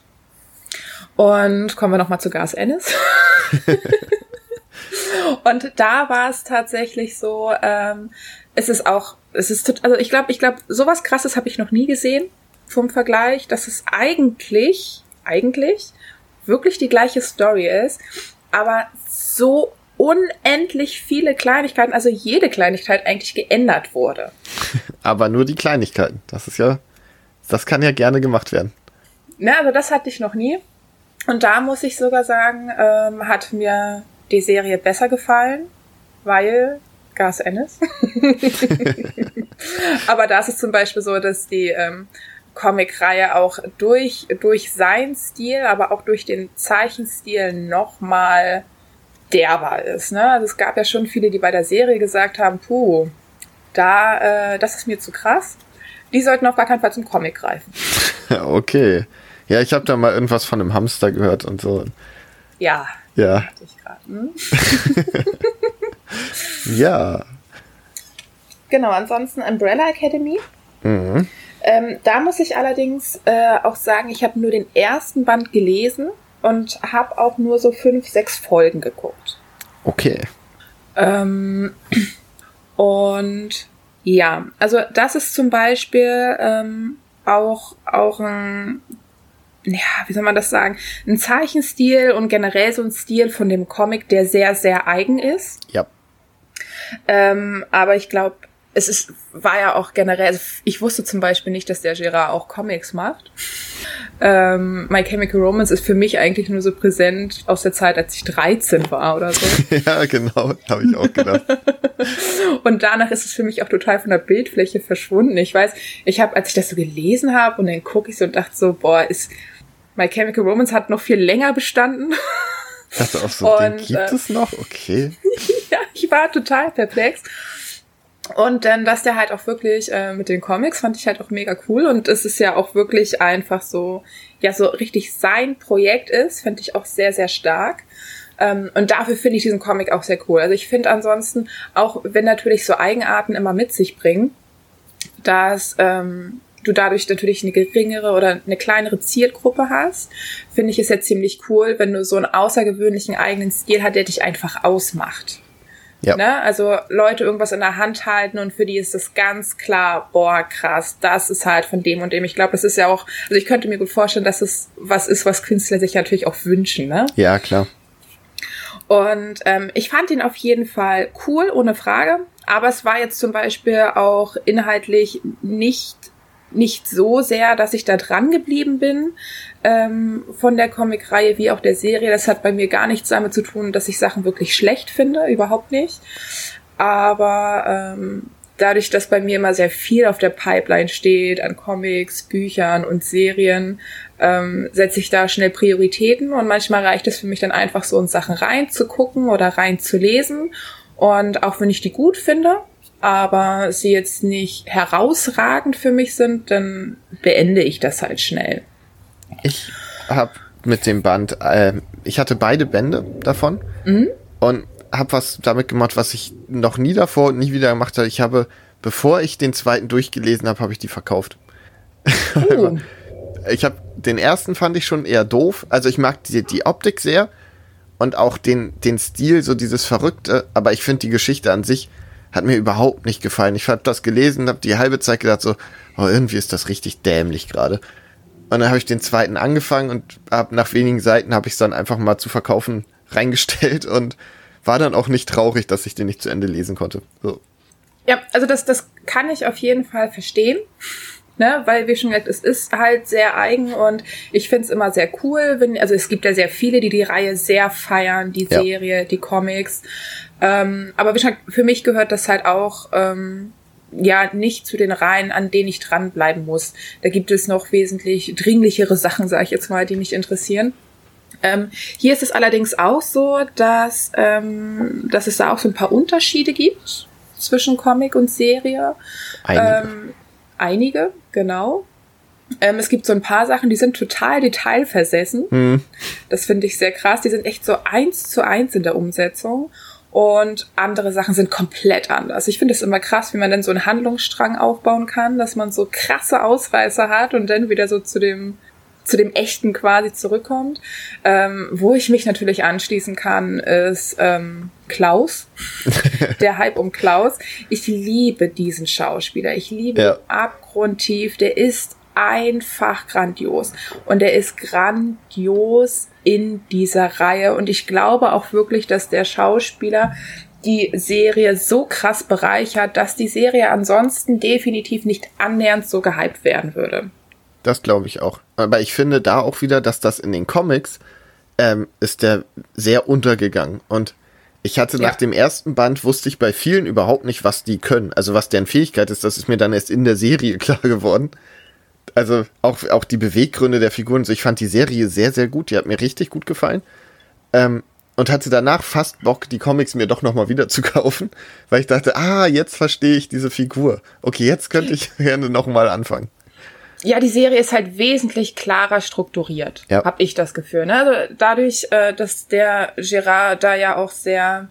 Und kommen wir nochmal zu Gas Ennis. und da war es tatsächlich so, ähm, es ist auch, es ist, also ich glaube, ich glaube, sowas krasses habe ich noch nie gesehen vom Vergleich, dass es eigentlich, eigentlich wirklich die gleiche Story ist, aber so unendlich viele Kleinigkeiten, also jede Kleinigkeit eigentlich geändert wurde. Aber nur die Kleinigkeiten. Das ist ja, das kann ja gerne gemacht werden. Na, also das hatte ich noch nie. Und da muss ich sogar sagen, ähm, hat mir die Serie besser gefallen, weil Gas Ennis. Aber da ist es zum Beispiel so, dass die ähm, Comic-Reihe auch durch, durch seinen Stil, aber auch durch den Zeichenstil nochmal derber ist. Ne? Also es gab ja schon viele, die bei der Serie gesagt haben, puh, da, äh, das ist mir zu krass. Die sollten auf gar keinen Fall zum Comic greifen. okay. Ja, ich habe da mal irgendwas von einem Hamster gehört und so. Ja. Ja. Hm? ja. Genau, ansonsten Umbrella Academy. Mhm. Ähm, da muss ich allerdings äh, auch sagen, ich habe nur den ersten Band gelesen und habe auch nur so fünf, sechs Folgen geguckt. Okay. Ähm, und ja, also das ist zum Beispiel ähm, auch, auch ein, ja, wie soll man das sagen, ein Zeichenstil und generell so ein Stil von dem Comic, der sehr, sehr eigen ist. Ja. Ähm, aber ich glaube, es ist, war ja auch generell, also ich wusste zum Beispiel nicht, dass der Gerard auch Comics macht. Ähm, My Chemical Romance ist für mich eigentlich nur so präsent aus der Zeit, als ich 13 war oder so. ja, genau, habe ich auch gedacht. und danach ist es für mich auch total von der Bildfläche verschwunden. Ich weiß, ich habe, als ich das so gelesen habe und dann gucke ich so und dachte so, boah, ist My Chemical Romance hat noch viel länger bestanden. Ich dachte auch so, und, den gibt äh, es noch? Okay. ja, ich war total perplex. Und dann, dass der halt auch wirklich äh, mit den Comics fand ich halt auch mega cool. Und es ist ja auch wirklich einfach so, ja, so richtig sein Projekt ist, fand ich auch sehr, sehr stark. Ähm, und dafür finde ich diesen Comic auch sehr cool. Also ich finde ansonsten, auch wenn natürlich so Eigenarten immer mit sich bringen, dass ähm, du dadurch natürlich eine geringere oder eine kleinere Zielgruppe hast, finde ich es ja ziemlich cool, wenn du so einen außergewöhnlichen eigenen Stil hast, der dich einfach ausmacht. Ja. Ne? Also Leute irgendwas in der Hand halten und für die ist das ganz klar, boah, krass, das ist halt von dem und dem. Ich glaube, das ist ja auch, also ich könnte mir gut vorstellen, dass es was ist, was Künstler sich natürlich auch wünschen, ne? Ja, klar. Und ähm, ich fand ihn auf jeden Fall cool, ohne Frage. Aber es war jetzt zum Beispiel auch inhaltlich nicht nicht so sehr, dass ich da dran geblieben bin ähm, von der Comicreihe wie auch der Serie. Das hat bei mir gar nichts damit zu tun, dass ich Sachen wirklich schlecht finde, überhaupt nicht. Aber ähm, dadurch, dass bei mir immer sehr viel auf der Pipeline steht an Comics, Büchern und Serien, ähm, setze ich da schnell Prioritäten und manchmal reicht es für mich dann einfach so in Sachen reinzugucken oder reinzulesen. Und auch wenn ich die gut finde, aber sie jetzt nicht herausragend für mich sind, dann beende ich das halt schnell. Ich habe mit dem Band, äh, ich hatte beide Bände davon mhm. und habe was damit gemacht, was ich noch nie davor und nie wieder gemacht habe. Ich habe, bevor ich den zweiten durchgelesen habe, habe ich die verkauft. Uh. ich habe den ersten fand ich schon eher doof. Also ich mag die, die Optik sehr und auch den, den Stil, so dieses Verrückte, aber ich finde die Geschichte an sich hat mir überhaupt nicht gefallen. Ich habe das gelesen, habe die halbe Zeit gedacht so, oh, irgendwie ist das richtig dämlich gerade. Und dann habe ich den zweiten angefangen und hab, nach wenigen Seiten habe ich es dann einfach mal zu verkaufen reingestellt und war dann auch nicht traurig, dass ich den nicht zu Ende lesen konnte. So. Ja, also das, das kann ich auf jeden Fall verstehen. Ne, weil wie schon gesagt, es ist halt sehr eigen und ich find's immer sehr cool, wenn, also es gibt ja sehr viele, die die Reihe sehr feiern, die Serie, ja. die Comics. Ähm, aber wie schon, für mich gehört das halt auch ähm, ja nicht zu den Reihen, an denen ich dranbleiben muss. Da gibt es noch wesentlich dringlichere Sachen, sage ich jetzt mal, die mich interessieren. Ähm, hier ist es allerdings auch so, dass, ähm, dass es da auch so ein paar Unterschiede gibt zwischen Comic und Serie. Einige. Ähm, einige, genau. Ähm, es gibt so ein paar Sachen, die sind total detailversessen. Mhm. Das finde ich sehr krass. Die sind echt so eins zu eins in der Umsetzung und andere Sachen sind komplett anders. Ich finde es immer krass, wie man dann so einen Handlungsstrang aufbauen kann, dass man so krasse Ausreißer hat und dann wieder so zu dem zu dem echten quasi zurückkommt. Ähm, wo ich mich natürlich anschließen kann, ist ähm, Klaus, der Hype um Klaus. Ich liebe diesen Schauspieler. Ich liebe ja. abgrundtief. Der ist einfach grandios. Und er ist grandios in dieser Reihe. Und ich glaube auch wirklich, dass der Schauspieler die Serie so krass bereichert, dass die Serie ansonsten definitiv nicht annähernd so gehypt werden würde. Das glaube ich auch. Aber ich finde da auch wieder, dass das in den Comics ähm, ist der sehr untergegangen. Und ich hatte ja. nach dem ersten Band wusste ich bei vielen überhaupt nicht, was die können. Also was deren Fähigkeit ist, das ist mir dann erst in der Serie klar geworden also auch, auch die Beweggründe der Figuren. So, ich fand die Serie sehr, sehr gut. Die hat mir richtig gut gefallen. Ähm, und hatte danach fast Bock, die Comics mir doch nochmal wieder zu kaufen, weil ich dachte, ah, jetzt verstehe ich diese Figur. Okay, jetzt könnte ich gerne nochmal anfangen. Ja, die Serie ist halt wesentlich klarer strukturiert, ja. habe ich das Gefühl. Ne? Also dadurch, äh, dass der Gerard da ja auch sehr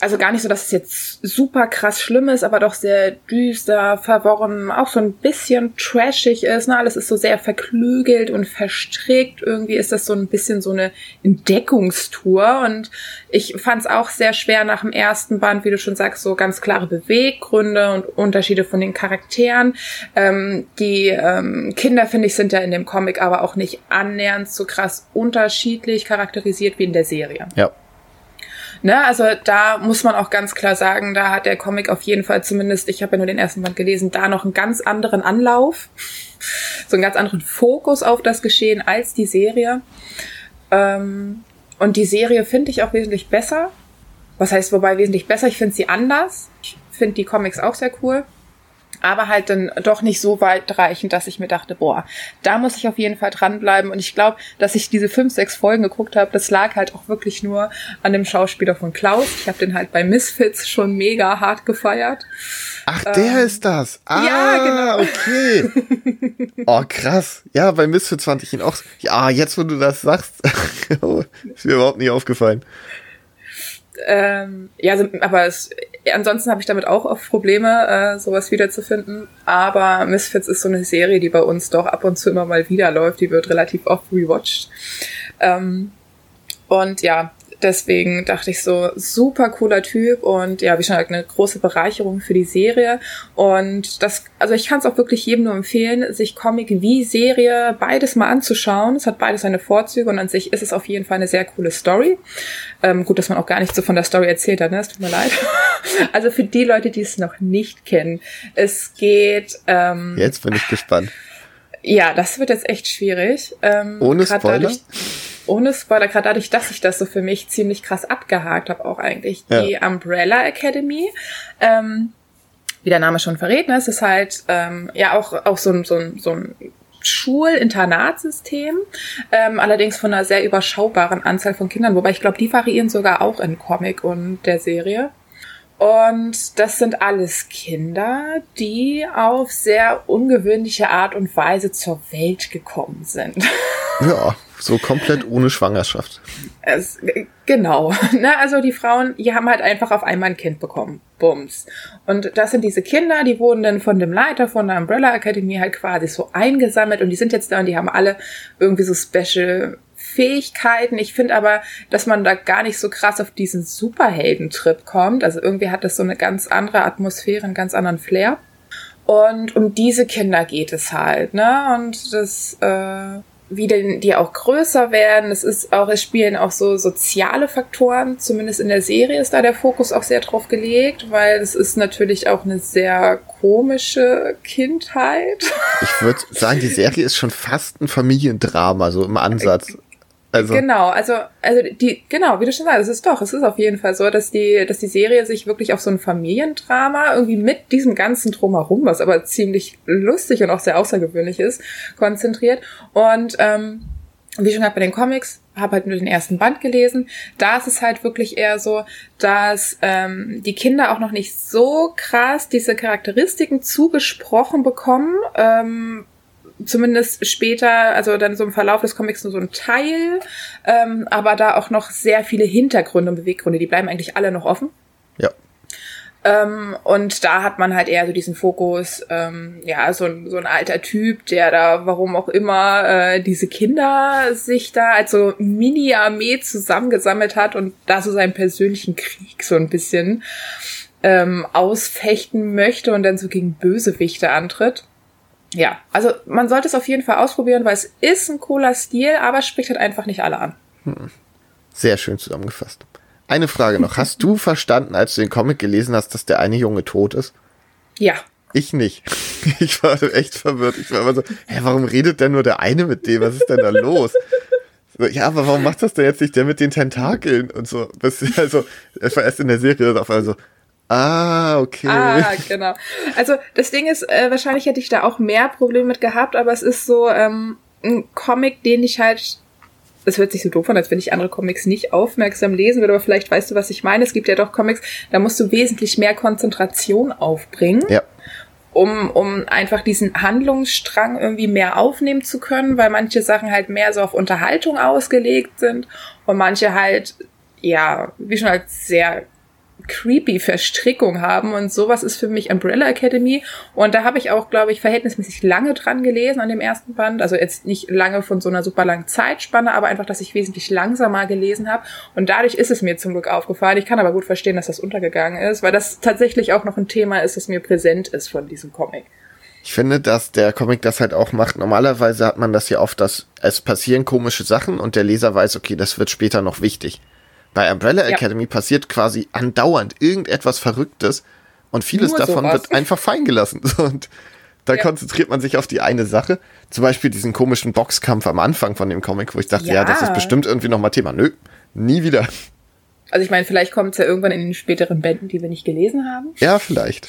also gar nicht so, dass es jetzt super krass schlimm ist, aber doch sehr düster, verworren, auch so ein bisschen trashig ist. Ne? Alles ist so sehr verklügelt und verstrickt. Irgendwie ist das so ein bisschen so eine Entdeckungstour. Und ich fand es auch sehr schwer nach dem ersten Band, wie du schon sagst, so ganz klare Beweggründe und Unterschiede von den Charakteren. Ähm, die ähm, Kinder, finde ich, sind ja in dem Comic aber auch nicht annähernd so krass unterschiedlich charakterisiert wie in der Serie. Ja. Ne, also da muss man auch ganz klar sagen, da hat der Comic auf jeden Fall zumindest, ich habe ja nur den ersten Band gelesen, da noch einen ganz anderen Anlauf, so einen ganz anderen Fokus auf das Geschehen als die Serie. Ähm, und die Serie finde ich auch wesentlich besser. Was heißt wobei wesentlich besser? Ich finde sie anders. Ich finde die Comics auch sehr cool. Aber halt dann doch nicht so weitreichend, dass ich mir dachte, boah, da muss ich auf jeden Fall dranbleiben. Und ich glaube, dass ich diese fünf, sechs Folgen geguckt habe, das lag halt auch wirklich nur an dem Schauspieler von Klaus. Ich habe den halt bei Misfits schon mega hart gefeiert. Ach, der ähm, ist das. Ah, ja, genau. okay. Oh, krass. Ja, bei Misfits fand ich ihn auch. Ja, jetzt, wo du das sagst, ist mir überhaupt nicht aufgefallen. Ähm, ja, also, aber es, ansonsten habe ich damit auch oft Probleme, äh, sowas wiederzufinden. Aber Misfits ist so eine Serie, die bei uns doch ab und zu immer mal wieder läuft. Die wird relativ oft rewatcht. Ähm, und ja, Deswegen dachte ich so, super cooler Typ und ja, wie schon eine große Bereicherung für die Serie. Und das, also ich kann es auch wirklich jedem nur empfehlen, sich Comic wie Serie beides mal anzuschauen. Es hat beides seine Vorzüge und an sich ist es auf jeden Fall eine sehr coole Story. Ähm, gut, dass man auch gar nicht so von der Story erzählt hat, ne? Es tut mir leid. also für die Leute, die es noch nicht kennen, es geht. Ähm, Jetzt bin ich gespannt. Ja, das wird jetzt echt schwierig. Ähm, Ohne Spoiler? Dadurch, ohne Spoiler, gerade dadurch, dass ich das so für mich ziemlich krass abgehakt habe, auch eigentlich. Ja. Die Umbrella Academy. Ähm, wie der Name schon verrät, ne, es ist halt ähm, ja auch, auch so ein, so ein, so ein Schul-Internatsystem, ähm, allerdings von einer sehr überschaubaren Anzahl von Kindern, wobei ich glaube, die variieren sogar auch in Comic und der Serie. Und das sind alles Kinder, die auf sehr ungewöhnliche Art und Weise zur Welt gekommen sind. Ja, so komplett ohne Schwangerschaft. Es, genau. Na, also die Frauen, die haben halt einfach auf einmal ein Kind bekommen. Bums. Und das sind diese Kinder, die wurden dann von dem Leiter von der Umbrella Academy halt quasi so eingesammelt und die sind jetzt da und die haben alle irgendwie so Special Fähigkeiten. Ich finde aber, dass man da gar nicht so krass auf diesen Superheldentrip kommt. Also irgendwie hat das so eine ganz andere Atmosphäre, einen ganz anderen Flair. Und um diese Kinder geht es halt, ne? Und das, äh, wie denn die auch größer werden. Es ist auch, es spielen auch so soziale Faktoren, zumindest in der Serie ist da der Fokus auch sehr drauf gelegt, weil es ist natürlich auch eine sehr komische Kindheit. Ich würde sagen, die Serie ist schon fast ein Familiendrama, so im Ansatz. Also. Genau, also, also die, genau, wie du schon sagst, es ist doch, es ist auf jeden Fall so, dass die, dass die Serie sich wirklich auf so ein Familiendrama irgendwie mit diesem ganzen Drumherum, was aber ziemlich lustig und auch sehr außergewöhnlich ist, konzentriert. Und ähm, wie schon gesagt bei den Comics, habe halt nur den ersten Band gelesen. Da ist es halt wirklich eher so, dass ähm, die Kinder auch noch nicht so krass diese Charakteristiken zugesprochen bekommen, ähm, zumindest später, also dann so im Verlauf des Comics nur so ein Teil, ähm, aber da auch noch sehr viele Hintergründe und Beweggründe, die bleiben eigentlich alle noch offen. Ja. Ähm, und da hat man halt eher so diesen Fokus, ähm, ja, so, ein so ein alter Typ, der da, warum auch immer, äh, diese Kinder sich da als so Mini-Armee zusammengesammelt hat und da so seinen persönlichen Krieg so ein bisschen ähm, ausfechten möchte und dann so gegen Bösewichte antritt ja, also man sollte es auf jeden Fall ausprobieren, weil es ist ein cooler Stil, aber spricht halt einfach nicht alle an. Hm. Sehr schön zusammengefasst. Eine Frage noch. Hast du verstanden, als du den Comic gelesen hast, dass der eine Junge tot ist? Ja. Ich nicht. Ich war echt verwirrt. Ich war immer so, hä, warum redet denn nur der eine mit dem? Was ist denn da los? So, ja, aber warum macht das denn jetzt nicht der mit den Tentakeln und so? Also, es war erst in der Serie auf einmal so, Ah, okay. Ah, genau. Also das Ding ist, äh, wahrscheinlich hätte ich da auch mehr Probleme mit gehabt, aber es ist so ähm, ein Comic, den ich halt es hört sich so doof an, als wenn ich andere Comics nicht aufmerksam lesen würde, aber vielleicht weißt du, was ich meine. Es gibt ja doch Comics, da musst du wesentlich mehr Konzentration aufbringen. Ja. Um, um einfach diesen Handlungsstrang irgendwie mehr aufnehmen zu können, weil manche Sachen halt mehr so auf Unterhaltung ausgelegt sind und manche halt, ja, wie schon halt sehr creepy Verstrickung haben und sowas ist für mich Umbrella Academy und da habe ich auch, glaube ich, verhältnismäßig lange dran gelesen an dem ersten Band, also jetzt nicht lange von so einer super langen Zeitspanne, aber einfach, dass ich wesentlich langsamer gelesen habe und dadurch ist es mir zum Glück aufgefallen. Ich kann aber gut verstehen, dass das untergegangen ist, weil das tatsächlich auch noch ein Thema ist, das mir präsent ist von diesem Comic. Ich finde, dass der Comic das halt auch macht. Normalerweise hat man das ja oft, dass es passieren komische Sachen und der Leser weiß, okay, das wird später noch wichtig. Bei Umbrella ja. Academy passiert quasi andauernd irgendetwas Verrücktes und vieles Nur davon sowas. wird einfach fallen gelassen. Und da ja. konzentriert man sich auf die eine Sache. Zum Beispiel diesen komischen Boxkampf am Anfang von dem Comic, wo ich dachte, ja, ja das ist bestimmt irgendwie nochmal Thema. Nö, nie wieder. Also ich meine, vielleicht kommt es ja irgendwann in den späteren Bänden, die wir nicht gelesen haben. Ja, vielleicht.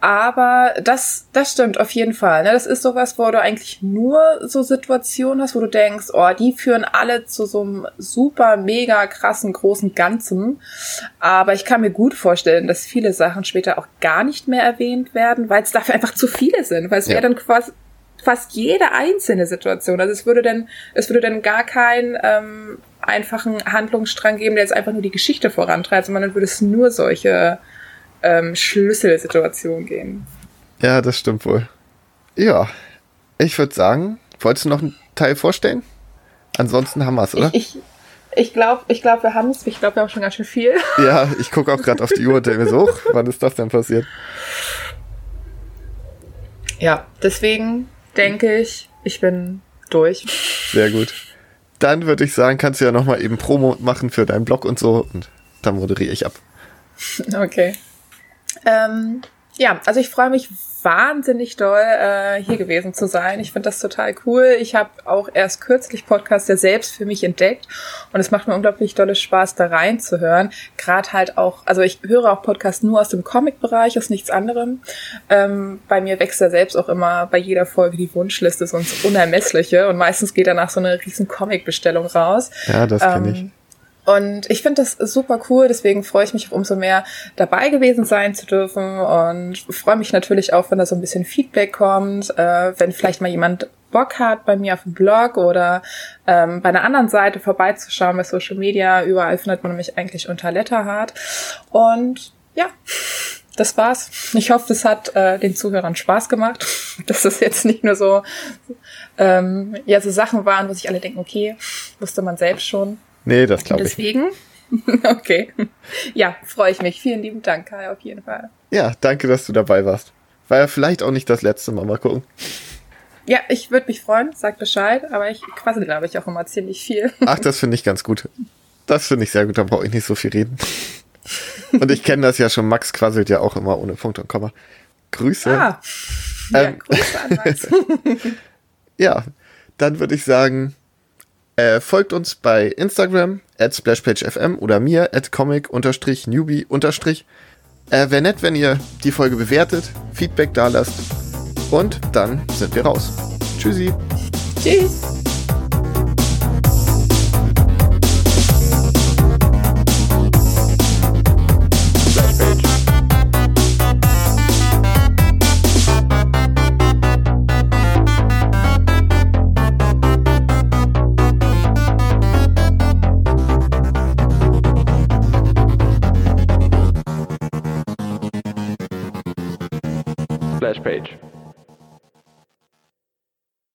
Aber das, das stimmt auf jeden Fall. Ne? Das ist sowas, wo du eigentlich nur so Situationen hast, wo du denkst, oh, die führen alle zu so einem super, mega krassen, großen Ganzen. Aber ich kann mir gut vorstellen, dass viele Sachen später auch gar nicht mehr erwähnt werden, weil es dafür einfach zu viele sind. Weil es ja. wäre dann quasi fast jede einzelne Situation. Also es würde dann, es würde dann gar kein ähm, einfachen Handlungsstrang geben, der jetzt einfach nur die Geschichte vorantreibt, sondern dann würde es nur solche ähm, Schlüsselsituationen geben. Ja, das stimmt wohl. Ja, ich würde sagen, wolltest du noch einen Teil vorstellen? Ansonsten haben wir es, oder? Ich, ich glaube, ich glaub, wir haben es. Ich glaube, wir haben schon ganz schön viel. Ja, ich gucke auch gerade auf die Uhr und denke mir so, wann ist das denn passiert? Ja, deswegen denke ich, ich bin durch. Sehr gut dann würde ich sagen, kannst du ja nochmal eben Promo machen für deinen Blog und so und dann moderiere ich ab. Okay. Ähm, ja, also ich freue mich wahnsinnig doll, äh, hier gewesen zu sein. Ich finde das total cool. Ich habe auch erst kürzlich Podcast ja selbst für mich entdeckt und es macht mir unglaublich dolle Spaß, da reinzuhören. Gerade halt auch, also ich höre auch Podcast nur aus dem Comic-Bereich, aus nichts anderem. Ähm, bei mir wächst ja selbst auch immer bei jeder Folge die Wunschliste so ins Unermessliche und meistens geht danach so eine riesen Comic-Bestellung raus. Ja, das kenne ähm, ich. Und ich finde das super cool, deswegen freue ich mich umso mehr dabei gewesen sein zu dürfen und freue mich natürlich auch, wenn da so ein bisschen Feedback kommt, äh, wenn vielleicht mal jemand Bock hat, bei mir auf dem Blog oder ähm, bei einer anderen Seite vorbeizuschauen bei Social Media. Überall findet man mich eigentlich unter Letterhard. Und ja, das war's. Ich hoffe, es hat äh, den Zuhörern Spaß gemacht. Dass das jetzt nicht nur so, ähm, ja, so Sachen waren, wo sich alle denken, okay, wusste man selbst schon. Nee, das glaube ich. Deswegen, okay. Ja, freue ich mich. Vielen lieben Dank, Kai, auf jeden Fall. Ja, danke, dass du dabei warst. War ja vielleicht auch nicht das letzte Mal. Mal gucken. Ja, ich würde mich freuen, sag Bescheid, aber ich quassel, glaube ich, auch immer ziemlich viel. Ach, das finde ich ganz gut. Das finde ich sehr gut, da brauche ich nicht so viel reden. Und ich kenne das ja schon, Max quasselt ja auch immer ohne Punkt und Komma. Grüße. Ah, ja, ähm, Grüße an Max. ja, dann würde ich sagen, äh, folgt uns bei Instagram, at splashpagefm oder mir, at comic-newbie- äh, Wäre nett, wenn ihr die Folge bewertet, Feedback da lasst. Und dann sind wir raus. Tschüssi. Tschüss.